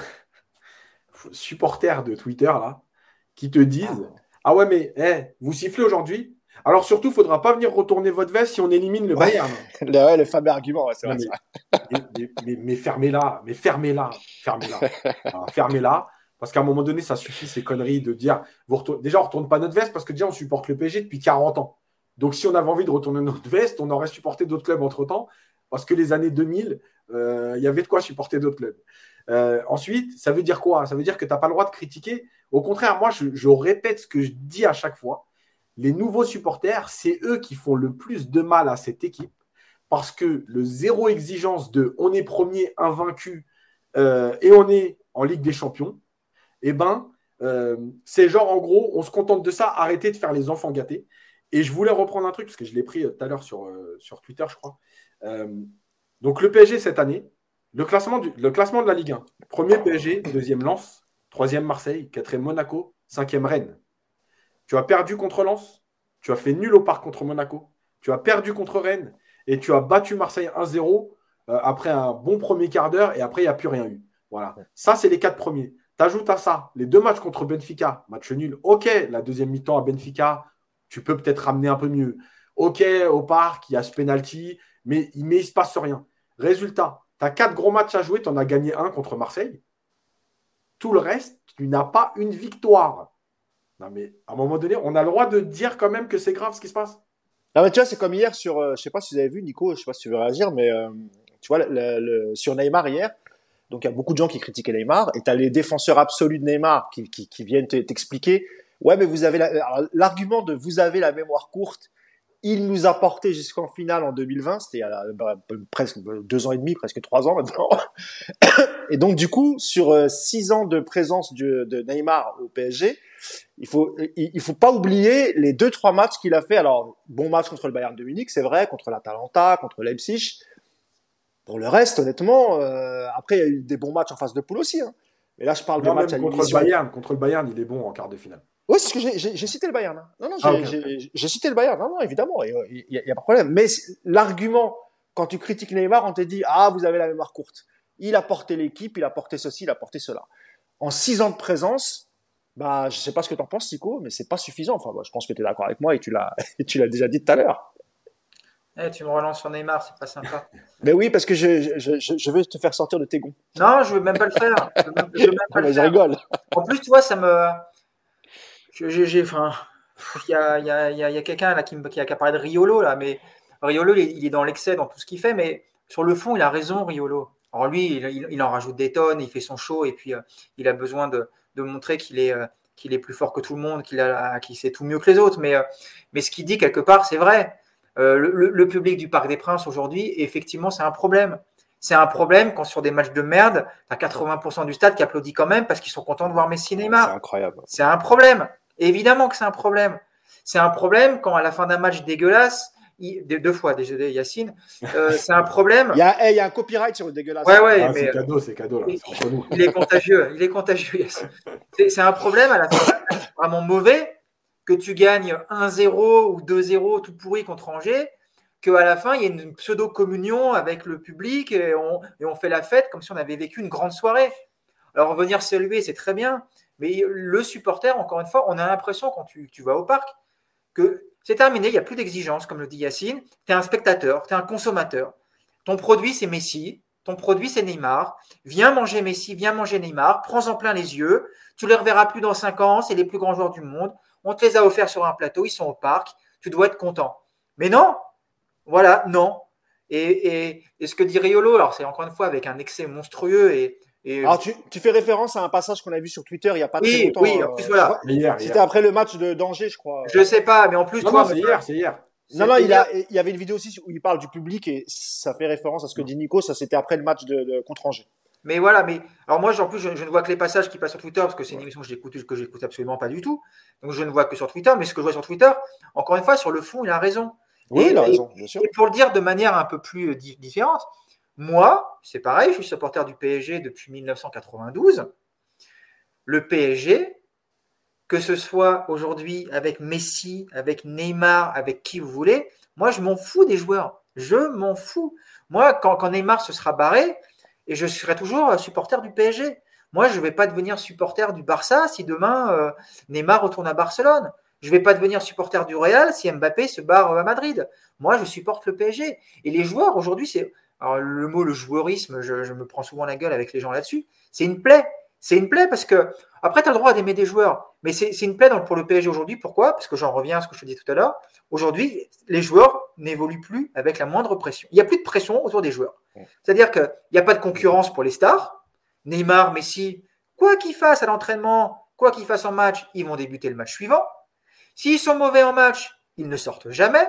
supporters de Twitter là, qui te disent Ah ouais, mais hey, vous sifflez aujourd'hui? Alors surtout, il ne faudra pas venir retourner votre veste si on élimine le Bayern. ouais, le fameux argument, c'est vrai. Mais, fermez-la, mais fermez-la, fermez-la, fermez-la. Parce qu'à un moment donné, ça suffit ces conneries de dire vous déjà on ne retourne pas notre veste parce que déjà on supporte le PSG depuis 40 ans. Donc, si on avait envie de retourner notre veste, on aurait supporté d'autres clubs entre temps. Parce que les années 2000, il y avait de quoi supporter d'autres clubs. ensuite, ça veut dire quoi? Ça veut dire que tu n'as pas le droit de critiquer. Au contraire, moi, je, répète ce que je dis à chaque fois. Les nouveaux supporters, c'est eux qui font le plus de mal à cette équipe parce que le zéro exigence de on est premier invaincu et on est en Ligue des Champions, eh ben, euh, c'est genre, en gros, on se contente de ça, arrêtez de faire les enfants gâtés. Et je voulais reprendre un truc, parce que je l'ai pris euh, tout à l'heure sur, euh, Twitter, je crois. donc, le PSG cette année, le classement, le classement de la Ligue 1. Premier PSG, deuxième Lens, troisième Marseille, quatrième Monaco, cinquième Rennes. Tu as perdu contre Lens, tu as fait nul au parc contre Monaco, tu as perdu contre Rennes et tu as battu Marseille 1-0 après un bon premier quart d'heure et après il n'y a plus rien eu. Voilà. Ça, c'est les quatre premiers. T'ajoutes à ça les deux matchs contre Benfica, match nul. Ok, la deuxième mi-temps à Benfica, tu peux peut-être ramener un peu mieux. Ok, au parc, il y a ce penalty, mais, mais il ne se passe rien. Résultat, tu as quatre gros matchs à jouer, tu en as gagné un contre Marseille. Tout le reste, tu n'as pas une victoire. Non, mais à un moment donné, on a le droit de dire quand même que c'est grave ce qui se passe. Non, mais tu vois, c'est comme hier sur, euh, je sais pas si vous avez vu, Nico, je sais pas si tu veux réagir, mais euh, tu vois, le, sur Neymar hier, donc il y a beaucoup de gens qui critiquaient Neymar et tu as les défenseurs absolus de Neymar qui, viennent t'expliquer ouais mais vous avez l'argument de vous avez la mémoire courte il nous a porté jusqu'en finale en 2020 c'était bah, presque deux ans et demi presque trois ans maintenant et donc du coup sur euh, six ans de présence de, de Neymar au PSG il faut il, faut pas oublier les deux trois matchs qu'il a fait alors bon match contre le Bayern de Munich c'est vrai contre l'Atalanta contre Leipzig pour le reste, honnêtement, euh, après, il y a eu des bons matchs en face de poule aussi. Hein. Mais là, je parle de match contre le Bayern. Contre le Bayern, il est bon en quart de finale. Oui, c'est ce que j'ai cité le Bayern. Hein. Non, non, ah, j'ai cité le Bayern. Non, non, évidemment, il n'y a, pas de problème. Mais l'argument, quand tu critiques Neymar, on te dit Ah, vous avez la mémoire courte. Il a porté l'équipe, il a porté ceci, il a porté cela. En six ans de présence, bah, je ne sais pas ce que tu en penses, Tico, mais c'est pas suffisant. Enfin, je pense que tu es d'accord avec moi et tu l'as déjà dit tout à l'heure. Eh, tu me relances sur Neymar, c'est pas sympa. Mais oui, parce que je, je, je, veux te faire sortir de tes gonds. Non, je veux même pas le faire. Je, veux même pas le faire. rigole. En plus, tu vois, ça me. J'ai. Enfin. Il y a, y a, y a quelqu'un là qui, qui, a, parlé de Riolo, là, mais Riolo, il est dans l'excès dans tout ce qu'il fait, mais sur le fond, il a raison, Riolo. Alors lui, il, il, en rajoute des tonnes, il fait son show, et puis euh, il a besoin de, de montrer qu'il est, euh, qu'il est plus fort que tout le monde, qu'il qu sait tout mieux que les autres. Mais, euh, mais ce qu'il dit, quelque part, c'est vrai. Euh, le, public du Parc des Princes aujourd'hui, effectivement, c'est un problème. C'est un problème quand sur des matchs de merde, tu as 80% du stade qui applaudit quand même parce qu'ils sont contents de voir Messi Neymar. C'est incroyable. C'est un problème. Évidemment que c'est un problème. C'est un problème quand à la fin d'un match dégueulasse, deux fois, désolé Yacine, euh, c'est un problème. Il y, a, il y, a, un copyright sur le dégueulasse. Ouais, ouais, ah, c'est cadeau, c'est cadeau. Là. Il, est contagieux, il est contagieux. C'est un problème à la fin d'un match vraiment mauvais que tu gagnes 1-0 ou 2-0 tout pourri contre Angers, qu'à la fin, il y a une pseudo-communion avec le public et on, fait la fête comme si on avait vécu une grande soirée. Alors, venir saluer, c'est très bien, mais le supporter, encore une fois, on a l'impression quand tu, tu, vas au parc que c'est terminé, il n'y a plus d'exigence, comme le dit Yacine. Tu es un spectateur, tu es un consommateur. Ton produit, c'est Messi, ton produit, c'est Neymar. Viens manger Messi, viens manger Neymar, prends-en plein les yeux. Tu ne les reverras plus dans 5 ans, c'est les plus grands joueurs du monde on te les a offerts sur un plateau, ils sont au parc, tu dois être content. Mais non, voilà, non. Et, ce que dit Riolo, alors c'est encore une fois avec un excès monstrueux et, alors, tu, fais référence à un passage qu'on a vu sur Twitter il n'y a pas très longtemps. Oui, en plus, voilà. C'était après le match de d'Angers, je crois. Je sais pas, mais en plus, toi. c'est hier, c'est hier. Non, non, il, a, il y avait une vidéo aussi où il parle du public et ça fait référence à ce que dit Nico. Ça, c'était après le match de contre Angers. Mais voilà, mais alors moi, en plus, je, ne vois que les passages qui passent sur Twitter parce que c'est une émission que j'écoute, que j'écoute absolument pas du tout. Donc je ne vois que sur Twitter, mais ce que je vois sur Twitter, encore une fois, sur le fond, il a raison. Oui, il a raison, bien sûr. Et pour le dire de manière un peu plus euh, différente, moi, c'est pareil, je suis supporter du PSG depuis 1992. Le PSG, que ce soit aujourd'hui avec Messi, avec Neymar, avec qui vous voulez, moi, je m'en fous des joueurs. Je m'en fous. Moi, quand, quand Neymar se sera barré, et je serai toujours supporter du PSG. Moi, je ne vais pas devenir supporter du Barça si demain euh, Neymar retourne à Barcelone. Je ne vais pas devenir supporter du Real si Mbappé se barre à Madrid. Moi, je supporte le PSG. Et les joueurs, aujourd'hui, c'est. Alors, le mot, le joueurisme, je, me prends souvent la gueule avec les gens là-dessus. C'est une plaie. C'est une plaie parce que, après, tu as le droit d'aimer des joueurs. Mais c'est une plaie pour le PSG aujourd'hui. Pourquoi? Parce que j'en reviens à ce que je te dis tout à l'heure. Aujourd'hui, les joueurs n'évoluent plus avec la moindre pression. Il n'y a plus de pression autour des joueurs. C'est-à-dire qu'il n'y a pas de concurrence pour les stars. Neymar, Messi, quoi qu'ils fassent à l'entraînement, quoi qu'ils fassent en match, ils vont débuter le match suivant. S'ils sont mauvais en match, ils ne sortent jamais.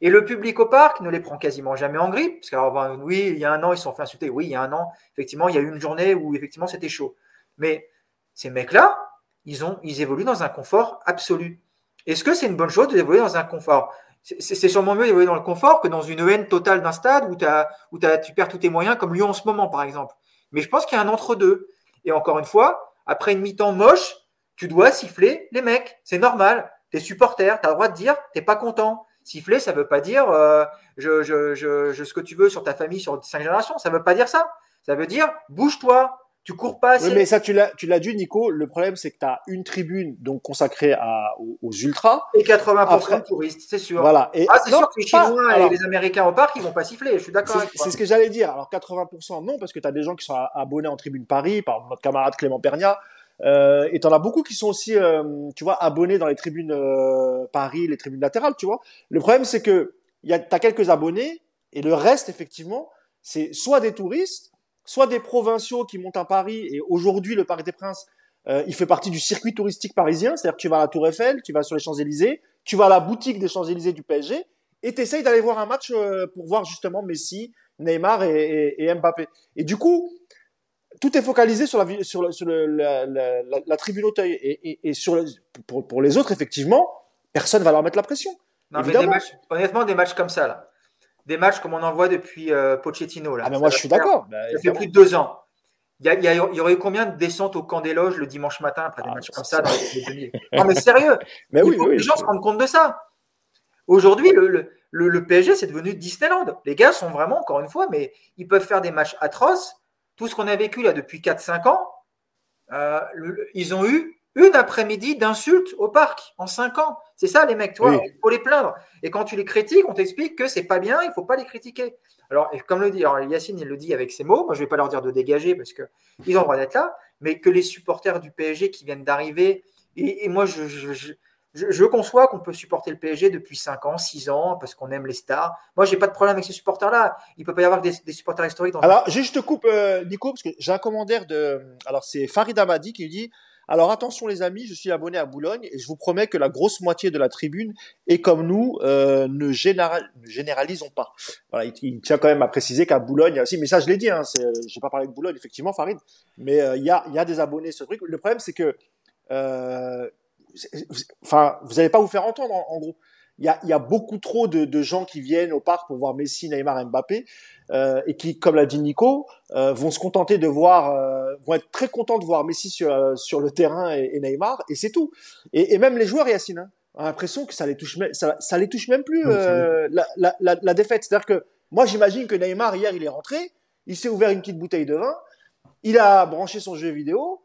Et le public au parc ne les prend quasiment jamais en grippe. Parce que, oui, il y a un an, ils se sont fait insulter. Oui, il y a un an, effectivement, il y a eu une journée où effectivement c'était chaud. Mais ces mecs-là, ils, ont, ils évoluent dans un confort absolu. Est-ce que c'est une bonne chose d'évoluer dans un confort? C'est sûrement mieux d'évoluer dans le confort que dans une haine totale d'un stade où, tu perds tous tes moyens, comme Lyon en ce moment, par exemple. Mais je pense qu'il y a un entre-deux. Et encore une fois, après une mi-temps moche, tu dois siffler les mecs. C'est normal. Tu es supporter, tu as le droit de dire t'es pas content. Siffler, ça veut pas dire euh, je, je, je, ce que tu veux sur ta famille, sur cinq générations. Ça veut pas dire ça. Ça veut dire bouge-toi, tu cours pas assez. Oui, mais ça, tu l'as, tu l'as dit, Nico. Le problème, c'est que tu as une tribune donc consacrée à, aux, ultras. Et 80% de touristes, c'est sûr. Voilà. Et, ah, c'est sûr que les Chinois et les Américains au parc, ils vont pas siffler. Je suis d'accord. C'est ce que j'allais dire. Alors, 80% non, parce que tu as des gens qui sont abonnés en tribune Paris, par notre camarade Clément Pernia. Euh, et t'en as beaucoup qui sont aussi, euh, tu vois, abonnés dans les tribunes euh, Paris, les tribunes latérales, tu vois. Le problème, c'est que y a, t'as quelques abonnés et le reste, effectivement, c'est soit des touristes, soit des provinciaux qui montent à Paris. Et aujourd'hui, le Parc des Princes, euh, il fait partie du circuit touristique parisien. C'est-à-dire que tu vas à la Tour Eiffel, tu vas sur les Champs-Élysées, tu vas à la boutique des Champs-Élysées du PSG et t'essayes d'aller voir un match pour voir justement Messi, Neymar et, et, et Mbappé. Et du coup, tout est focalisé sur la, sur, sur la, la, la, tribune Auteuil. Et, sur pour, pour, les autres, effectivement, personne va leur mettre la pression. Non, mais des matchs, honnêtement, des matchs comme ça, là. Des matchs comme on en voit depuis euh, Pochettino. Là. Ah, mais moi, je suis d'accord. Bah, ça fait plus de deux ans. Il y, a, il, y aurait eu combien de descentes au camp des loges le dimanche matin après des ah, matchs comme ça, dans les, Non, mais sérieux. mais oui, oui, les gens se rendent compte de ça. Aujourd'hui, le, le, le, PSG, c'est devenu Disneyland. Les gars sont vraiment, encore une fois, mais ils peuvent faire des matchs atroces tout ce qu'on a vécu là depuis 4-5 ans, euh, ils ont eu une après-midi d'insultes au parc en 5 ans. C'est ça les mecs, toi, il faut les plaindre. Et quand tu les critiques, on t'explique que c'est pas bien, il faut pas les critiquer. Alors, comme le dit, alors Yacine, il le dit avec ses mots, moi je vais pas leur dire de dégager parce qu'ils ont le droit d'être là, mais que les supporters du PSG qui viennent d'arriver, et, moi je je, conçois qu'on peut supporter le PSG depuis 5 ans, 6 ans, parce qu'on aime les stars. Moi, j'ai pas de problème avec ces supporters-là. Il peut pas y avoir des, supporters historiques. Dans alors, juste te coupe, euh, Nico, parce que j'ai un commentaire de. Alors, c'est Farid Amadi qui dit Alors, attention, les amis, je suis abonné à Boulogne et je vous promets que la grosse moitié de la tribune est comme nous, euh, ne, généralisons pas. Voilà, il, tient quand même à préciser qu'à Boulogne, il aussi, mais ça, je l'ai dit, hein, j'ai pas parlé de Boulogne, effectivement, Farid, mais euh, il, y a, il y a des abonnés sur ce truc. Le problème, c'est que. Euh, enfin, vous n'allez pas vous faire entendre en, gros. Il y, a, il y a, beaucoup trop de, de, gens qui viennent au parc pour voir Messi, Neymar, Mbappé, euh, et qui, comme l'a dit Nico, euh, vont se contenter de voir, euh, vont être très contents de voir Messi sur, sur le terrain et, et Neymar, et c'est tout. Et, et, même les joueurs, Yacine, hein, ont l'impression que ça les touche, ça, ça les touche même plus la, la, la, la, défaite. C'est-à-dire que moi, j'imagine que Neymar hier, il est rentré, il s'est ouvert une petite bouteille de vin, il a branché son jeu vidéo,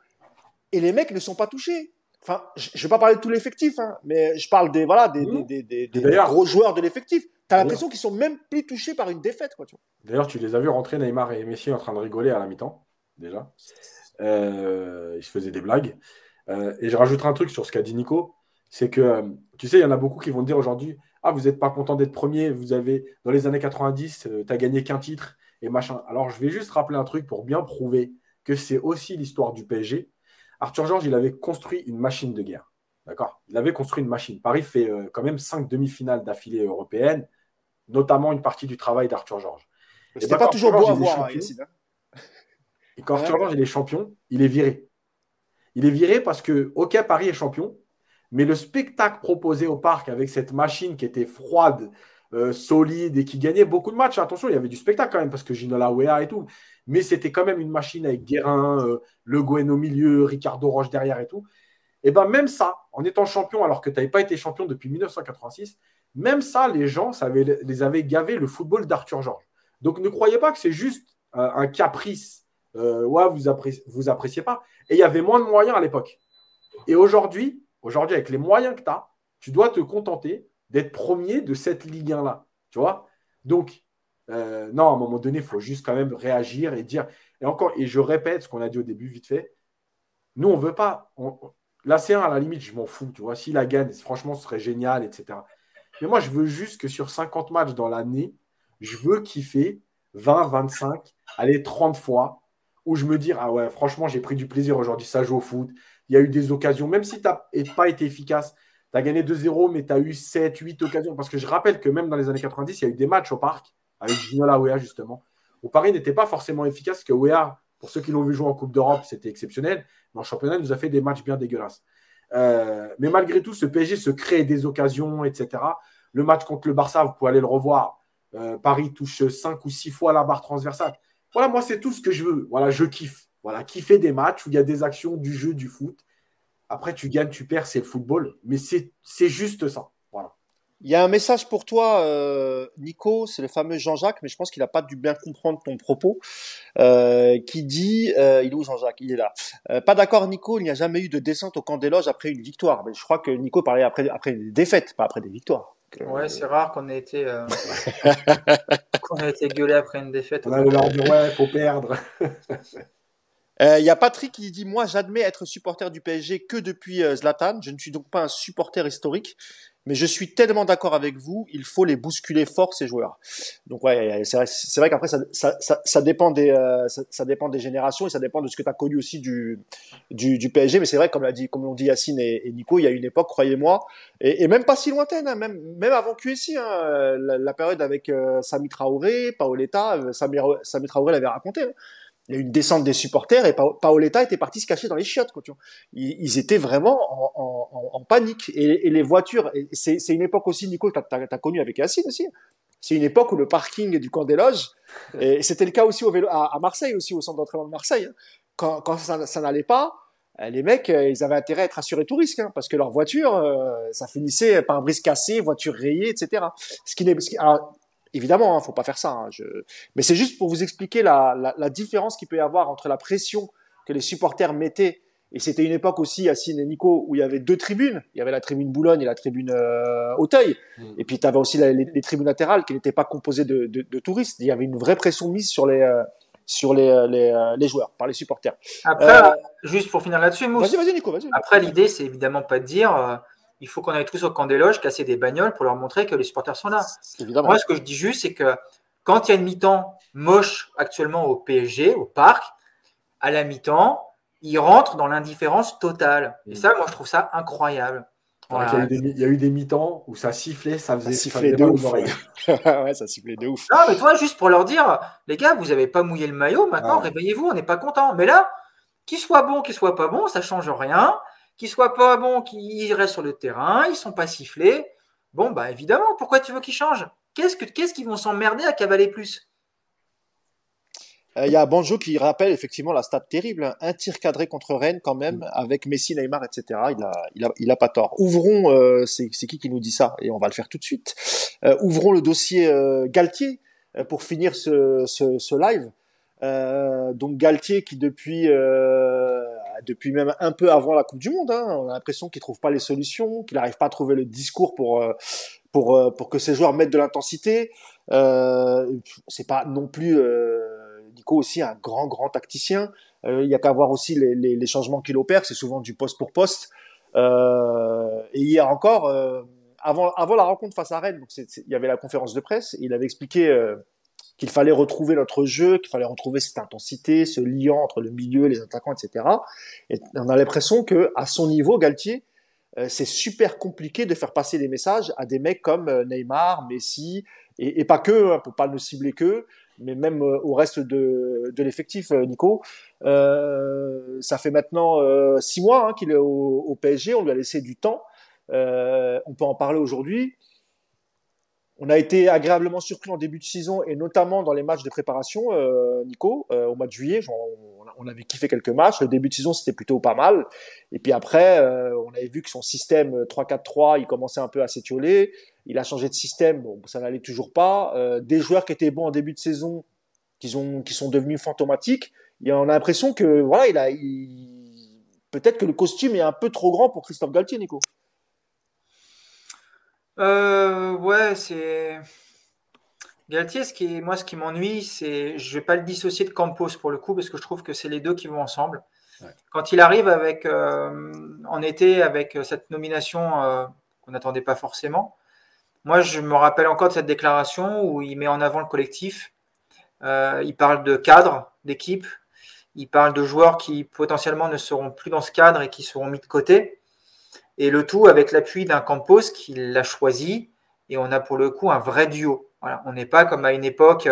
et les mecs ne sont pas touchés. Enfin, je ne vais pas parler de tout l'effectif, hein, mais je parle des, voilà, des, mmh. des, des, des gros joueurs de l'effectif. Tu as l'impression qu'ils sont même plus touchés par une défaite. D'ailleurs, tu les as vus rentrer, Neymar et Messi, en train de rigoler à la mi-temps, déjà. Euh, ils se faisaient des blagues. Euh, et je rajouterai un truc sur ce qu'a dit Nico c'est que, euh, tu sais, il y en a beaucoup qui vont dire aujourd'hui Ah, vous n'êtes pas content d'être premier, vous avez, dans les années 90, tu n'as gagné qu'un titre et machin. Alors, je vais juste rappeler un truc pour bien prouver que c'est aussi l'histoire du PSG Arthur Georges, il avait construit une machine de guerre. D'accord? Il avait construit une machine. Paris fait euh, quand même cinq demi-finales d'affilée européennes, notamment une partie du travail d'Arthur Georges. C'était pas toujours beau à voir, hein, Et quand Arthur Georges est champion, il est viré. Il est viré parce que, OK, Paris est champion, mais le spectacle proposé au parc avec cette machine qui était froide, euh, solide et qui gagnait beaucoup de matchs. Attention, il y avait du spectacle quand même parce que Ginola Wea et tout. Mais c'était quand même une machine avec Guérin, euh, Le Gouen au milieu, Ricardo Roche derrière et tout. Et bien même ça, en étant champion alors que tu n'avais pas été champion depuis 1986, même ça, les gens ça les avait gavé le football d'Arthur Georges. Donc ne croyez pas que c'est juste euh, un caprice. ouais, vous, appréciez, vous appréciez pas. Et il y avait moins de moyens à l'époque. Et aujourd'hui, aujourd'hui, avec les moyens que tu as, tu dois te contenter d'être premier de cette Ligue 1-là. Tu vois? Donc, euh, non, à un moment donné, il faut juste quand même réagir et dire. Et encore, et je répète ce qu'on a dit au début, vite fait. Nous, on ne veut pas. la C1, à la limite, je m'en fous. Tu vois, si la gagne, franchement, ce serait génial, etc. Mais moi, je veux juste que sur 50 matchs dans l'année, je veux kiffer 20, 25, allez, 30 fois où je me dis, ah ouais, franchement, j'ai pris du plaisir aujourd'hui, ça joue au foot. Il y a eu des occasions, même si tu n'as pas été efficace, tu as gagné 2-0, mais tu as eu 7, 8 occasions. Parce que je rappelle que même dans les années 90, il y a eu des matchs au parc, avec Ginola Wea justement, où Paris n'était pas forcément efficace, que Wea, pour ceux qui l'ont vu jouer en Coupe d'Europe, c'était exceptionnel. Mais en championnat, il nous a fait des matchs bien dégueulasses. Euh, mais malgré tout, ce PSG se crée des occasions, etc. Le match contre le Barça, vous pouvez aller le revoir. Euh, Paris touche 5 ou 6 fois la barre transversale. Voilà, moi, c'est tout ce que je veux. Voilà, je kiffe. Voilà, kiffer des matchs où il y a des actions, du jeu, du foot. Après, tu gagnes, tu perds, c'est le football. Mais c'est juste ça. Voilà. Il y a un message pour toi, euh, Nico, c'est le fameux Jean-Jacques, mais je pense qu'il n'a pas dû bien comprendre ton propos, euh, qui dit, euh, il est où Jean-Jacques? Il est là. pas d'accord, Nico, il n'y a jamais eu de descente au camp des loges après une victoire. Mais je crois que Nico parlait après, après des défaites, pas après des victoires. Ouais, c'est rare qu'on ait été qu'on ait été gueulé après une défaite. On a leur dire ouais, faut perdre. Il y a Patrick qui dit Moi, j'admets être supporter du PSG que depuis Zlatan. Je ne suis donc pas un supporter historique. Mais je suis tellement d'accord avec vous, il faut les bousculer fort ces joueurs. Donc ouais, c'est vrai, vrai qu'après ça, ça, ça, dépend des euh, ça, dépend des générations et ça dépend de ce que tu as connu aussi du, du, du PSG. Mais c'est vrai, comme l'a dit, comme l'ont dit Yacine et, Nico, il y a une époque, croyez-moi, et, même pas si lointaine, hein, même même avant QSI, hein, la, période avec euh, Sami Traoré, Paoletta, euh, Sami, Sami Traoré l'avait raconté. Hein il y a eu une descente des supporters et Paoletta était parti se cacher dans les chiottes. Quoi, tu vois. Ils, étaient vraiment en, en, en panique. Et, et, les voitures, c'est une époque aussi, Nico, tu as, as, connu avec Yacine aussi. C'est une époque où le parking du camp des loges, et c'était le cas aussi au vélo, à, à, Marseille, aussi au centre d'entraînement de Marseille, hein. quand, quand ça, ça n'allait pas, euh, les mecs, euh, ils avaient intérêt à être assurés tout risque, hein, parce que leur voiture, euh, ça finissait par un brise cassé, voiture rayée, etc. Ce qui n'est, alors, Évidemment, ne hein, faut pas faire ça. Hein, mais c'est juste pour vous expliquer la, différence qu'il peut y avoir entre la pression que les supporters mettaient. Et c'était une époque aussi, Assine et Nico, où il y avait deux tribunes. Il y avait la tribune Boulogne et la tribune euh, Auteuil. Mm. Et puis tu avais aussi les, tribunes latérales qui n'étaient pas composées de, touristes. Il y avait une vraie pression mise sur les, euh, sur euh, les, joueurs, par les supporters. Après, juste pour finir là-dessus, Vas-y, vas-y, Nico, vas-y. Après, l'idée, c'est évidemment pas de dire il faut qu'on aille tous au camp des loges, casser des bagnoles pour leur montrer que les supporters sont là. Évidemment. Moi, ce que je dis juste, c'est que quand il y a une mi-temps moche actuellement au PSG, au parc, à la mi-temps, ils rentrent dans l'indifférence totale. Et ça, moi, je trouve ça incroyable. Il, y a eu des, mi-temps où ça sifflait, ça faisait siffler de ouf. ouais, ça sifflait de ouf. Non, mais toi, juste pour leur dire, les gars, vous n'avez pas mouillé le maillot, maintenant, réveillez-vous, on n'est pas content. Mais là, qu'il soit bon, qu'il soit pas bon, ça change rien qu'ils soient pas bons, qu'ils restent sur le terrain, ils sont pas sifflés. Bon, bah évidemment, pourquoi tu veux qu'ils changent? Qu'est-ce qu'ils qu vont s'emmerder à cavaler plus? Euh, il y a Banjo qui rappelle effectivement la stat terrible, hein. un tir cadré contre Rennes quand même, avec Messi, Neymar, etc. Il a, il a, il a pas tort. Ouvrons, euh, c'est qui qui nous dit ça? Et on va le faire tout de suite. Euh, ouvrons le dossier Galtier pour finir ce, ce, ce live. donc Galtier qui depuis depuis même un peu avant la Coupe du Monde. Hein, on a l'impression qu'il trouve pas les solutions, qu'il n'arrive pas à trouver le discours pour euh, pour euh, pour que ses joueurs mettent de l'intensité. Euh, c'est pas non plus euh, Nico aussi un grand grand tacticien. Euh, il y a qu'à voir aussi les, les, les changements qu'il opère. C'est souvent du poste pour poste. et hier encore, avant avant la rencontre face à Rennes, il y avait la conférence de presse. il avait expliqué qu'il fallait retrouver notre jeu, qu'il fallait retrouver cette intensité, ce lien entre le milieu, les attaquants, etc. Et on a l'impression que à son niveau, Galtier, euh, c'est super compliqué de faire passer des messages à des mecs comme euh, Neymar, Messi, et, pas que, hein, pour pas ne cibler que, mais même euh, au reste de, de l'effectif, Nico. Euh, ça fait maintenant six mois hein, qu'il est au, au, PSG, on lui a laissé du temps. on peut en parler aujourd'hui. On a été agréablement surpris en début de saison et notamment dans les matchs de préparation, euh, Nico, euh, au mois de juillet. on avait kiffé quelques matchs. Le début de saison, c'était plutôt pas mal. Et puis après, euh, on avait vu que son système 3-4-3, il commençait un peu à s'étioler. Il a changé de système, bon, ça n'allait toujours pas. des joueurs qui étaient bons en début de saison, qui, ont, sont devenus fantomatiques. Et on a l'impression que voilà, il a, peut-être que le costume est un peu trop grand pour Christophe Galtier, Nico. Euh, ouais, c'est. Galtier, ce qui moi, ce qui m'ennuie, c'est. Je vais pas le dissocier de Campos pour le coup, parce que je trouve que c'est les deux qui vont ensemble. Quand il arrive avec, euh, en été avec cette nomination euh, qu'on n'attendait pas forcément, moi, je me rappelle encore de cette déclaration où il met en avant le collectif il parle de cadre, d'équipe. Il parle de joueurs qui potentiellement ne seront plus dans ce cadre et qui seront mis de côté. Et le tout avec l'appui d'un Campos qui l'a choisi. Et on a pour le coup un vrai duo. Voilà. On n'est pas comme à une époque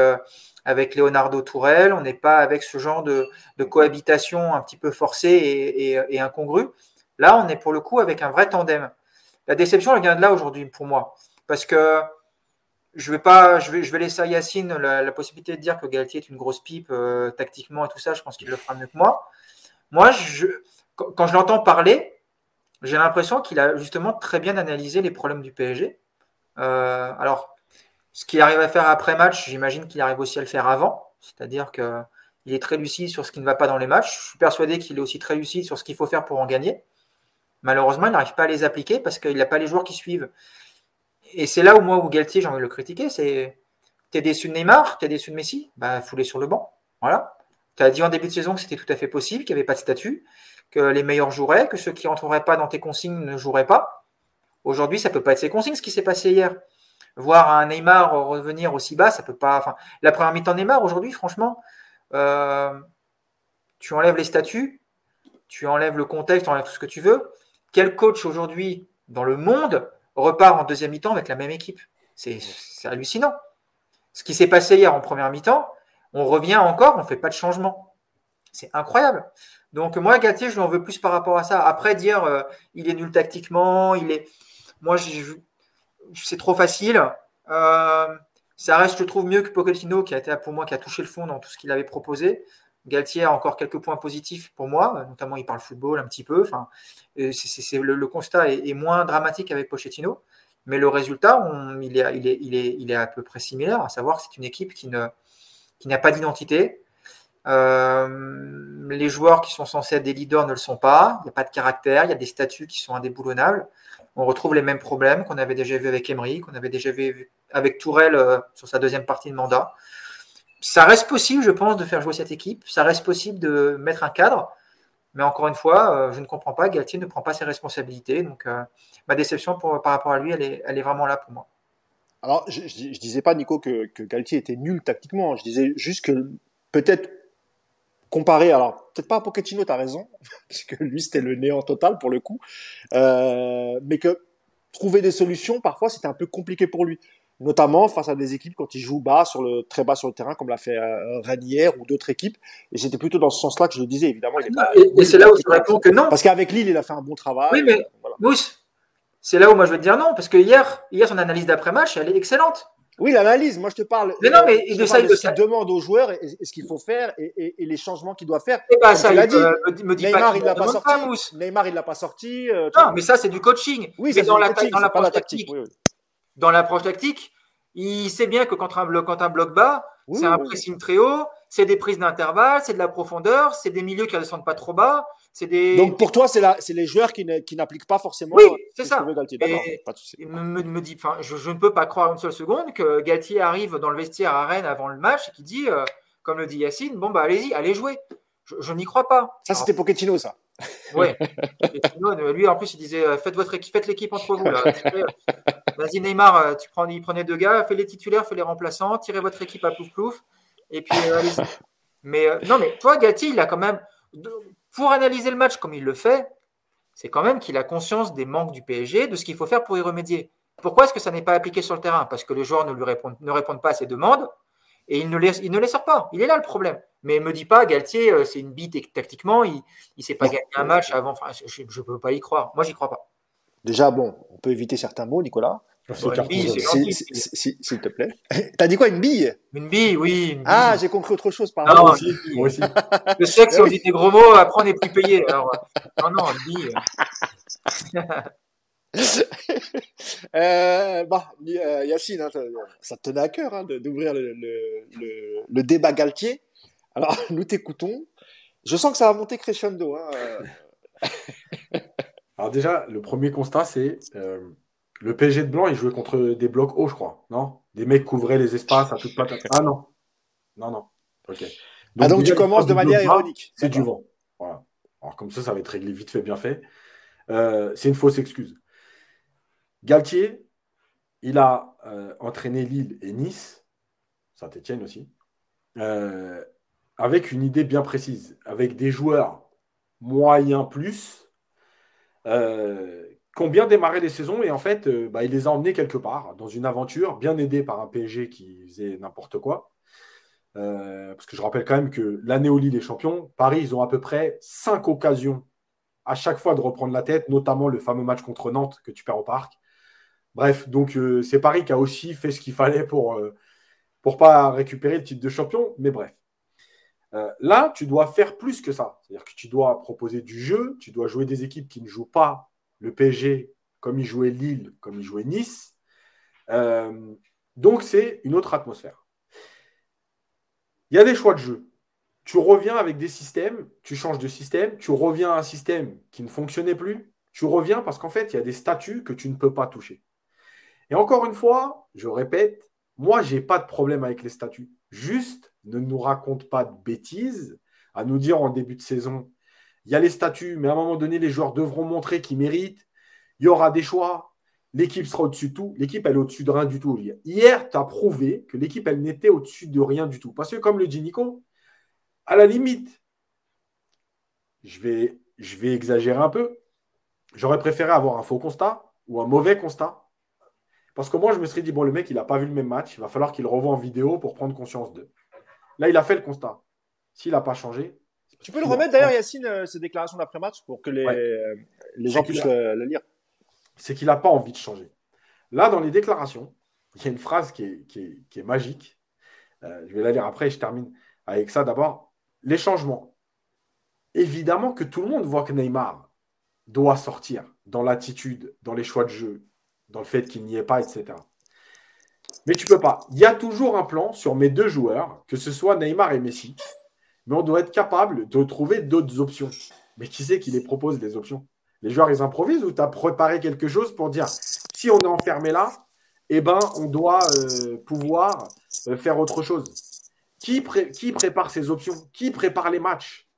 avec Leonardo Tourelle. On n'est pas avec ce genre de, cohabitation un petit peu forcée et, incongrue. Là, on est pour le coup avec un vrai tandem. La déception, elle vient de là aujourd'hui pour moi. Parce que je vais pas, je vais, je vais laisser à Yacine la, possibilité de dire que Galtier est une grosse pipe euh, tactiquement et tout ça. Je pense qu'il le fera mieux que moi. Moi, quand je l'entends parler, j'ai l'impression qu'il a justement très bien analysé les problèmes du PSG. Euh, alors, ce qu'il arrive à faire après match, j'imagine qu'il arrive aussi à le faire avant. C'est-à-dire qu'il est très lucide sur ce qui ne va pas dans les matchs. Je suis persuadé qu'il est aussi très lucide sur ce qu'il faut faire pour en gagner. Malheureusement, il n'arrive pas à les appliquer parce qu'il n'a pas les joueurs qui suivent. Et c'est là où moi, où Galtier, j'ai envie de le critiquer, c'est t'es déçu de Neymar, t'es déçu de Messi, bah foulez sur le banc. Voilà. Tu as dit en début de saison que c'était tout à fait possible, qu'il n'y avait pas de statut, que les meilleurs joueraient, que ceux qui rentreraient pas dans tes consignes ne joueraient pas. Aujourd'hui, ça peut pas être ces consignes, ce qui s'est passé hier voir un Neymar revenir aussi bas, ça peut pas. La première mi-temps Neymar aujourd'hui, franchement, euh, tu enlèves les statuts, tu enlèves le contexte, tu enlèves tout ce que tu veux. Quel coach aujourd'hui dans le monde repart en deuxième mi-temps avec la même équipe? C'est hallucinant. Ce qui s'est passé hier en première mi-temps, on revient encore, on ne fait pas de changement. C'est incroyable. Donc moi, Galtier, je lui en veux plus par rapport à ça. Après, dire euh, il est nul tactiquement, il est. Moi, c'est trop facile. Euh, ça reste, je trouve, mieux que Pochettino, qui a été pour moi, qui a touché le fond dans tout ce qu'il avait proposé. Galtier a encore quelques points positifs pour moi, notamment il parle football un petit peu. Enfin, le, constat est, moins dramatique avec Pochettino, mais le résultat, il, est, à peu près similaire, à savoir que c'est une équipe qui n'a pas d'identité. Euh, les joueurs qui sont censés être des leaders ne le sont pas. Il n'y a pas de caractère, il y a des statuts qui sont indéboulonnables on retrouve les mêmes problèmes qu'on avait déjà vu avec Emery, qu'on avait déjà vu avec Tourelle euh, sur sa deuxième partie de mandat. Ça reste possible, je pense, de faire jouer cette équipe. Ça reste possible de mettre un cadre. Mais encore une fois, euh, je ne comprends pas. Galtier ne prend pas ses responsabilités. Donc, ma déception par rapport à lui, elle est, vraiment là pour moi. Alors, je ne disais pas, Nico, que, que Galtier était nul tactiquement. Je disais juste que peut-être comparé, alors peut-être pas à Pochettino, as raison, parce que lui c'était le néant total pour le coup, euh, mais que trouver des solutions parfois c'était un peu compliqué pour lui, notamment face à des équipes quand il joue bas sur le très bas sur le terrain comme l'a fait euh, ou d'autres équipes, et c'était plutôt dans ce sens-là que je le disais évidemment. et, c'est là où je réponds que non, parce qu'avec Lille il a fait un bon travail. Oui mais Mousse, c'est là où moi je veux te dire non, parce que hier, hier son analyse d'après match elle est excellente. Oui, l'analyse. Moi, je te parle. Mais non, mais de ça, de ce qu'il demande aux joueurs et, ce qu'il faut faire et, les changements qu'il doit faire. Et bah, ça, il dit. me, dit Neymar, il l'a pas sorti. Neymar, il l'a pas sorti. non, mais ça, c'est du coaching. Oui, c'est dans, la, dans l'approche tactique. Dans l'approche tactique, il sait bien que quand un bloc, quand un bloc bas, c'est un pressing très haut, c'est des prises d'intervalle, c'est de la profondeur, c'est des milieux qui ne descendent pas trop bas. Des... Donc pour toi, c'est les joueurs qui n'appliquent pas forcément. Oui, c'est ça. Et me, me dit, je, je, ne peux pas croire une seule seconde que Galtier arrive dans le vestiaire à Rennes avant le match et qui dit, euh, comme le dit Yacine, bon bah allez-y, allez jouer. Je, n'y crois pas. Ça, c'était Pochettino, ça. Oui. lui, en plus, il disait euh, faites votre équipe, faites l'équipe entre vous. Vas-y, Neymar, euh, tu prends, il prenait deux gars, fais les titulaires, fais les remplaçants, tirez votre équipe à plouf plouf. Et puis, Mais non, mais toi, Galtier, il a quand même pour analyser le match comme il le fait, c'est quand même qu'il a conscience des manques du PSG, de ce qu'il faut faire pour y remédier. Pourquoi est-ce que ça n'est pas appliqué sur le terrain? Parce que les joueurs ne lui répondent, ne répondent pas à ses demandes et il ne, les, il ne les sort pas. Il est là le problème. Mais ne me dis pas, Galtier, euh, c'est une bite tactiquement, il ne sait pas gagner un match avant. Enfin, je ne peux pas y croire. Moi, j'y crois pas. Déjà, bon, on peut éviter certains mots, Nicolas. S'il te plaît. T'as dit quoi, une bille? Une bille, oui. Ah, j'ai compris autre chose par rapport. Non, moi aussi. Je sais que si on dit des gros mots, après on n'est plus payé. Alors, non, non, une bille. euh, bah, euh, Yacine, hein, ça te tenait à cœur hein, d'ouvrir le, le, le, débat Galtier. Alors, nous t'écoutons. Je sens que ça va monter crescendo. Hein. Alors déjà, le premier constat, c'est euh, le PSG de blanc, il jouait contre des blocs hauts, je crois. Non? Des mecs couvraient les espaces à toute patate. Ah non. Non, non. Ok. Donc, ah donc tu commences de manière ironique. C'est du vent. Voilà. Alors comme ça, ça va être réglé vite fait, bien fait. Euh, c'est une fausse excuse. Galtier, il a euh, entraîné Lille et Nice, Saint-Etienne aussi. euh, avec une idée bien précise, avec des joueurs moyens plus, qui ont bien démarré les saisons et en fait, euh, bah, il les a emmenés quelque part dans une aventure, bien aidé par un PSG qui faisait n'importe quoi. parce que je rappelle quand même que l'année où Lille est champion, Paris, ils ont à peu près cinq occasions à chaque fois de reprendre la tête, notamment le fameux match contre Nantes que tu perds au parc. Bref, donc c'est Paris qui a aussi fait ce qu'il fallait pour pour pas récupérer le titre de champion, mais bref. Euh, là, tu dois faire plus que ça. C'est-à-dire que tu dois proposer du jeu, tu dois jouer des équipes qui ne jouent pas le PSG comme il jouait Lille, comme il jouait Nice. Euh, donc, c'est une autre atmosphère. Il y a des choix de jeu. Tu reviens avec des systèmes, tu changes de système, tu reviens à un système qui ne fonctionnait plus. Tu reviens parce qu'en fait, il y a des statuts que tu ne peux pas toucher. Et encore une fois, je répète, moi, je n'ai pas de problème avec les statuts. Juste, ne nous raconte pas de bêtises à nous dire en début de saison, il y a les statuts, mais à un moment donné, les joueurs devront montrer qu'ils méritent. Il y aura des choix. L'équipe sera au-dessus de tout. L'équipe, elle est au-dessus de rien du tout. Hier, tu as prouvé que l'équipe, elle n'était au-dessus de rien du tout. Parce que, comme le dit Nico, à la limite, je vais, je vais exagérer un peu. J'aurais préféré avoir un faux constat ou un mauvais constat parce que moi, je me serais dit, bon, le mec, il n'a pas vu le même match, il va falloir qu'il revoie en vidéo pour prendre conscience d'eux. Là, il a fait le constat. S'il n'a pas changé. Tu peux le remettre d'ailleurs, Yacine, euh, ces déclarations d'après-match pour que les, les gens puissent le, lire. C'est qu'il n'a pas envie de changer. Là, dans les déclarations, il y a une phrase qui est, magique. Euh, je vais la lire après et je termine avec ça. D'abord, les changements. Évidemment que tout le monde voit que Neymar doit sortir dans l'attitude, dans les choix de jeu, dans le fait qu'il n'y ait pas, etc. Mais tu peux pas. Il y a toujours un plan sur mes deux joueurs, que ce soit Neymar et Messi. Mais on doit être capable de trouver d'autres options. Mais qui sait qui les propose des options? Les joueurs, ils improvisent ou tu as préparé quelque chose pour dire si on est enfermé là, eh ben, on doit euh, pouvoir euh, faire autre chose. Qui, prépare ces options? Qui prépare les matchs?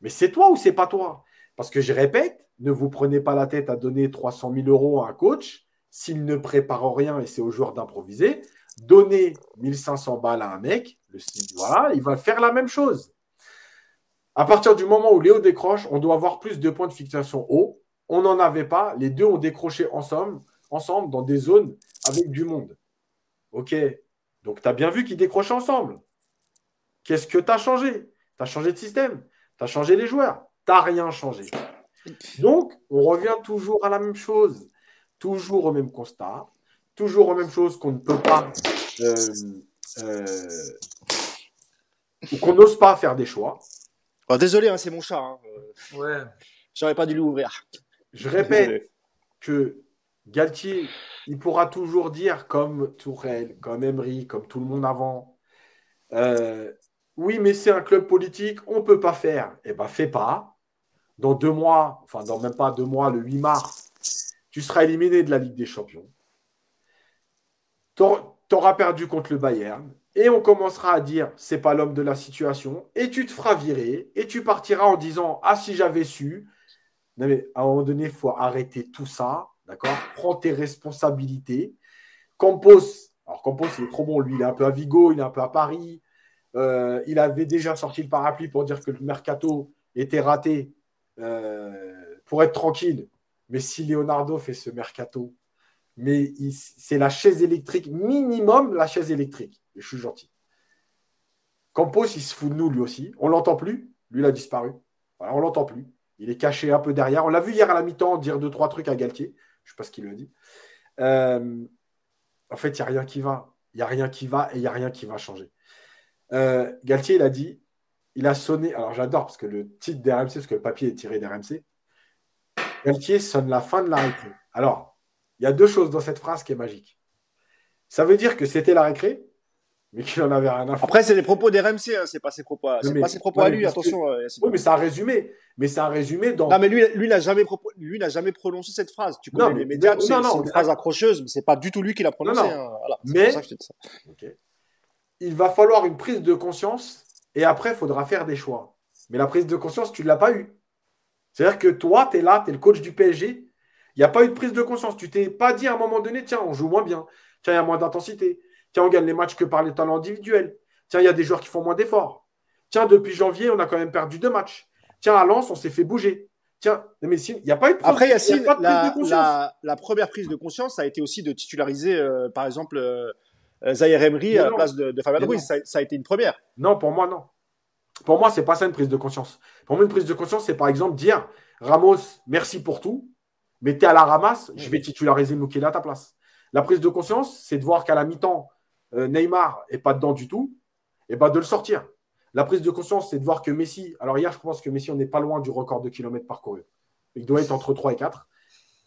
Mais c'est toi ou c'est pas toi? Parce que je répète, ne vous prenez pas la tête à donner 300 000 euros à un coach s'il ne prépare rien et c'est aux joueurs d'improviser, donner 1500 balles à un mec, le voilà, il va faire la même chose. À partir du moment où Léo décroche, on doit avoir plus de points de fixation haut. On n'en avait pas. Les deux ont décroché ensemble, ensemble dans des zones avec du monde. OK. Donc, tu as bien vu qu'ils décrochaient ensemble. Qu'est-ce que tu as changé? Tu as changé de système. Tu as changé les joueurs. Tu n'as rien changé. Donc, on revient toujours à la même chose toujours au même constat, toujours aux mêmes choses qu'on ne peut pas, euh, euh, ou qu'on n'ose pas faire des choix. Oh, désolé, hein, c'est mon chat. Hein. Ouais. J'aurais pas dû l'ouvrir. Je répète que Galtier, il pourra toujours dire, comme Tourelle, comme Emery, comme tout le monde avant, euh, oui, mais c'est un club politique, on ne peut pas faire. Eh bien, fais pas. Dans deux mois, enfin, dans même pas deux mois, le 8 mars, tu seras éliminé de la Ligue des Champions. Tu auras perdu contre le Bayern. Et on commencera à dire c'est pas l'homme de la situation. Et tu te feras virer. Et tu partiras en disant Ah, si j'avais su. mais à un moment donné, il faut arrêter tout ça. D'accord? Prends tes responsabilités. Campos, alors Campos, il est trop bon. Lui, il est un peu à Vigo, il est un peu à Paris. Euh, il avait déjà sorti le parapluie pour dire que le mercato était raté. Euh, pour être tranquille, mais si Leonardo fait ce mercato, mais c'est la chaise électrique, minimum la chaise électrique. Je suis gentil. Campos, il se fout de nous lui aussi. On l'entend plus. Lui, il a disparu. Voilà, on l'entend plus. Il est caché un peu derrière. On l'a vu hier à la mi-temps dire deux, trois trucs à Galtier. Je ne sais pas ce qu'il lui a dit. Euh, en fait, il n'y a rien qui va. Il n'y a rien qui va et il n'y a rien qui va changer. Euh, Galtier, il a dit, il a sonné. Alors j'adore parce que le titre d'RMC, parce que le papier est tiré d'RMC, Galtier sonne la fin de la récré. Alors, il y a deux choses dans cette phrase qui est magique. Ça veut dire que c'était la récré, mais qu'il en avait rien à faire. Après, c'est les propos d'RMC, hein, c'est pas ses propos, c'est pas ses propos à lui, attention. Euh, oui, mais c'est un résumé. Mais c'est un résumé dans. Non, mais lui, lui n'a jamais, lui n'a jamais prononcé cette phrase. Tu connais les médias, c'est une phrase accrocheuse, mais c'est pas du tout lui qui l'a prononcée. Hein. mais ça il va falloir une prise de conscience et après, il faudra faire des choix. Mais la prise de conscience, tu ne l'as pas eue. C'est-à-dire que toi, tu es là, tu es le coach du PSG. Il n'y a pas eu de prise de conscience. Tu t'es pas dit à un moment donné, tiens, on joue moins bien. Tiens, il y a moins d'intensité. Tiens, on gagne les matchs que par les talents individuels. Tiens, il y a des joueurs qui font moins d'efforts. Tiens, depuis janvier, on a quand même perdu deux matchs. Tiens, à Lens, on s'est fait bouger. Tiens, mais il n'y a pas eu de Après, Yacine, la, la, première prise de conscience, ça a été aussi de titulariser, euh, par exemple, euh, Zaire Emery à la place de, de Fabien Ruiz. Ça, a été une première. Non, pour moi, non. Pour moi, c'est pas ça une prise de conscience. Pour moi, une prise de conscience, c'est par exemple dire Ramos, merci pour tout, mais tu es à la ramasse, je vais titulariser Mukela à ta place. La prise de conscience, c'est de voir qu'à la mi-temps, Neymar n'est pas dedans du tout, et ben de le sortir. La prise de conscience, c'est de voir que Messi, alors hier, je pense que Messi, on n'est pas loin du record de kilomètres parcourus. Il doit être entre 3 et 4.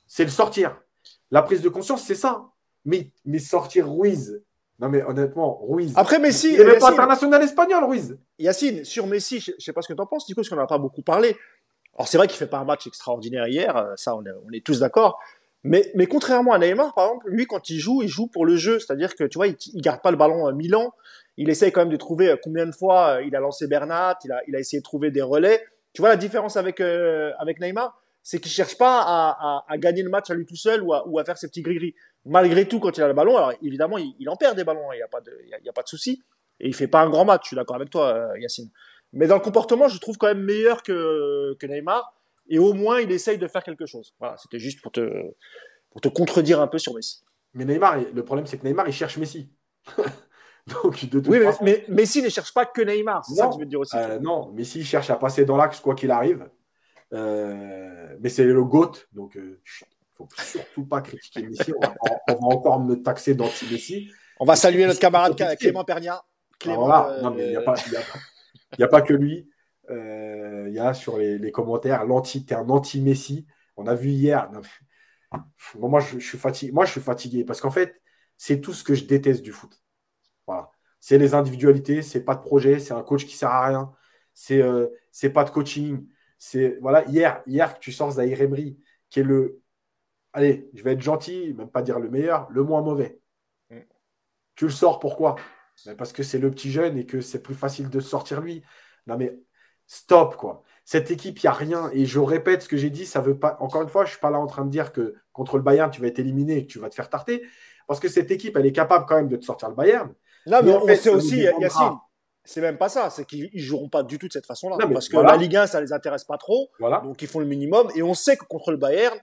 C'est le sortir. La prise de conscience, c'est ça. Mais, mais sortir Ruiz, non, mais honnêtement, Ruiz. Après Messi. Il n'est pas international espagnol, Ruiz. Yacine, sur Messi, je ne sais pas ce que tu en penses, du coup, parce qu'on n'en a pas beaucoup parlé. Alors, c'est vrai qu'il ne fait pas un match extraordinaire hier, euh, ça, on est, tous d'accord. Mais, mais, contrairement à Neymar, par exemple, lui, quand il joue, il joue pour le jeu. C'est-à-dire que, tu vois, il ne garde pas le ballon mille ans. Il essaye quand même de trouver euh, combien de fois euh, il a lancé Bernat, il a, il a essayé de trouver des relais. Tu vois la différence avec, avec Neymar? C'est qu'il cherche pas à, à, gagner le match à lui tout seul ou à, ou à faire ses petits gris-gris malgré tout, quand il a le ballon, alors évidemment, il, en perd des ballons, hein, il n'y a pas de, il a, pas de souci. Et il fait pas un grand match, je suis d'accord avec toi, euh, Yacine. Mais dans le comportement, je trouve quand même meilleur que, que Neymar. Et au moins, il essaye de faire quelque chose. Voilà, c'était juste pour te, pour te contredire un peu sur Messi. Mais Neymar, le problème, c'est que Neymar, il cherche Messi. Donc, de oui, mais, Messi ne cherche pas que Neymar, c'est ça que je veux dire aussi. Euh, non, Messi cherche à passer dans l'axe quoi qu'il arrive. Euh, mais c'est le GOAT, donc faut surtout pas critiquer Messi. On va, encore me taxer d'anti-Messi. On va saluer notre camarade Clément Pernia. Clément, euh, non, mais il n'y a, a, pas que lui. Euh, il y a sur les, commentaires l'anti, t'es un anti-Messi. On a vu hier. moi, je, suis fatigué. Moi, je suis fatigué parce qu'en fait, c'est tout ce que je déteste du foot. Voilà. C'est les individualités, c'est pas de projet, c'est un coach qui sert à rien, c'est euh, pas de coaching. C'est voilà hier, hier tu sors Zahir Emery, qui est le allez, je vais être gentil, même pas dire le meilleur, le moins mauvais. Mm. Tu le sors pourquoi? Ben, Parce que c'est le petit jeune et que c'est plus facile de sortir lui. Non mais stop quoi. Cette équipe, il n'y a rien. Et je répète ce que j'ai dit, ça veut pas. Encore une fois, je ne suis pas là en train de dire que contre le Bayern, tu vas être éliminé et que tu vas te faire tarter. Parce que cette équipe, elle est capable quand même de te sortir le Bayern. Non, mais, on sait aussi, Yacine, c'est même pas ça. C'est qu'ils joueront pas du tout de cette façon-là. Parce que la Ligue 1, ça ne les intéresse pas trop. Donc ils font le minimum. Et on sait que contre le Bayern,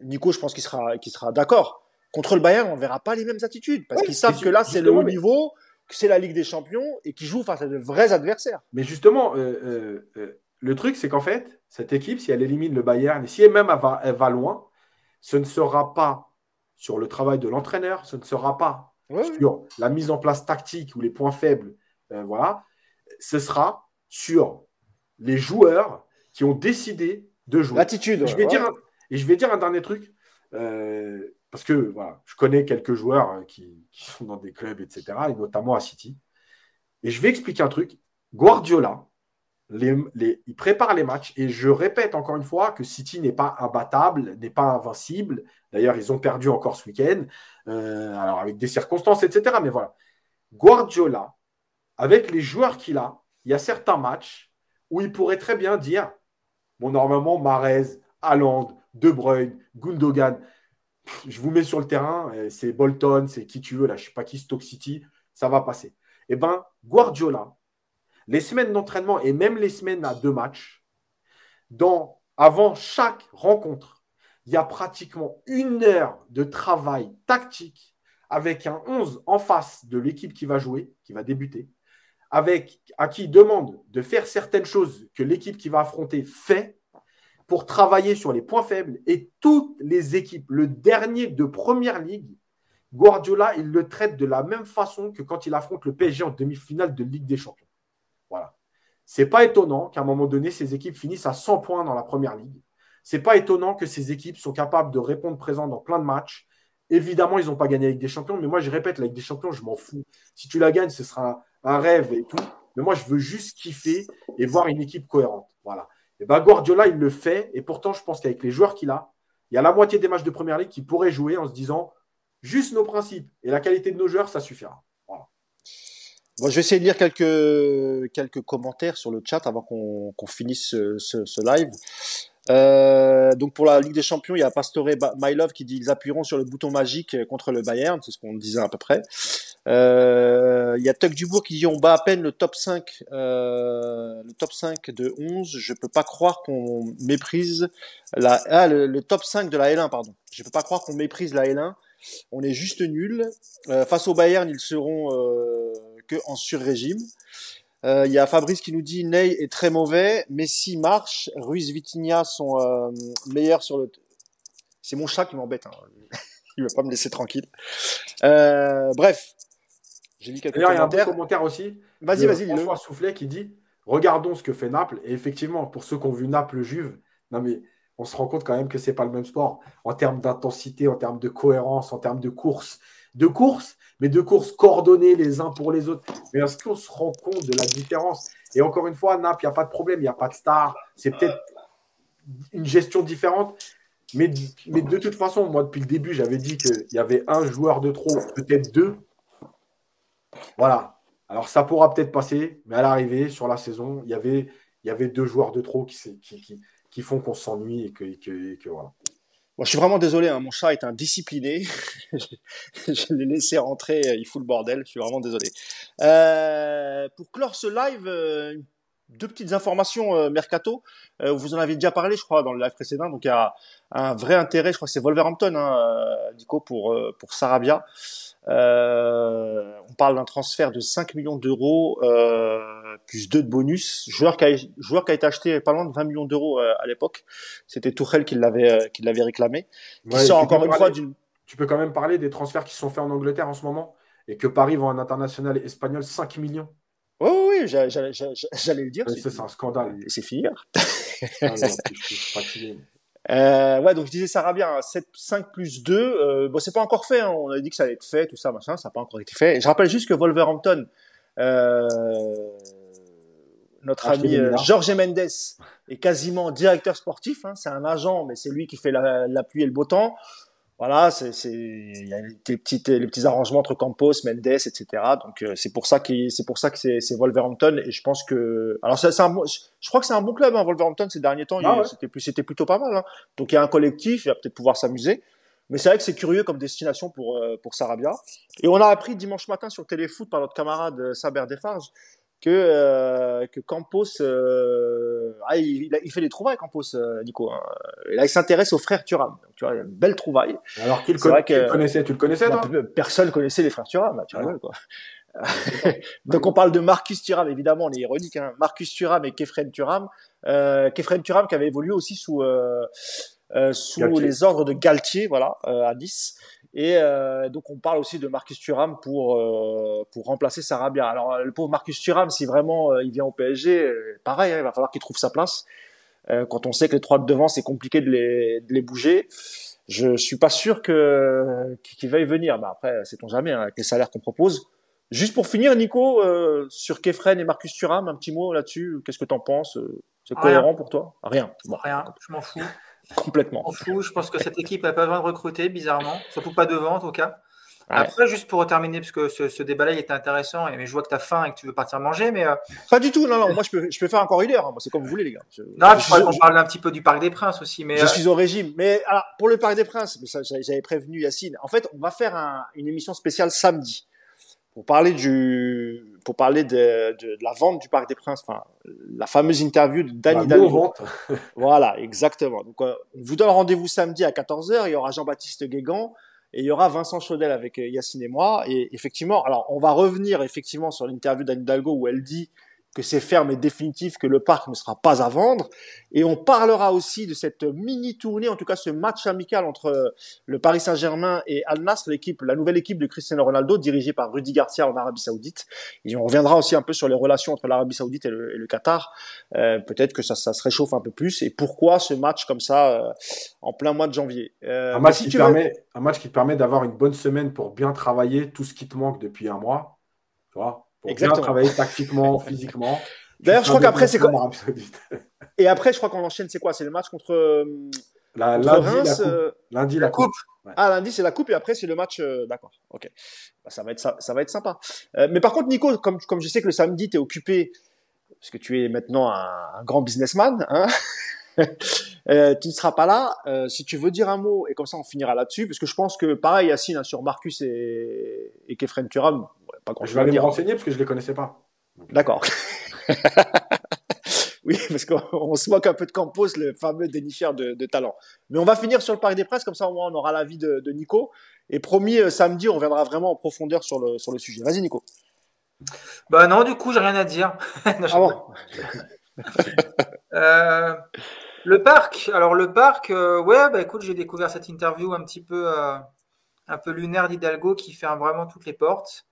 Nico, je pense qu'il sera, sera d'accord. Contre le Bayern, on ne verra pas les mêmes attitudes parce qu'ils savent que là, c'est le haut niveau, c'est la Ligue des Champions et qu'ils jouent face à de vrais adversaires. Mais justement, euh, euh, euh, le truc, c'est qu'en fait, cette équipe, si elle élimine le Bayern et si elle même elle va, loin, ce ne sera pas sur le travail de l'entraîneur, ce ne sera pas sur la mise en place tactique ou les points faibles. voilà. Ce sera sur les joueurs qui ont décidé de jouer. L'attitude. Je vais dire et je vais dire un dernier truc, euh, parce que voilà, je connais quelques joueurs hein, qui, sont dans des clubs, etc., et notamment à City. Et je vais expliquer un truc. Guardiola, il prépare les matchs, et je répète encore une fois que City n'est pas imbattable, n'est pas invincible. D'ailleurs, ils ont perdu encore ce week-end, euh, alors avec des circonstances, etc. Mais voilà. Guardiola, avec les joueurs qu'il a, il y a certains matchs où il pourrait très bien dire bon, normalement, Marez, Haaland, de Bruyne, Gundogan. Je vous mets sur le terrain, c'est Bolton, c'est qui tu veux, là, je ne sais pas qui, Stoke City, ça va passer. Eh bien, Guardiola, les semaines d'entraînement et même les semaines à deux matchs, dans, avant chaque rencontre, il y a pratiquement une heure de travail tactique avec un 11 en face de l'équipe qui va jouer, qui va débuter, avec à qui il demande de faire certaines choses que l'équipe qui va affronter fait, pour travailler sur les points faibles et toutes les équipes, le dernier de première ligue, Guardiola, il le traite de la même façon que quand il affronte le PSG en demi-finale de Ligue des Champions. Voilà. C'est pas étonnant qu'à un moment donné, ces équipes finissent à 100 points dans la première ligue. C'est pas étonnant que ces équipes sont capables de répondre présent dans plein de matchs. Évidemment, ils n'ont pas gagné Ligue des Champions, mais moi, je répète, Ligue des Champions, je m'en fous. Si tu la gagnes, ce sera un rêve et tout. Mais moi, je veux juste kiffer et voir une équipe cohérente. Voilà. Et ben Guardiola, il le fait. Et pourtant, je pense qu'avec les joueurs qu'il a, il y a la moitié des matchs de première ligue qui pourraient jouer en se disant juste nos principes et la qualité de nos joueurs, ça suffira. je vais essayer de lire quelques, commentaires sur le chat avant qu'on finisse ce, live. Euh, donc pour la Ligue des Champions, il y a Pastore My Love qui dit ils appuieront sur le bouton magique contre le Bayern, c'est ce qu'on disait à peu près. Euh, Il y a Tuck Dubourg qui dit on bat à peine le top 5, euh, le top 5 de 11. Je peux pas croire qu'on méprise la, ah, le, top 5 de la L1, pardon. Je peux pas croire qu'on méprise la L1. On est juste nul. Euh, face au Bayern, ils seront que en sur-régime. Il y a Fabrice qui nous dit Ney est très mauvais, Messi marche, Ruiz Vitinha sont euh, meilleurs sur le. C'est mon chat qui m'embête. Hein. Il va pas me laisser tranquille. Bref, j'ai lu quelques D'ailleurs, il y a un bon commentaire aussi. Vas-y, vas-y. François Soufflet qui dit Regardons ce que fait Naples. Et effectivement, pour ceux qui ont vu Naples-Juve, non mais on se rend compte quand même que c'est pas le même sport en termes d'intensité, en termes de cohérence, en termes de course. De course, mais de courses coordonnées les uns pour les autres. Mais est-ce qu'on se rend compte de la différence? Et encore une fois, Naples, il n'y a pas de problème, il n'y a pas de star. C'est peut-être une gestion différente. Mais, mais de toute façon, moi, depuis le début, j'avais dit qu'il y avait un joueur de trop, peut-être deux. Voilà. Alors, ça pourra peut-être passer, mais à l'arrivée, sur la saison, il y avait, y avait deux joueurs de trop qui, font qu'on s'ennuie et que, voilà. Moi, je suis vraiment désolé, hein, mon chat est indiscipliné. je je l'ai laissé rentrer, euh, il fout le bordel. Je suis vraiment désolé. Euh, pour clore ce live, euh, deux petites informations euh, mercato. Euh, vous en avez déjà parlé, je crois, dans le live précédent. Donc, il y a un vrai intérêt. Je crois que c'est Wolverhampton, hein, euh, Nico, pour pour Sarabia. Euh, on parle d'un transfert de 5 millions d'euros plus 2 de bonus. Joueur qui, a, joueur qui a été acheté pas loin de 20 millions d'euros à l'époque. C'était Tuchel qui l'avait qui l'avait réclamé. Qui Ouais, sort tu peux encore une parler- fois d'une Tu peux quand même parler des transferts qui sont faits en Angleterre en ce moment et que Paris vend un international espagnol 5 millions. Oui, j'allais le dire. C'est- un scandale. C'est. Ah, je suis fatigué. Euh, ouais, donc je disais Sarabia, hein, 7, 5 plus 2. Euh, bon, c'est pas encore fait. Hein. On avait dit que ça allait être fait, tout ça, machin. Ça n'a pas encore été fait. Et je rappelle juste que Wolverhampton, euh, notre ami euh. Jorge Mendes est quasiment directeur sportif. Hein. C'est un agent, mais c'est lui qui fait la, la pluie et le beau temps. Voilà, c'est, c'est, il y a les petites, les petits arrangements entre Campos, Mendes, etc. Donc euh, c'est pour ça qu'il, c'est pour ça que c'est, c'est Wolverhampton. Et je pense que, alors c'est, c'est un, bon- je crois que c'est un bon club, hein, Wolverhampton ces derniers temps. Ah ouais. c'était, plus- c'était plutôt pas mal. Hein. Donc il y a un collectif, il va peut-être pouvoir s'amuser. Mais c'est vrai que c'est curieux comme destination pour euh, pour Sarabia. Et on a appris dimanche matin sur Téléfoot par notre camarade euh, Saber Defarge que euh, que Campos, euh, ah, il, il fait des trouvailles Campos, euh, Nico. Hein. Et là, il s'intéresse au frère Thuram. Donc, tu vois, il y a une belle trouvaille. Alors, qui le, C'est conna- vrai qui que- le connaissait Tu le connaissais, Bah, toi personne connaissait les frères Thuram, là, tu Ah. rigoles, quoi. Donc on parle de Marcus Thuram, évidemment, on est ironique. Hein. Marcus Thuram et Kefren Thuram. Euh, Kefren Thuram qui avait évolué aussi sous euh, euh, sous Galtier. les ordres de Galtier, voilà, euh, à Nice. Et euh, donc on parle aussi de Marcus Thuram pour euh, pour remplacer Sarabia. Alors le pauvre Marcus Thuram, si vraiment euh, il vient au PSG, euh, pareil, hein, il va falloir qu'il trouve sa place. Euh, quand on sait que les trois de devant, c'est compliqué de les de les bouger. Je suis pas sûr que qu'il y venir. Mais après, sait-on jamais hein, avec les salaires qu'on propose. Juste pour finir, Nico, euh, sur Kefren et Marcus Thuram, un petit mot là-dessus. Qu'est-ce que t'en penses? C'est Rien. cohérent pour toi? Rien. Bon, Rien, je m'en fous. Complètement. Fous. Je pense que cette équipe n'a pas besoin de recruter, bizarrement. Surtout pas devant, en tout cas. Ouais. Après, juste pour terminer, parce que ce, ce débat-là il était intéressant, et mais je vois que tu as faim et que tu veux partir manger, mais euh, Pas du tout. Non, non. Moi, je peux, je peux faire encore une heure. hein. C'est comme vous voulez, les gars. Je, non, je je suis- crois qu'on je- parle un petit peu du Parc des Princes aussi. Mais je euh, suis au régime. Mais alors, pour le Parc des Princes, mais ça, j'avais j'avais prévenu Yacine. En fait, on va faire un- une émission spéciale samedi pour parler du, pour parler de, de, de la vente du Parc des Princes. Enfin, la fameuse interview de Danny non-vente. Voilà, exactement. Donc, euh, on vous donne rendez-vous samedi à 14h. Il y aura Jean-Baptiste Guégan et il y aura Vincent Chaudel avec euh, Yacine et moi. Et effectivement, alors, on va revenir effectivement sur l'interview d'Anne Hidalgo où elle dit que c'est ferme et définitif, que le parc ne sera pas à vendre. Et on parlera aussi de cette mini tournée, en tout cas ce match amical entre euh, le Paris Saint-Germain et Al Nassr, l'équipe, la nouvelle équipe de Cristiano Ronaldo, dirigée par Rudy Garcia en Arabie Saoudite. Et on reviendra aussi un peu sur les relations entre l'Arabie Saoudite et le, et le Qatar. Euh, Peut-être que ça, ça se réchauffe un peu plus. Et pourquoi ce match comme ça euh, en plein mois de janvier? Euh, Un match, si qui veux- permet, un match qui te permet d'avoir une bonne semaine pour bien travailler tout ce qui te manque depuis un mois. Tu vois Pour Exactement. bien travailler tactiquement, physiquement. D'ailleurs, je crois qu'après, c'est quoi Et après, je crois qu'on enchaîne, c'est quoi? C'est le match contre, euh, La, contre lundi, Reims la coupe. euh, Lundi, la la coupe. coupe. Ah, lundi, c'est la coupe et après, c'est le match. euh, D'accord. Ok. Bah, ça va être ça, ça va être sympa. Euh, mais par contre, Nico, comme, comme je sais que le samedi, tu es occupé, parce que tu es maintenant un, un grand businessman, hein Euh, tu ne seras pas là. Euh, si tu veux dire un mot, et comme ça on finira là-dessus, parce que je pense que pareil, Yacine, hein, sur Marcus et, et Kefren Turam, pas grand Je vais aller me renseigner parce que je ne les connaissais pas. D'accord. oui, parce qu'on se moque un peu de Campos, le fameux dénicheur de, de, talent. Mais on va finir sur le Parc des Princes, comme ça au moins on aura l'avis de, de Nico. Et promis, euh, samedi, on reviendra vraiment en profondeur sur le, sur le sujet. Vas-y, Nico. Bah non, du coup, j'ai rien à dire. ah euh, le parc, alors le parc, euh, ouais, bah écoute, j'ai découvert cette interview un petit peu, un peu lunaire d'Hidalgo qui ferme vraiment toutes les portes.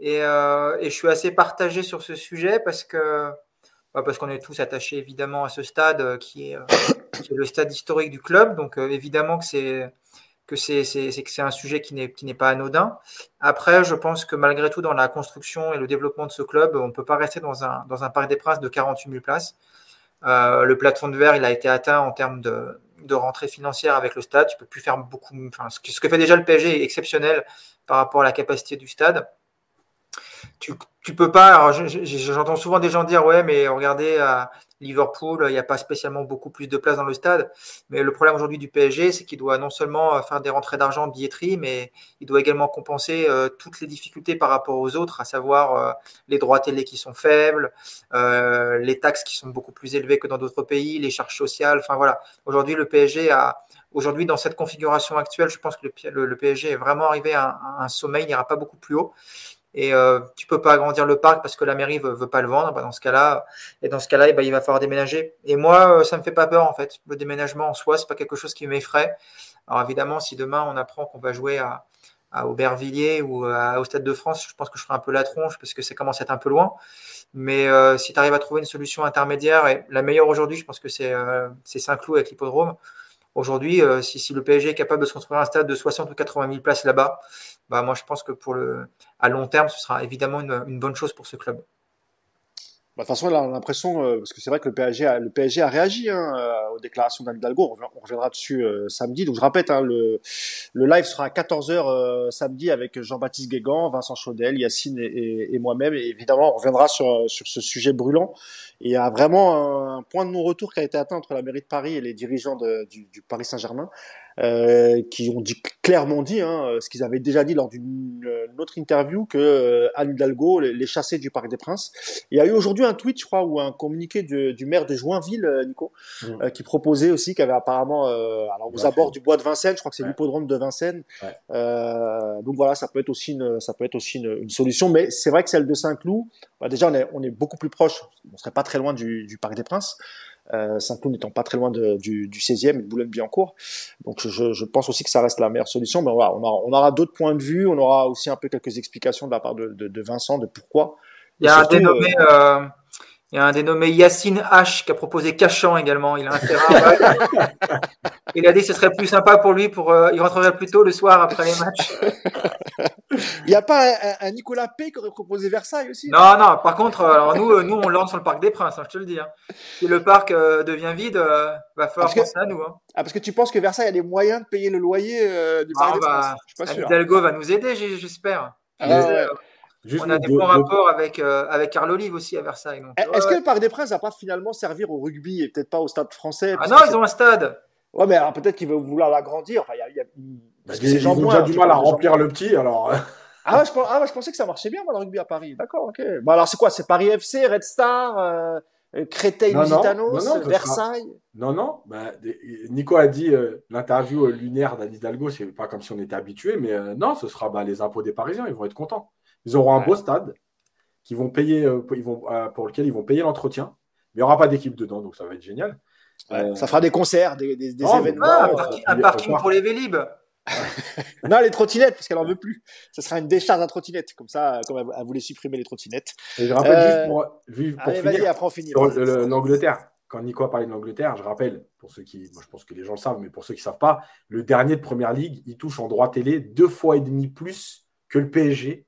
Et, et, je suis assez partagé sur ce sujet parce que bah, parce qu'on est tous attachés évidemment à ce stade qui est, qui est le stade historique du club. Donc évidemment que c'est que c'est un sujet qui n'est pas anodin. Après, je pense que malgré tout, dans la construction et le développement de ce club, on ne peut pas rester dans un, dans un Parc des Princes de 48 000 places. Euh, le plafond de verre, il a été atteint en termes de, de rentrée financière avec le stade. Tu peux plus faire beaucoup. Enfin, ce que fait déjà le PSG est exceptionnel par rapport à la capacité du stade tu, tu peux pas. J'entends souvent des gens dire ouais, mais regardez à Liverpool, il n'y a pas spécialement beaucoup plus de place dans le stade. Mais le problème aujourd'hui du PSG, c'est qu'il doit non seulement euh, faire des rentrées d'argent de billetterie, mais il doit également compenser euh, toutes les difficultés par rapport aux autres, à savoir euh, les droits télé qui sont faibles, les taxes qui sont beaucoup plus élevées que dans d'autres pays, les charges sociales. Enfin voilà. Aujourd'hui, le PSG a Aujourd'hui, dans cette configuration actuelle, je pense que le, PSG est vraiment arrivé à un, un sommet, il n'ira pas beaucoup plus haut et euh, tu peux pas agrandir le parc parce que la mairie veut, veut pas le vendre. Bah, dans ce cas-là, et dans ce cas-là, eh ben, il va falloir déménager. Et moi, euh, ça me fait pas peur en fait. Le déménagement en soi, c'est pas quelque chose qui m'effraie. Alors évidemment, si demain on apprend qu'on va jouer à, Aubervilliers ou à, au Stade de France, je pense que je ferai un peu la tronche parce que ça commence à être un peu loin. Mais euh, si tu arrives à trouver une solution intermédiaire, et la meilleure aujourd'hui, je pense que c'est euh, Saint-Cloud avec l'hippodrome. Aujourd'hui, euh, si, si, le PSG est capable de se construire un stade de 60 ou 80 000 places là-bas, bah, moi je pense que pour le, à long terme, ce sera évidemment une, une bonne chose pour ce club. Bah, de toute façon, on a l'impression, euh, parce que c'est vrai que le PSG a, le PSG a réagi hein, euh, aux déclarations d'Algo. On, reviendra dessus euh, samedi. Donc je répète, hein, le, le live sera à 14h samedi avec Jean-Baptiste Guégan, Vincent Chaudel, Yacine et, et, moi-même. Et évidemment, on reviendra sur, sur ce sujet brûlant. Et il y a vraiment un, point de non-retour qui a été atteint entre la mairie de Paris et les dirigeants de, du, du Paris Saint-Germain. Euh, qui ont dit clairement dit hein, euh, ce qu'ils avaient déjà dit lors d'une euh, autre interview que euh, Anne Hidalgo les, chassait du Parc des Princes. Il y a eu aujourd'hui un tweet, je crois, ou un communiqué du, du maire de Joinville, Nico, mmh. qui proposait aussi qu'il y avait apparemment, alors aux abords du bois de Vincennes, je crois que c'est l'hippodrome de Vincennes. Ouais. donc voilà, ça peut être aussi une, ça peut être aussi une, une solution, mais c'est vrai que celle de Saint-Cloud, bah déjà on est, on est beaucoup plus proche, on serait pas très loin du, du Parc des Princes. Euh, Saint-Cloud n'étant pas très loin de, du, du 16e et de Boulogne-Billancourt. Donc je, je, pense aussi que ça reste la meilleure solution. Mais voilà, on aura, on aura d'autres points de vue, on aura aussi un peu quelques explications de la part de, de, de Vincent de pourquoi. Il y a un dénommé, euh, euh, il y a un dénommé Yacine H qui a proposé Cachan également. Il a un terrain. il a dit que ce serait plus sympa pour lui, pour euh, il rentrerait plus tôt le soir après les matchs. Il n'y a pas un, Nicolas P qui aurait proposé Versailles aussi? Non, non. Par contre, alors nous, euh, nous on lance sur le Parc des Princes, hein, je te le dis. Hein. Si le parc euh, devient vide, euh, va falloir penser à nous. Hein. Ah, parce que tu penses que Versailles a les moyens de payer le loyer du Parc ah, des bah, Princes? Je suis pas sûr. Hidalgo va nous aider, j'espère. Ah, ouais. On a des bons rapports avec, avec Carl Olive aussi à Versailles. Est-ce que le Parc des Princes va pas finalement servir au rugby et peut-être pas au stade français? Ah non, ils ont un stade. Ouais, mais alors peut-être qu'ils veulent vouloir l'agrandir. Enfin, y a, y a... Parce qu'ils ont déjà du mal à remplir le petit, alors. Ah, je, ah je, pensais que ça marchait bien, moi, le rugby à Paris. D'accord, ok. Bon, alors, c'est quoi? C'est Paris FC, Red Star, euh, Créteil, Lusitanos, Versailles? Non, non. Bah, Nico a dit euh, l'interview euh, lunaire d'Anne Hidalgo, c'est pas comme si on était habitué, mais euh, non, ce sera bah, les impôts des Parisiens, ils vont être contents. Ils auront un beau stade qui vont payer, ils vont, pour lequel ils vont payer l'entretien, mais il n'y aura pas d'équipe dedans, donc ça va être génial. Ouais, ça fera des concerts, des, des, des événements. Ah, un, parking, un parking pour les Vélib. non, les trottinettes, parce qu'elle en veut plus. Ce sera une décharge à trottinettes. Comme ça, comme elle, voulait supprimer les trottinettes. Et je rappelle juste pour, pour finir, après on finit, l'Angleterre. Quand Nico a parlé de l'Angleterre, je rappelle, pour ceux qui, moi je pense que les gens le savent, mais pour ceux qui ne savent pas, le dernier de Première Ligue, il touche en droit télé deux fois et demi plus que le PSG,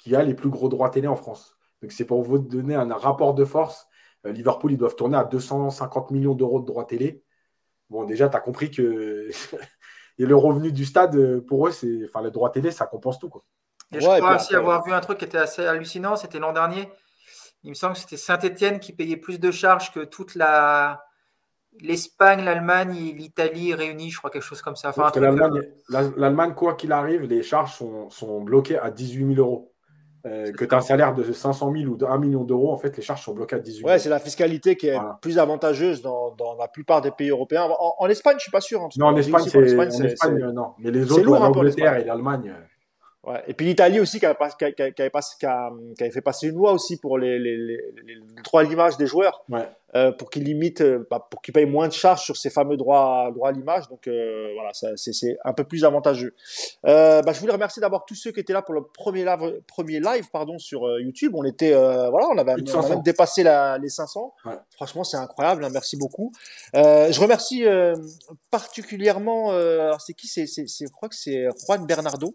qui a les plus gros droits télé en France. Donc c'est pour vous donner un rapport de force. Euh, Liverpool, ils doivent tourner à 250 millions d'euros de droits télé. Bon, déjà, tu as compris que Et le revenu du stade, euh, pour eux, c'est, enfin, le droit télé, ça compense tout. Quoi. Et je crois aussi avoir vu un truc qui était assez hallucinant, c'était l'an dernier. Il me semble que c'était Saint-Etienne qui payait plus de charges que toute la, l'Espagne, l'Allemagne, l'Italie réunis, je crois, quelque chose comme ça. Enfin, L'Allemagne, quoi qu'il arrive, les charges sont, sont bloquées à 18 000 euros. Euh, que tu as un salaire de 500 000 ou de 1 million d'euros, en fait, les charges sont bloquées à 18 000. Ouais, c'est la fiscalité qui est plus avantageuse dans, dans, la plupart des pays européens. En, Espagne, je suis pas sûr. Hein, non, en Espagne, c'est. non. Mais les autres, l'Angleterre et l'Allemagne. Ouais. Et puis l'Italie aussi qui avait, qui, avait, qui, avait qui, avait, fait passer une loi aussi pour les, les, les, les droits à l'image des joueurs, ouais. euh, pour qu'ils limitent, euh, bah, pour qu'ils payent moins de charges sur ces fameux droits, droits à l'image. Donc euh, voilà, c'est un peu plus avantageux. Euh, bah, je voulais remercier d'abord tous ceux qui étaient là pour le premier live, premier live pardon sur YouTube. On était voilà, on avait, on a même dépassé la, les 500. Ouais. Franchement, c'est incroyable. Hein, merci beaucoup. je remercie particulièrement. c'est qui? C'est, je crois que c'est Juan Bernardo.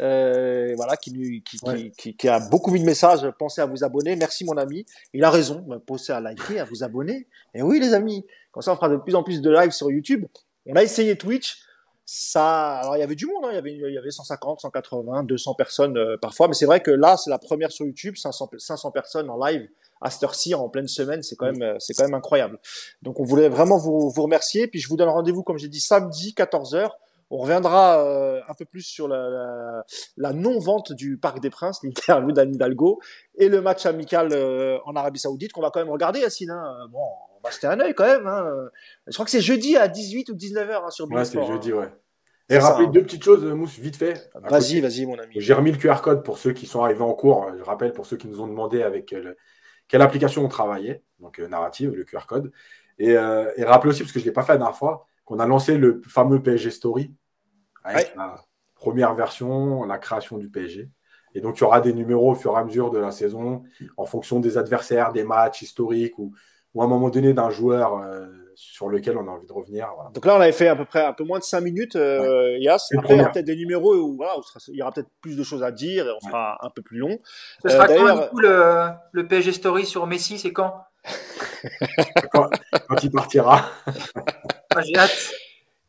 Euh, voilà, qui, qui, qui, qui, a beaucoup mis de messages. Pensez à vous abonner. Merci mon ami. Il a raison. Pensez à liker, à vous abonner. Et oui les amis, comme ça on fera de plus en plus de lives sur YouTube. On a essayé Twitch. Ça, alors il y avait du monde, hein. il, y avait, il y avait 150, 180, 200 personnes euh, parfois, mais c'est vrai que là c'est la première sur YouTube, 500, 500 personnes en live à cette heure-ci en pleine semaine, c'est quand même euh, c'est quand même incroyable. Donc on voulait vraiment vous, vous remercier, puis je vous donne rendez-vous comme j'ai dit samedi 14h on reviendra euh, un peu plus sur la, la, non-vente du Parc des Princes, l'interview d'Anne Hidalgo, et le match amical euh, en Arabie Saoudite qu'on va quand même regarder, Yacine. Hein. Bon, on va jeter un œil quand même. Hein. Je crois que c'est jeudi à 18 ou 19h hein, sur Ouais, c'est jeudi, ouais. Et rappelez deux petites choses, Mousse, vite fait. Vas-y, vas-y, mon ami. J'ai remis le QR code pour ceux qui sont arrivés en cours. Je rappelle pour ceux qui nous ont demandé avec quelle application on travaillait, donc euh, narrative, le QR code. Et, et rappelez aussi, parce que je ne l'ai pas fait la dernière fois, qu'on a lancé le fameux PSG Story avec la première version, la création du PSG. Et donc, il y aura des numéros au fur et à mesure de la saison, en fonction des adversaires, des matchs historiques ou, ou à un moment donné d'un joueur euh, sur lequel on a envie de revenir. Donc là, on avait fait à peu près un peu moins de 5 minutes, euh, Yas. Après, il y aura peut-être des numéros où voilà, il y aura peut-être plus de choses à dire et on sera un peu plus long. Ce sera euh, quand, du coup, le, le PSG Story sur Messi, c'est quand? Quand, quand, il partira. J'ai hâte.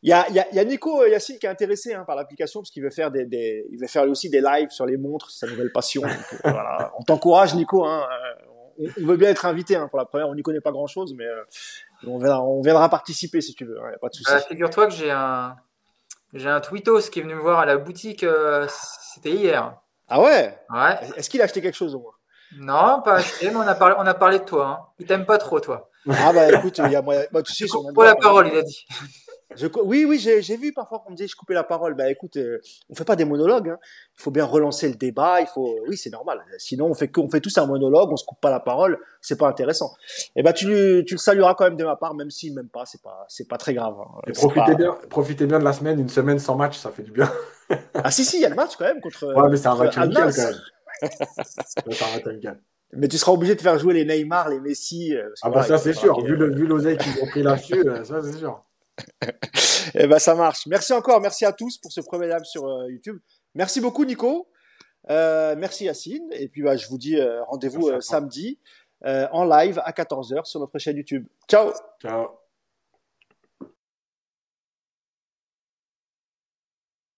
Il y a, a, y a, Nico euh, Yassine qui est intéressé hein, par l'application parce qu'il veut faire des, des, il veut faire aussi des lives sur les montres, sa nouvelle passion. Donc, euh, voilà. On t'encourage, Nico. Hein, euh, on, on, veut bien être invité hein, pour la première. On n'y connaît pas grand chose, mais euh, on, viendra, on viendra participer si tu veux. Hein, y a pas de souci. Euh, Figure-toi que j'ai un, j'ai un tweetos qui est venu me voir à la boutique. C'était hier. Ah ouais? Ouais. Est-ce qu'il a acheté quelque chose au moins? Non, pas acheté, mais on a parlé, on a parlé de toi. Il t'aime pas trop, toi. Ah bah écoute, il y a moyen. Bah, tu sais, pour la parole, il a dit. Je, oui, oui, j'ai vu parfois qu'on me disait je coupais la parole. Bah écoute, euh, on fait pas des monologues. Hein. Il faut bien relancer le débat. Il faut, oui, c'est normal. Sinon, on fait on fait tous un monologue, on se coupe pas la parole. C'est pas intéressant. Et eh ben, tu, tu le salueras quand même de ma part, même s'il m'aime pas. C'est pas, c'est pas très grave. Hein. Et profitez bien, profitez bien de la semaine. Une semaine sans match, ça fait du bien. ah si, si, il y a le match quand même contre. Ouais, mais c'est un match amical quand même. c'est un match amical. Mais tu seras obligé de faire jouer les Neymar, les Messi. Euh, ah bah ça c'est sûr. Vu le vu l'oseille qu'ils ont pris là-dessus, euh, ça c'est sûr. eh ben, ça marche. Merci encore. Merci à tous pour ce premier live sur euh, YouTube. Merci beaucoup, Nico. Euh, merci, Yacine. Et puis, bah, je vous dis euh, rendez-vous samedi en live à 14h sur notre chaîne YouTube. Ciao. Ciao.